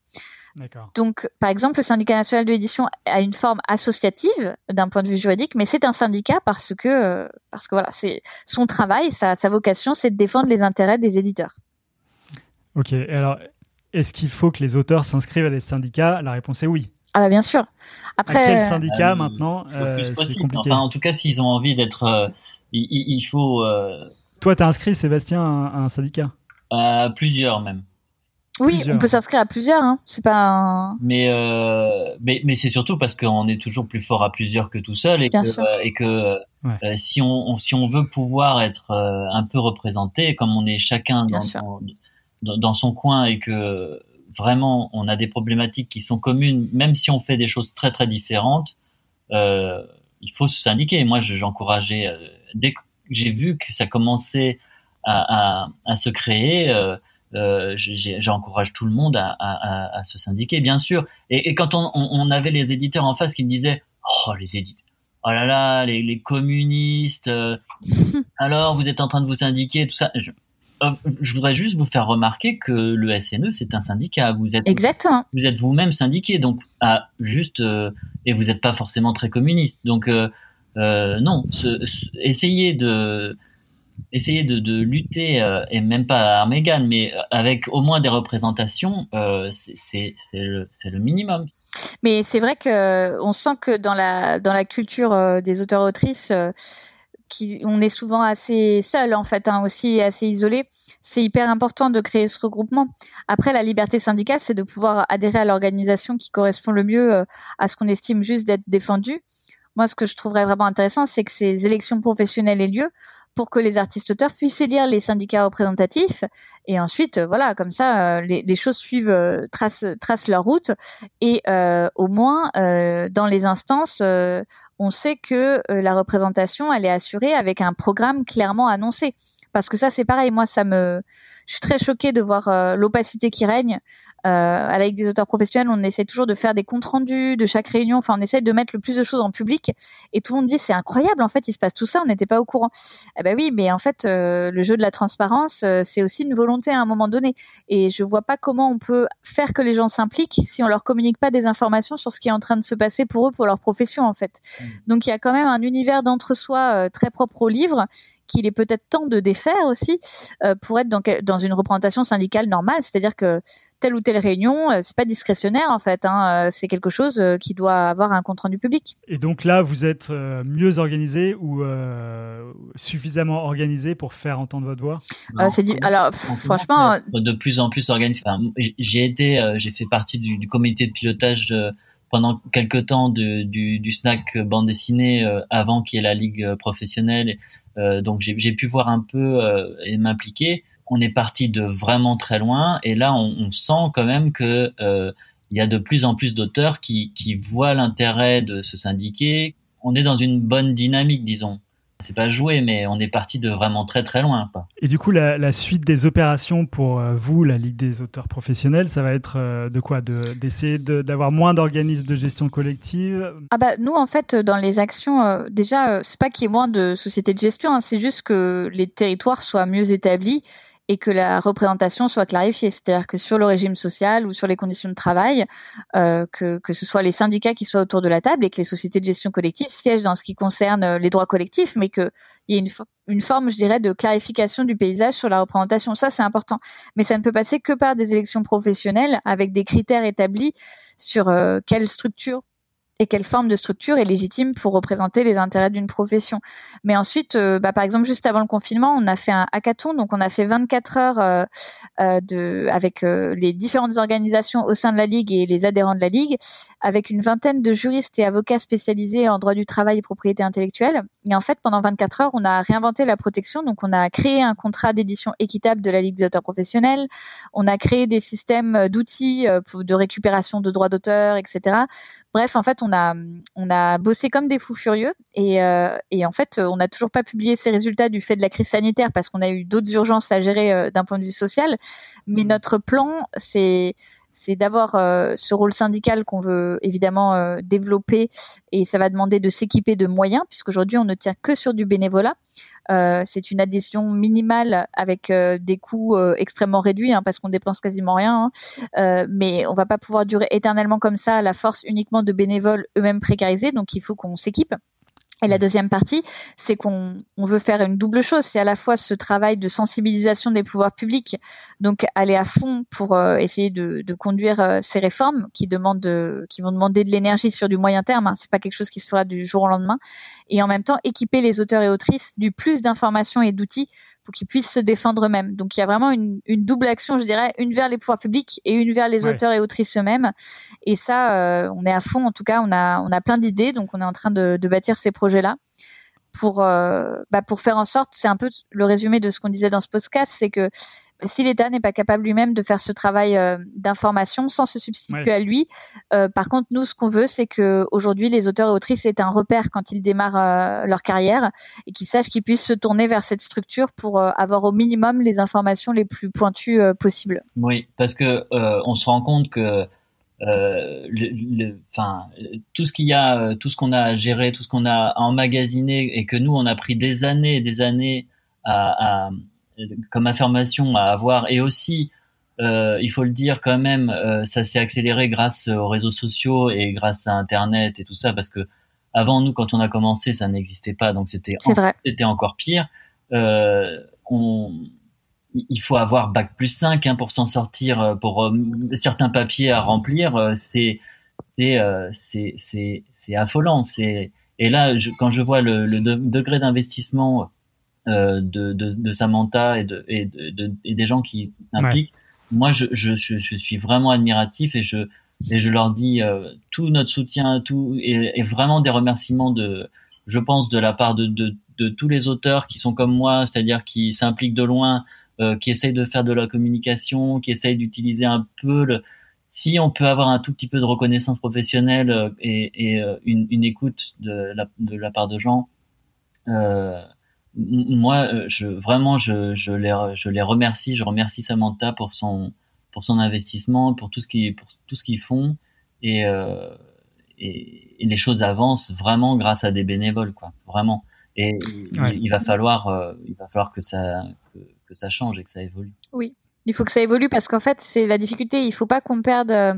Donc, par exemple, le syndicat national de l'édition a une forme associative d'un point de vue juridique, mais c'est un syndicat parce que, parce que voilà, c'est son travail, sa, sa vocation, c'est de défendre les intérêts des éditeurs. Ok. Et alors, est-ce qu'il faut que les auteurs s'inscrivent à des syndicats? La réponse est oui. Ah bah bien sûr. Après, à quel syndicat euh, maintenant euh, C'est compliqué. Enfin, en tout cas, s'ils ont envie d'être, euh, il, il, faut. Euh, Toi, t'as inscrit Sébastien à un syndicat? Plusieurs même. Oui, plusieurs. on peut s'inscrire à plusieurs. Hein. C'est pas. Un... Mais euh, mais mais c'est surtout parce qu'on est toujours plus fort à plusieurs que tout seul et Bien que sûr. euh, et que Ouais. euh, si on, on- si on veut pouvoir être euh, un peu représenté, comme on est chacun dans, dans dans dans son coin et que vraiment on a des problématiques qui sont communes, même si on fait des choses très très différentes, euh, il faut se syndiquer. Moi, je- j'encourageais euh, dès que j'ai vu que ça commençait à, à, à se créer. Euh, j'encourage tout le monde à, à, à, à se syndiquer, bien sûr. Et, et quand on, on, on avait les éditeurs en face qui me disaient, oh les éditeurs, oh là là, les, les communistes, euh, alors vous êtes en train de vous syndiquer, tout ça. Je, euh, je voudrais juste vous faire remarquer que le SNE c'est un syndicat. Vous êtes Exactement. vous êtes vous-même syndiqué, donc juste euh, et vous n'êtes pas forcément très communiste. Donc euh, non, ce, ce- essayez de essayer de, de lutter euh, et même pas à armes égales, mais avec au moins des représentations, euh, c'est le, le minimum. Mais c'est vrai que on sent que dans la dans la culture euh, des auteurs autrices, euh, qui on est souvent assez seul en fait, hein, aussi assez isolé. C'est hyper important de créer ce regroupement. Après, la liberté syndicale, c'est de pouvoir adhérer à l'organisation qui correspond le mieux euh, à ce qu'on estime juste d'être défendu. Moi, ce que je trouverais vraiment intéressant, c'est que ces élections professionnelles aient lieu pour que les artistes auteurs puissent élire les syndicats représentatifs. Et ensuite euh, voilà comme ça euh, les, choses suivent euh, tracent tracent leur route. Et au moins dans les instances on sait que la représentation elle est assurée avec un programme clairement annoncé. Parce que ça c'est pareil. Moi ça me je suis très choquée de voir l'opacité qui règne euh, Ligue des auteurs professionnels, on essaie toujours de faire des comptes rendus de chaque réunion. Enfin, on essaie de mettre le plus de choses en public. Et tout le monde dit c'est incroyable. En fait, il se passe tout ça. On n'était pas au courant. Eh ben oui, mais en fait, euh, le jeu de la transparence, euh, c'est aussi une volonté à un moment donné. Et je vois pas comment on peut faire que les gens s'impliquent si on leur communique pas des informations sur ce qui est en train de se passer pour eux, pour leur profession en fait. Mmh. Donc il y a quand même un univers d'entre-soi très propre au livre qu'il est peut-être temps de défaire aussi euh, pour être dans, dans une représentation syndicale normale. C'est-à-dire que telle ou telle réunion, euh, c'est pas discrétionnaire en fait. Hein, euh, c'est quelque chose qui doit avoir un compte rendu public. Et donc là, vous êtes mieux organisé ou suffisamment organisé pour faire entendre votre voix? C'est dit. Alors franchement, de plus en plus organisé. j'ai été, j'ai fait partie du, du, comité de pilotage pendant quelques temps du, du, snack bande dessinée avant qu'il y ait la ligue professionnelle donc j'ai pu voir un peu euh, et m'impliquer. On est parti de vraiment très loin et là on, on sent quand même que euh, il y a de plus en plus d'auteurs qui, qui voient l'intérêt de se syndiquer. On est dans une bonne dynamique, disons c'est pas joué, mais on est parti de vraiment très très loin. Et du coup, la, suite des opérations pour euh, vous, la Ligue des auteurs professionnels, ça va être euh, de quoi? D'essayer d'avoir moins d'organismes de gestion collective? Ah bah nous, en fait, dans les actions, euh, déjà, c'est pas qu'il y ait moins de sociétés de gestion, hein, c'est juste que les territoires soient mieux établis et que la représentation soit clarifiée. C'est-à-dire que sur le régime social ou sur les conditions de travail, euh, que, que ce soit les syndicats qui soient autour de la table et que les sociétés de gestion collective siègent dans ce qui concerne euh, les droits collectifs, mais qu'il y ait une, une forme, je dirais, de clarification du paysage sur la représentation. Ça, c'est important. Mais ça ne peut passer que par des élections professionnelles avec des critères établis sur euh, quelle structure et quelle forme de structure est légitime pour représenter les intérêts d'une profession. Mais ensuite, euh, bah, par exemple, juste avant le confinement, on a fait un hackathon, donc on a fait 24 heures euh, euh, avec les différentes organisations au sein de la ligue et les adhérents de la ligue, avec une vingtaine de juristes et avocats spécialisés en droit du travail et propriété intellectuelle. Et en fait, pendant 24 heures, on a réinventé la protection, donc on a créé un contrat d'édition équitable de la ligue des auteurs professionnels, on a créé des systèmes d'outils de récupération de droits d'auteur, etc. Bref, en fait, on a on a bossé comme des fous furieux et, euh, et en fait, on n'a toujours pas publié ces résultats du fait de la crise sanitaire parce qu'on a eu d'autres urgences à gérer euh, d'un point de vue social. Mais mmh. notre plan, c'est c'est d'avoir euh, ce rôle syndical qu'on veut évidemment euh, développer et ça va demander de s'équiper de moyens puisqu'aujourd'hui on ne tient que sur du bénévolat. Euh, c'est une addition minimale avec des coûts extrêmement réduits hein, parce qu'on dépense quasiment rien, hein. mais on va pas pouvoir durer éternellement comme ça à la force uniquement de bénévoles eux-mêmes précarisés, donc il faut qu'on s'équipe. Et la deuxième partie, c'est qu'on on veut faire une double chose. C'est à la fois ce travail de sensibilisation des pouvoirs publics, donc aller à fond pour euh, essayer de, de conduire euh, ces réformes qui demandent, de, qui vont demander de l'énergie sur du moyen terme. Hein. C'est pas quelque chose qui se fera du jour au lendemain. Et en même temps, équiper les auteurs et autrices du plus d'informations et d'outils pour qu'ils puissent se défendre eux-mêmes. Donc il y a vraiment une, une, double action, je dirais, une vers les pouvoirs publics et une vers les auteurs et autrices eux-mêmes. Et ça, euh, on est à fond. En tout cas, on a on a plein d'idées, donc on est en train de, de bâtir ces projets-là pour euh, bah, pour faire en sorte. C'est un peu le résumé de ce qu'on disait dans ce podcast, c'est que si l'État n'est pas capable lui-même de faire ce travail euh, d'information sans se substituer à lui, euh, par contre, nous, ce qu'on veut, c'est que aujourd'hui, les auteurs et autrices aient un repère quand ils démarrent euh, leur carrière et qu'ils sachent qu'ils puissent se tourner vers cette structure pour avoir au minimum les informations les plus pointues possibles. Oui, parce que on se rend compte que le, enfin, tout ce qu'il y a, tout ce qu'on a à gérer, tout ce qu'on a à emmagasiner et que nous, on a pris des années et des années à, à comme information à avoir. Et aussi euh, il faut le dire quand même, euh, ça s'est accéléré grâce aux réseaux sociaux et grâce à Internet et tout ça, parce que avant nous, quand on a commencé, ça n'existait pas, donc c'était c'était encore pire. Euh, on, il faut avoir bac plus 5 hein, pour s'en sortir, euh, pour euh, certains papiers à remplir, euh, c'est c'est c'est c'est affolant. C'est et là, je, quand je vois le, le degré d'investissement euh, de, de, de, Samantha et, de, et, de, et des gens qui impliquent, moi je, je, je, suis vraiment admiratif et je, et je leur dis euh, tout notre soutien, tout et, et, vraiment des remerciements de, je pense, de la part de, de, de tous les auteurs qui sont comme moi, c'est-à-dire qui s'impliquent de loin, euh, qui essayent de faire de la communication, qui essayent d'utiliser un peu le, si on peut avoir un tout petit peu de reconnaissance professionnelle euh, et, et une, une, écoute de la, de la part de gens, euh, moi, je, vraiment, je, je, les, je les remercie. Je remercie Samantha pour son, pour son investissement, pour tout ce qu'ils, pour tout ce qu'ils font, et, euh, et, et, les choses avancent vraiment grâce à des bénévoles, quoi, vraiment. Et il, va falloir, euh, il va falloir que ça, que, que, ça change et que ça évolue. Oui, il faut que ça évolue parce qu'en fait, c'est la difficulté. Il faut pas qu'on perde euh,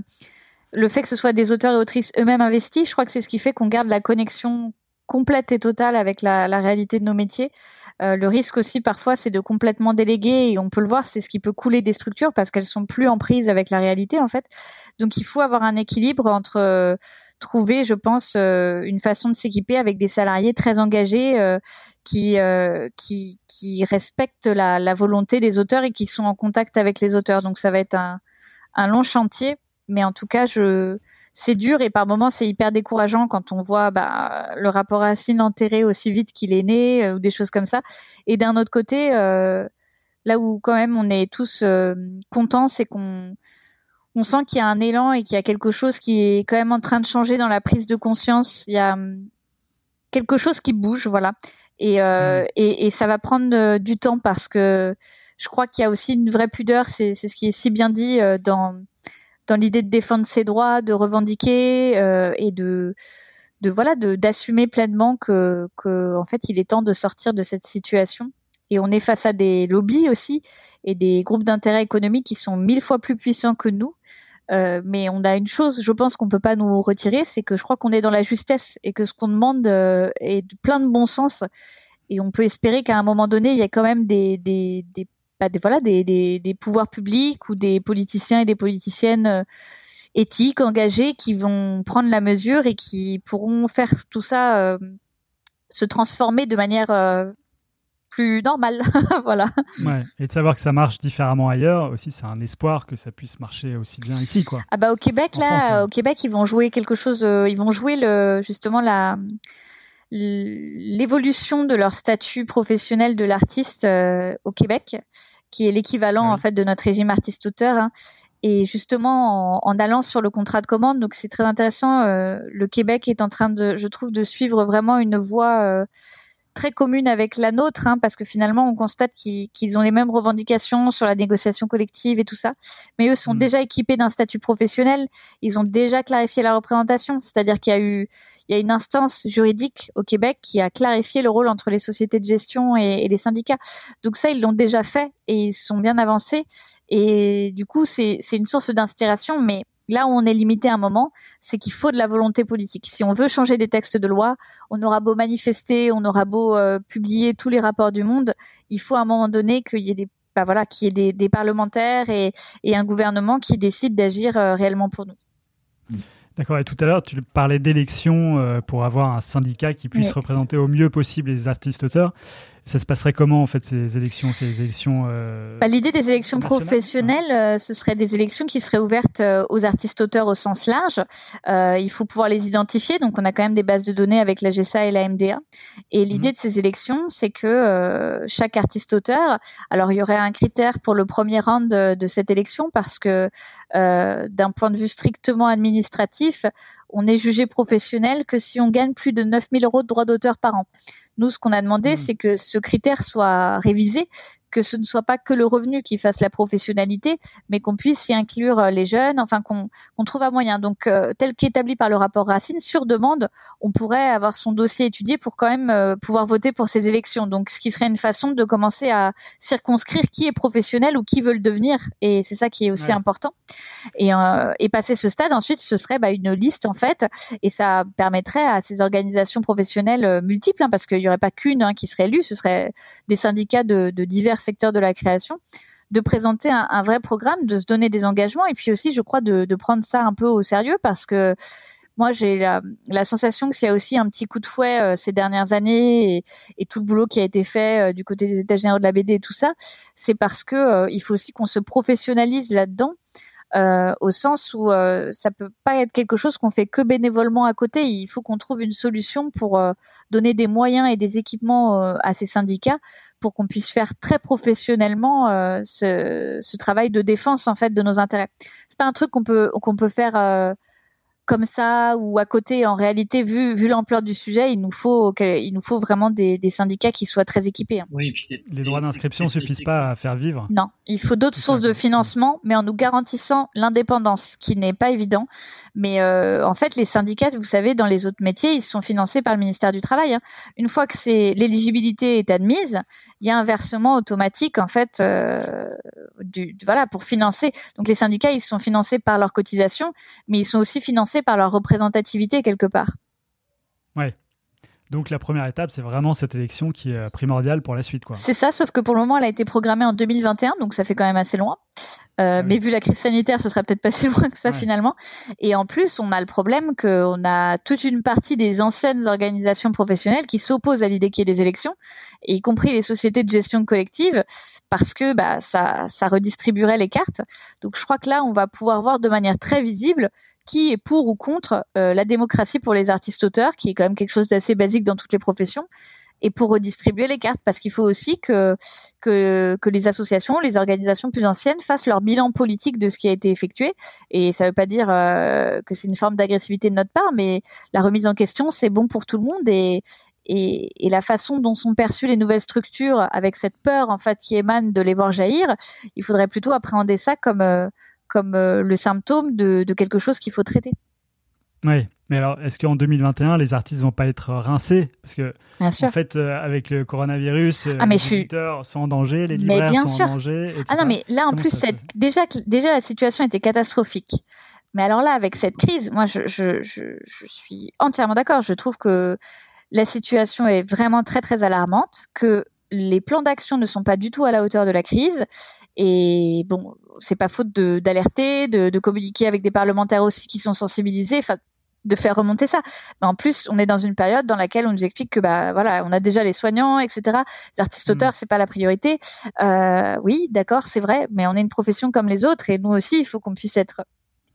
le fait que ce soit des auteurs et autrices eux-mêmes investis. Je crois que c'est ce qui fait qu'on garde la connexion complète et totale avec la, la réalité de nos métiers. Euh, le risque aussi parfois, c'est de complètement déléguer et on peut le voir, c'est ce qui peut couler des structures parce qu'elles sont plus en prise avec la réalité en fait. Donc il faut avoir un équilibre entre euh, trouver, je pense, euh, une façon de s'équiper avec des salariés très engagés euh, qui, qui qui respectent la, la, volonté des auteurs et qui sont en contact avec les auteurs. Donc ça va être un, un long chantier, mais en tout cas je c'est dur et par moments c'est hyper décourageant quand on voit bah, le rapport Racine enterré aussi vite qu'il est né euh, ou des choses comme ça. Et d'un autre côté, euh, là où quand même on est tous euh, contents, c'est qu'on on sent qu'il y a un élan et qu'il y a quelque chose qui est quand même en train de changer dans la prise de conscience. Il y a hum, quelque chose qui bouge, voilà. Et, et, et, ça va prendre du temps parce que je crois qu'il y a aussi une vraie pudeur. C'est ce qui est si bien dit dans dans l'idée de défendre ses droits, de revendiquer euh, et de de voilà de d'assumer pleinement que que en fait il est temps de sortir de cette situation et on est face à des lobbies aussi et des groupes d'intérêt économiques qui sont mille fois plus puissants que nous. Euh, mais on a une chose, je pense qu'on peut pas nous retirer, c'est que je crois qu'on est dans la justesse et que ce qu'on demande euh, est plein de bon sens. Et on peut espérer qu'à un moment donné, il y a quand même des, des, des bah, des, voilà, des, des, des, pouvoirs publics ou des politiciens et des politiciennes euh, éthiques, engagés, qui vont prendre la mesure et qui pourront faire tout ça euh, se transformer de manière euh, plus normale. voilà. Ouais, et de savoir que ça marche différemment ailleurs aussi, c'est un espoir que ça puisse marcher aussi bien ici, quoi. Ah bah au Québec là, au Québec ils vont jouer quelque chose, ils vont jouer le justement la l'évolution de leur statut professionnel de l'artiste au Québec qui est l'équivalent en fait de notre régime artiste-auteur. Hein. Et justement, en, allant sur le contrat de commande, donc c'est très intéressant. Euh, le Québec est en train de, je trouve, de suivre vraiment une voie euh, très commune avec la nôtre, hein, parce que finalement, on constate qu'ils ont les mêmes revendications sur la négociation collective et tout ça. Mais eux sont mm. déjà équipés d'un statut professionnel. Ils ont déjà clarifié la représentation, c'est-à-dire qu'il y a eu, il y a une instance juridique au Québec qui a clarifié le rôle entre les sociétés de gestion et, et les syndicats. Donc ça, ils l'ont déjà fait et ils sont bien avancés. Et du coup, c'est une source d'inspiration, mais Là où on est limité à un moment, c'est qu'il faut de la volonté politique. Si on veut changer des textes de loi, on aura beau manifester, on aura beau euh, publier tous les rapports du monde, il faut à un moment donné qu'il y ait des bah voilà, qu'il y ait des, des parlementaires et, et, un gouvernement qui décide d'agir euh, réellement pour nous. D'accord. Et tout à l'heure, tu parlais d'élections euh, pour avoir un syndicat qui puisse représenter au mieux possible les artistes-auteurs. Ça se passerait comment en fait ces élections, ces élections euh, bah, L'idée des élections professionnelles, euh, ce serait des élections qui seraient ouvertes euh, aux artistes-auteurs au sens large. Euh, il faut pouvoir les identifier, donc on a quand même des bases de données avec la GSA et la MDA. Et l'idée mhm. de ces élections, c'est que chaque artiste-auteur, alors il y aurait un critère pour le premier round de, de cette élection parce que d'un point de vue strictement administratif, on est jugé professionnel que si on gagne plus de 9000 euros de droits d'auteur par an. Nous, ce qu'on a demandé, hmm. c'est que ce critère soit révisé, que ce ne soit pas que le revenu qui fasse la professionnalité, mais qu'on puisse y inclure euh, les jeunes, enfin qu'on trouve un moyen. Donc, euh, tel qu'établi par le rapport Racine, sur demande, on pourrait avoir son dossier étudié pour quand même euh, pouvoir voter pour ces élections. Donc, ce qui serait une façon de commencer à circonscrire qui est professionnel ou qui veut le devenir. Et c'est ça qui est aussi important. Et, et passer ce stade, ensuite, ce serait bah, une liste en fait, et ça permettrait à ces organisations professionnelles multiples, hein, parce qu'il n'y aurait pas qu'une hein, qui serait élue, ce serait des syndicats de, de divers secteur de la création, de présenter un, vrai programme, de se donner des engagements et puis aussi, je crois, de, prendre ça un peu au sérieux parce que moi, j'ai la, sensation que s'il y a aussi un petit coup de fouet euh, ces dernières années et, tout le boulot qui a été fait euh, du côté des états généraux de la BD et tout ça, c'est parce que euh, il faut aussi qu'on se professionnalise là-dedans euh, au sens où euh, ça peut pas être quelque chose qu'on fait que bénévolement à côté. Il faut qu'on trouve une solution pour euh, donner des moyens et des équipements euh, à ces syndicats pour qu'on puisse faire très professionnellement ce, ce, travail de défense en fait de nos intérêts. C'est pas un truc qu'on peut qu'on peut faire comme ça ou à côté. En réalité, vu vu l'ampleur du sujet, il nous faut il nous faut vraiment des, des syndicats qui soient très équipés. Hein. Oui, les droits d'inscription suffisent pas à faire vivre. Non, il faut d'autres sources de financement, mais en nous garantissant l'indépendance, qui n'est pas évident. Mais euh, en fait, les syndicats, vous savez, dans les autres métiers, ils sont financés par le ministère du Travail. Hein. Une fois que c'est l'éligibilité est admise, il y a un versement automatique en fait, euh, du, voilà, pour financer. Donc les syndicats, ils sont financés par leurs cotisations, mais ils sont aussi financés par leur représentativité quelque part. Ouais. Donc la première étape, c'est vraiment cette élection qui est primordiale pour la suite. quoi. C'est ça, sauf que pour le moment, elle a été programmée en 2021, donc ça fait quand même assez loin. Euh, ah mais vu la crise sanitaire, ce serait peut-être pas si loin que ça finalement. Et en plus, on a le problème qu'on a toute une partie des anciennes organisations professionnelles qui s'opposent à l'idée qu'il y ait des élections, y compris les sociétés de gestion collective, parce que bah, ça, ça redistribuerait les cartes. Donc je crois que là, on va pouvoir voir de manière très visible qui est pour ou contre euh, la démocratie pour les artistes-auteurs, qui est quand même quelque chose d'assez basique dans toutes les professions, et pour redistribuer les cartes, parce qu'il faut aussi que, que, que les associations, les organisations plus anciennes fassent leur bilan politique de ce qui a été effectué. Et ça ne veut pas dire euh, que c'est une forme d'agressivité de notre part, mais la remise en question, c'est bon pour tout le monde et, et, et, la façon dont sont perçues les nouvelles structures, avec cette peur en fait qui émane de les voir jaillir, il faudrait plutôt appréhender ça comme euh, comme euh, le symptôme de, quelque chose qu'il faut traiter. Oui, mais alors est-ce qu'en 2021, les artistes vont pas être rincés? Parce que, en fait, euh, avec le coronavirus, euh, ah, les éditeurs sont en danger, les libraires sont en danger. Etc. Ah non, mais là, en plus, cette, déjà, déjà, la situation était catastrophique. Mais alors là, avec cette crise, moi, je, je, je, je suis entièrement d'accord. Je trouve que la situation est vraiment très, très alarmante, que les plans d'action ne sont pas du tout à la hauteur de la crise. Et bon, c'est pas faute d'alerter, de, de, communiquer avec des parlementaires aussi qui sont sensibilisés, enfin de faire remonter ça. Mais en plus, on est dans une période dans laquelle on nous explique que bah voilà, on a déjà les soignants, etc. Les artistes auteurs, mm. c'est pas la priorité. Euh, oui, d'accord, c'est vrai, mais on est une profession comme les autres et nous aussi, il faut qu'on puisse être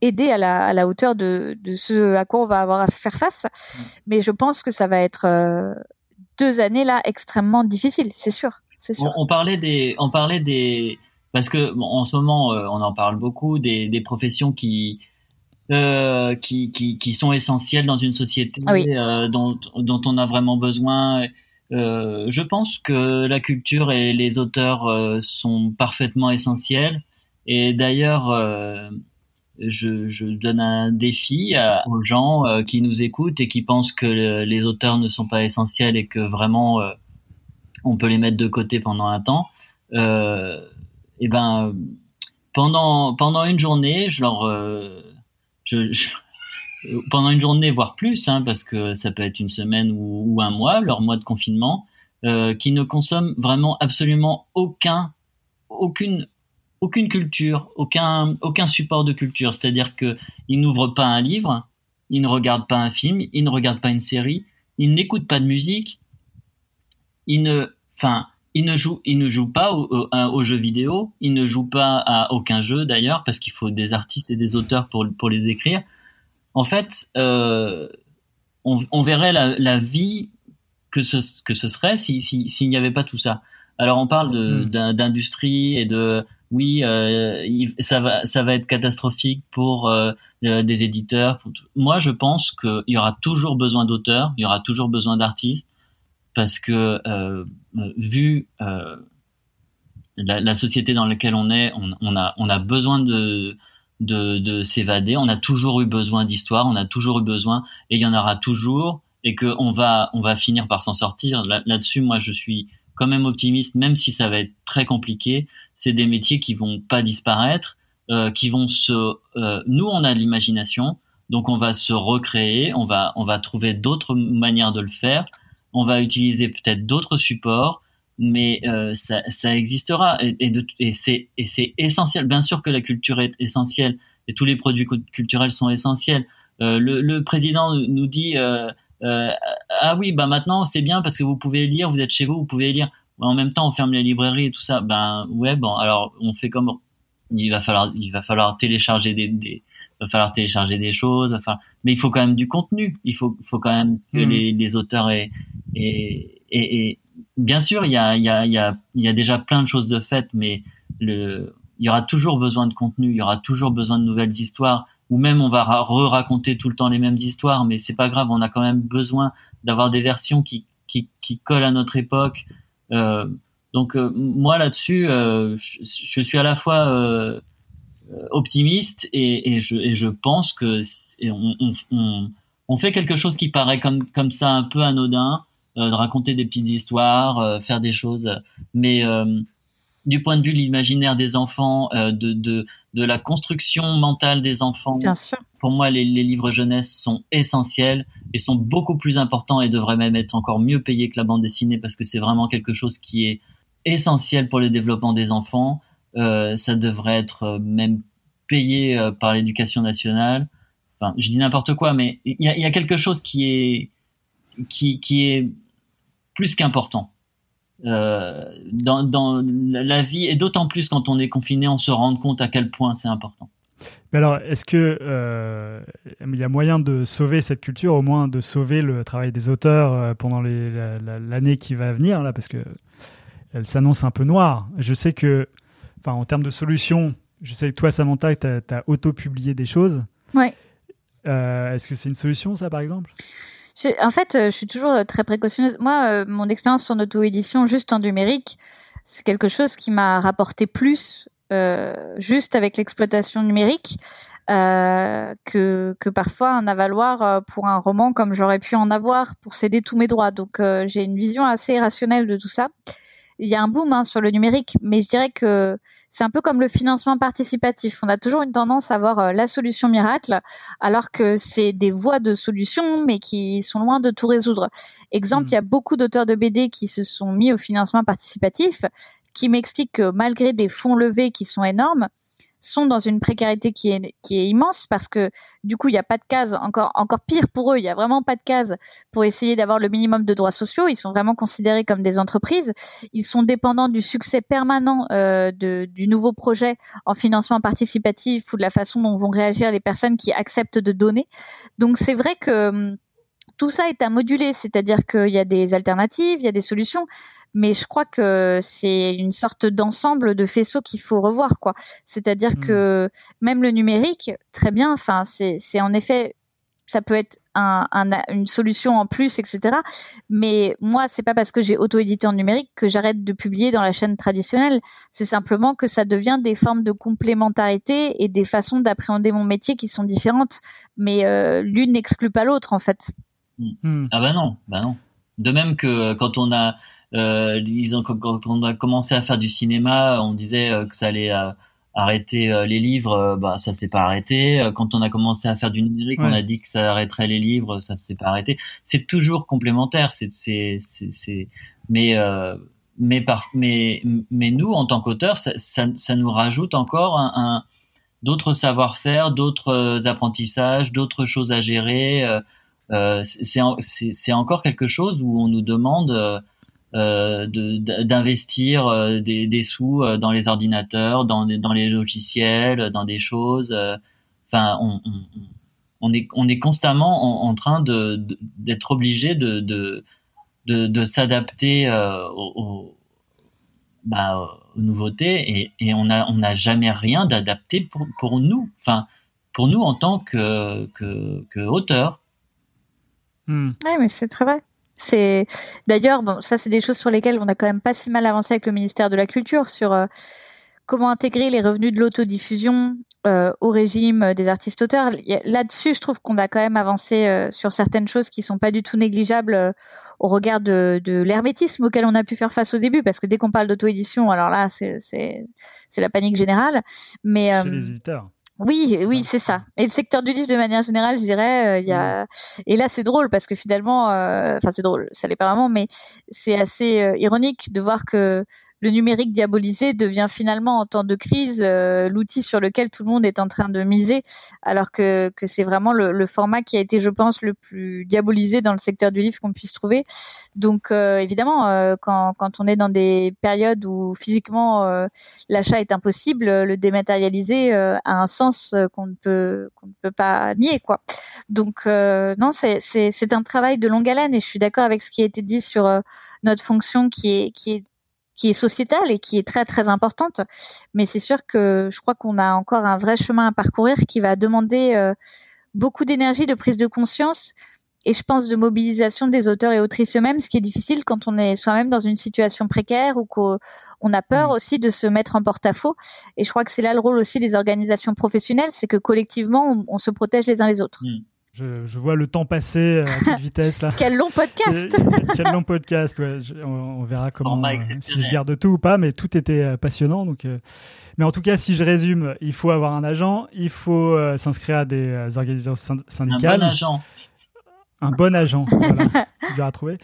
aidé à la, à la hauteur de, de ce à quoi on va avoir à faire face. Mm. Mais je pense que ça va être euh, deux années là extrêmement difficiles, c'est sûr. C'est sûr. On, on, parlait des, on parlait des parce que en ce moment, euh, on en parle beaucoup des, des professions qui, euh, qui, qui, qui, sont essentielles dans une société, ah euh, dont, dont, on a vraiment besoin. Euh, je pense que la culture et les auteurs euh, sont parfaitement essentiels. Et d'ailleurs, je, je, donne un défi aux gens qui nous écoutent et qui pensent que les auteurs ne sont pas essentiels et que vraiment on peut les mettre de côté pendant un temps. Euh, et eh ben pendant pendant une journée, je leur euh, pendant une journée voire plus, hein, parce que ça peut être une semaine ou, ou un mois, leur mois de confinement, euh, qui ne consomment vraiment absolument aucun aucune aucune culture, aucun aucun support de culture. C'est-à-dire que ils n'ouvrent pas un livre, ils ne regardent pas un film, ils ne regardent pas une série, ils n'écoutent pas de musique, ils ne, enfin, il ne joue, il ne joue pas aux jeux vidéo, il ne joue pas à aucun jeu d'ailleurs parce qu'il faut des artistes et des auteurs pour pour les écrire. En fait, euh, on, on, verrait la, la, vie que ce que ce serait s'il si, si, n'y avait pas tout ça. Alors on parle de hmm. d'industrie et de oui, euh, ça va ça va être catastrophique pour euh, euh des éditeurs. Pour Moi, je pense qu'il y aura toujours besoin d'auteurs, il y aura toujours besoin d'artistes parce que euh, vu euh, la, société dans laquelle on est, on, a, besoin de, de, de s'évader. On a toujours eu besoin d'histoire, on a toujours eu besoin, et il y en aura toujours, et qu'on va, on va finir par s'en sortir. Là-dessus, moi, je suis quand même optimiste, même si ça va être très compliqué. C'est des métiers qui vont pas disparaître, euh, qui vont se. Nous, on a de l'imagination, donc on va se recréer, on va trouver d'autres manières de le faire on va utiliser peut-être d'autres supports, mais euh, ça, ça, existera et, et, c'est, et c'est essentiel. Bien sûr que la culture est essentielle et tous les produits culturels sont essentiels. Euh, le, le, président nous dit euh, euh, ah oui bah maintenant c'est bien parce que vous pouvez lire, vous êtes chez vous, vous pouvez lire. En même temps on ferme les librairies et tout ça. Ben ouais bon alors on fait comme il va falloir, il va falloir télécharger des, des va falloir télécharger des choses. Enfin, mais il faut quand même du contenu. Il faut, faut quand même que Mhm. les, les auteurs aient, et, et, et bien sûr, il y a, il y a, il y a, il y a déjà plein de choses de faites, mais le, il y aura toujours besoin de contenu. Il y aura toujours besoin de nouvelles histoires. Ou même on va ra- re-raconter tout le temps les mêmes histoires, mais c'est pas grave. On a quand même besoin d'avoir des versions qui, qui, qui collent à notre époque. Euh, donc euh, moi là-dessus, euh, je, je suis à la fois euh, optimiste et, et, je, et je pense que on, on, on fait quelque chose qui paraît comme, comme ça un peu anodin, euh, de raconter des petites histoires, euh, faire des choses, mais euh, du point de vue de l'imaginaire des enfants, euh, de, de, de la construction mentale des enfants, Bien sûr. pour moi, les, les livres jeunesse sont essentiels et sont beaucoup plus importants et devraient même être encore mieux payés que la bande dessinée parce que c'est vraiment quelque chose qui est essentiel pour le développement des enfants. Euh, ça devrait être euh, même payé euh, par l'éducation nationale. Enfin, je dis n'importe quoi, mais il y a, quelque chose qui est qui, est plus qu'important. Dans, dans la vie et d'autant plus quand on est confiné, on se rend compte à quel point c'est important. Mais alors, est-ce que euh, il y a moyen de sauver cette culture, au moins de sauver le travail des auteurs pendant l'année qui va venir là, parce que elle s'annonce un peu noire. Je sais que, enfin, en termes de solutions, je sais que toi, Samantha, tu as, auto-publié des choses. Ouais. Euh, Est-ce que c'est une solution, ça, par exemple? En fait, euh, je suis toujours euh, très précautionneuse. Moi, euh, mon expérience en auto-édition juste en numérique, c'est quelque chose qui m'a rapporté plus euh, juste avec l'exploitation numérique euh, que, que parfois un avaloir pour un roman comme j'aurais pu en avoir pour céder tous mes droits. Donc euh, j'ai une vision assez rationnelle de tout ça. Il y a un boom hein, sur le numérique, mais je dirais que c'est un peu comme le financement participatif. On a toujours une tendance à voir euh, la solution miracle, alors que c'est des voies de solution, mais qui sont loin de tout résoudre. Exemple, Mhm. il y a beaucoup d'auteurs de BD qui se sont mis au financement participatif, qui m'expliquent que malgré des fonds levés qui sont énormes, sont dans une précarité qui est qui est immense parce que du coup il n'y a pas de case encore encore pire pour eux. Il y a vraiment pas de case pour essayer d'avoir le minimum de droits sociaux. Ils sont vraiment considérés comme des entreprises. Ils sont dépendants du succès permanent euh, de, du nouveau projet en financement participatif ou de la façon dont vont réagir les personnes qui acceptent de donner. Donc c'est vrai que hum, tout ça est à moduler, c'est-à-dire qu'il y a des alternatives, il y a des solutions, mais je crois que c'est une sorte d'ensemble de faisceaux qu'il faut revoir, quoi. C'est-à-dire Mm. que même le numérique, très bien, enfin, c'est, c'est en effet, ça peut être un, un- une solution en plus, etc. Mais moi, c'est pas parce que j'ai auto-édité en numérique que j'arrête de publier dans la chaîne traditionnelle. C'est simplement que ça devient des formes de complémentarité et des façons d'appréhender mon métier qui sont différentes. Mais euh, l'une n'exclut pas l'autre, en fait. Hmm. Ah bah non, bah non. De même que euh, quand on a, euh, disons, quand, quand on a commencé à faire du cinéma, on disait euh, que ça allait euh, arrêter les livres, bah ça s'est pas arrêté. Quand on a commencé à faire du numérique, on a dit que ça arrêterait les livres, ça s'est pas arrêté. C'est toujours complémentaire. C'est, c'est, c'est, c'est- mais euh, mais par, mais mais nous en tant qu'auteurs, ça, ça, ça nous rajoute encore un, un d'autres savoir-faire, d'autres apprentissages, d'autres choses à gérer. euh, c'est c'est c'est encore quelque chose où on nous demande euh, de- d'investir euh, des, des sous euh, dans les ordinateurs, dans, les- dans les logiciels, dans des choses. Enfin, on, on, on est on est constamment en, en train de de- d'être obligé de de de, de s'adapter euh, aux, aux- bah, aux nouveautés et, et on n'a jamais rien d'adapté pour pour nous. Enfin, pour nous en tant que que, que auteur. Hmm. Oui, mais c'est très vrai. C'est d'ailleurs bon, ça c'est des choses sur lesquelles on a quand même pas si mal avancé avec le ministère de la Culture sur euh, comment intégrer les revenus de l'autodiffusion euh, au régime euh, des artistes auteurs. Là-dessus, je trouve qu'on a quand même avancé euh, sur certaines choses qui sont pas du tout négligeables euh, au regard de, de l'hermétisme auquel on a pu faire face au début, parce que dès qu'on parle d'auto-édition, alors là c'est la panique générale. Mais Chez les éditeurs. Oui, oui, c'est ça. Et le secteur du livre de manière générale, je dirais, euh, il y a. Et là, c'est drôle parce que finalement, euh, enfin, c'est drôle, ça l'est pas vraiment, mais c'est assez euh, ironique de voir que le numérique diabolisé devient finalement en temps de crise l'outil sur lequel tout le monde est en train de miser, alors que, que c'est vraiment le, le, format qui a été, je pense, le plus diabolisé dans le secteur du livre qu'on puisse trouver. Donc évidemment, quand, quand on est dans des périodes où physiquement l'achat est impossible, le dématérialisé a un sens qu'on ne peut qu'on ne peut pas nier quoi. Donc non, c'est c'est un travail de longue haleine et je suis d'accord avec ce qui a été dit sur euh, notre fonction qui est qui est qui est sociétale et qui est très très importante. Mais c'est sûr que je crois qu'on a encore un vrai chemin à parcourir qui va demander euh, beaucoup d'énergie, de prise de conscience et je pense de mobilisation des auteurs et autrices eux-mêmes, ce qui est difficile quand on est soi-même dans une situation précaire ou qu'on a peur mmh. aussi de se mettre en porte-à-faux. Et je crois que c'est là le rôle aussi des organisations professionnelles, c'est que collectivement, on, se protège les uns les autres. Mmh. Je, vois le temps passer à toute vitesse là. quel long podcast Quel long podcast, ouais. on, verra comment euh, si je garde tout ou pas, mais tout était euh, passionnant. Donc, euh. mais en tout cas, si je résume, il faut avoir un agent, il faut s'inscrire à des organisations syndicales. Un bon agent. Un bon agent, voilà. vais trouver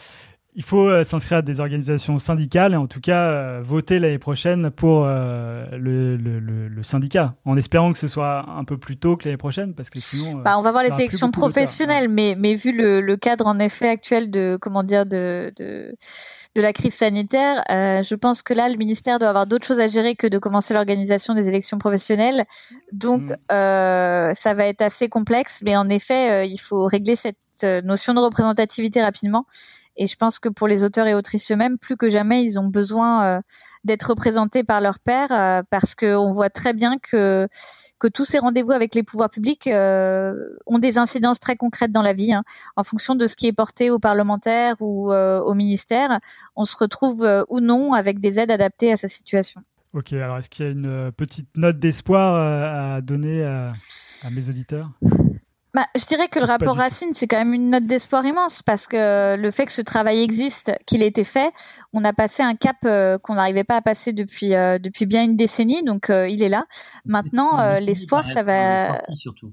il faut euh, s'inscrire à des organisations syndicales et en tout cas euh, voter l'année prochaine pour euh, le, le, le, syndicat, en espérant que ce soit un peu plus tôt que l'année prochaine, parce que sinon. Bah, on va voir les élections professionnelles, mais, mais vu le, cadre en effet actuel de comment dire de, de de la crise sanitaire, je pense que là, le ministère doit avoir d'autres choses à gérer que de commencer l'organisation des élections professionnelles. Donc, mm. ça va être assez complexe, mais en effet, il faut régler cette notion de représentativité rapidement. Et je pense que pour les auteurs et autrices eux-mêmes, plus que jamais, ils ont besoin euh, d'être représentés par leurs pairs euh, parce qu'on voit très bien que que tous ces rendez-vous avec les pouvoirs publics euh, ont des incidences très concrètes dans la vie. Hein. En fonction de ce qui est porté aux parlementaires ou au ministère, on se retrouve ou non avec des aides adaptées à sa situation. Ok, alors est-ce qu'il y a une petite note d'espoir à donner à mes auditeurs? Bah, je dirais que le rapport Racine, c'est quand même une note d'espoir immense parce que le fait que ce travail existe, qu'il ait été fait, on a passé un cap euh, qu'on n'arrivait pas à passer depuis euh, depuis bien une décennie, donc euh, il est là. Maintenant, l'espoir, ça va. Surtout.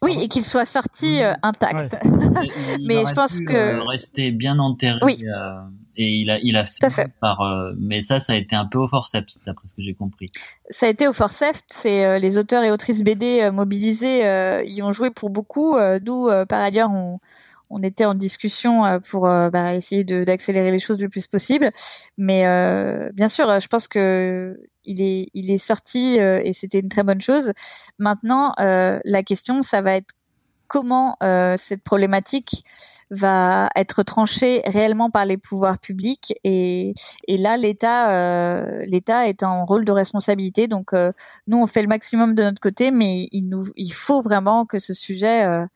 Oui, et qu'il soit sorti intact. Mais je pense que rester bien enterré. Oui et il a il a fait, par euh, mais ça ça a été un peu au forceps d'après ce que j'ai compris. Ça a été au forceps, c'est euh, les auteurs et autrices BD euh, mobilisés y ont joué pour beaucoup d'où par ailleurs on on était en discussion pour bah, essayer d'accélérer les choses le plus possible mais bien sûr je pense que il est il est sorti et c'était une très bonne chose. Maintenant la question ça va être comment cette problématique va être tranché réellement par les pouvoirs publics et, et là l'État euh, l'État est en rôle de responsabilité donc euh, nous on fait le maximum de notre côté mais il nous il faut vraiment que ce sujet euh,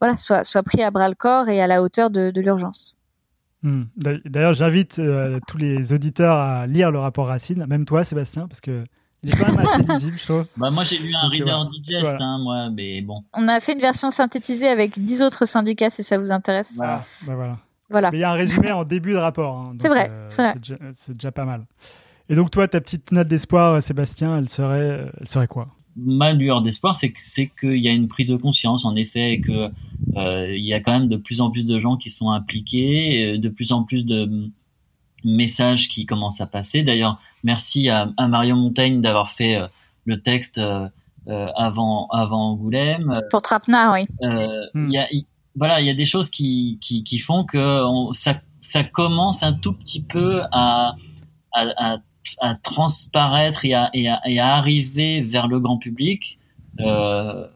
voilà soit soit pris à bras le corps et à la hauteur de, de l'urgence. Hmm. D'ailleurs, j'invite tous les auditeurs à lire le rapport Racine, même toi, Sébastien, parce que il est quand même assez lisible, je trouve. Bah, moi, j'ai lu un Reader Digest, hein, moi, mais bon. On a fait une version synthétisée avec 10 autres syndicats, si ça vous intéresse. Voilà. Bah, voilà. voilà. Mais il y a un résumé en début de rapport. Hein, c'est vrai, euh, c'est déjà, déjà, pas mal. Et donc, toi, ta petite note d'espoir, Sébastien, elle serait, elle serait quoi? Ma lueur d'espoir, c'est c'est qu'il y a une prise de conscience, en effet, et que euh, il y a quand même de plus en plus de gens qui sont impliqués, de plus en plus de message qui commence à passer. D'ailleurs, merci à, à, Marion Montaigne d'avoir fait euh, le texte euh, euh, avant avant Angoulême. Pour Trapenard, oui. Hmm. Y a, voilà, il y a des choses qui, qui, qui font que on, ça, ça commence un tout petit peu à, à, à, à transparaître et à, et, et à, arriver vers le grand public. Euh, euh,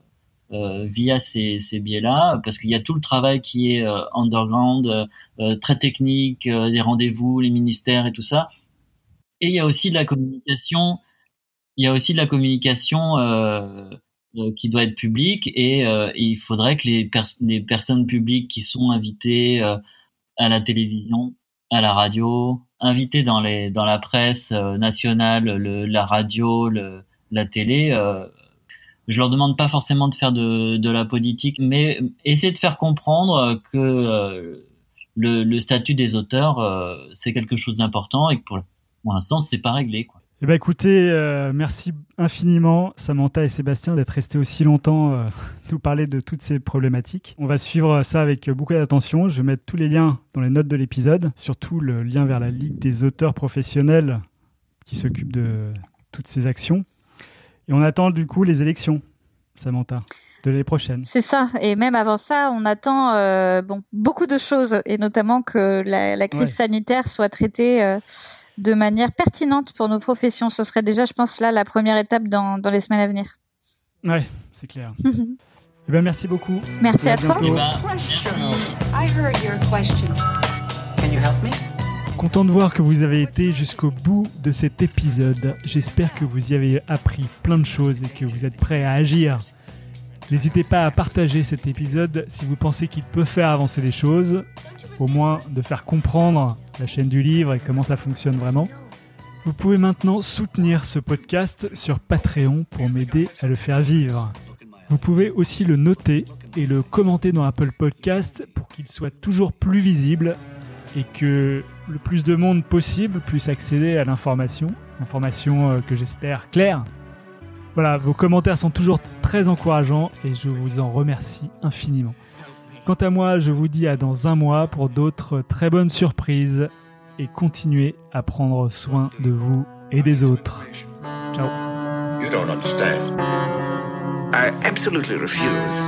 via ces, ces biais-là, parce qu'il y a tout le travail qui est euh, underground, euh, très technique, les rendez-vous, les ministères et tout ça. Et il y a aussi de la communication. Il y a aussi de la communication qui doit être publique et, il faudrait que les, personnes publiques qui sont invitées à la télévision, à la radio, invitées dans la presse nationale, le, la radio, la télé, je leur demande pas forcément de faire de, la politique, mais essayer de faire comprendre que euh, le, statut des auteurs, euh, c'est quelque chose d'important et que pour, pour l'instant, c'est pas réglé. Eh ben écoutez, euh, merci infiniment Samantha et Sébastien d'être restés aussi longtemps euh, nous parler de toutes ces problématiques. On va suivre ça avec beaucoup d'attention. Je vais mettre tous les liens dans les notes de l'épisode, surtout le lien vers la Ligue des auteurs professionnels qui s'occupe de toutes ces actions. Et on attend du coup les élections, Samantha, de l'année prochaine. C'est ça. Et même avant ça, on attend euh, bon beaucoup de choses, et notamment que la, la crise Ouais. sanitaire soit traitée euh, de manière pertinente pour nos professions. Ce serait déjà, je pense, là la première étape dans, dans les semaines à venir. Ouais, c'est clair. eh ben merci beaucoup. Merci Et à toi. Content de voir que vous avez été jusqu'au bout de cet épisode. J'espère que vous y avez appris plein de choses et que vous êtes prêts à agir. N'hésitez pas à partager cet épisode si vous pensez qu'il peut faire avancer les choses, au moins de faire comprendre la chaîne du livre et comment ça fonctionne vraiment. Vous pouvez maintenant soutenir ce podcast sur Patreon pour m'aider à le faire vivre. Vous pouvez aussi le noter et le commenter dans Apple Podcast pour qu'il soit toujours plus visible et que le plus de monde possible puisse accéder à l'information, information euh, que j'espère claire. Voilà, vos commentaires sont toujours très encourageants et je vous en remercie infiniment. Quant à moi, je vous dis à dans un mois pour d'autres très bonnes surprises et continuez à prendre soin de vous et des autres. Ciao You don't understand. I absolutely refuse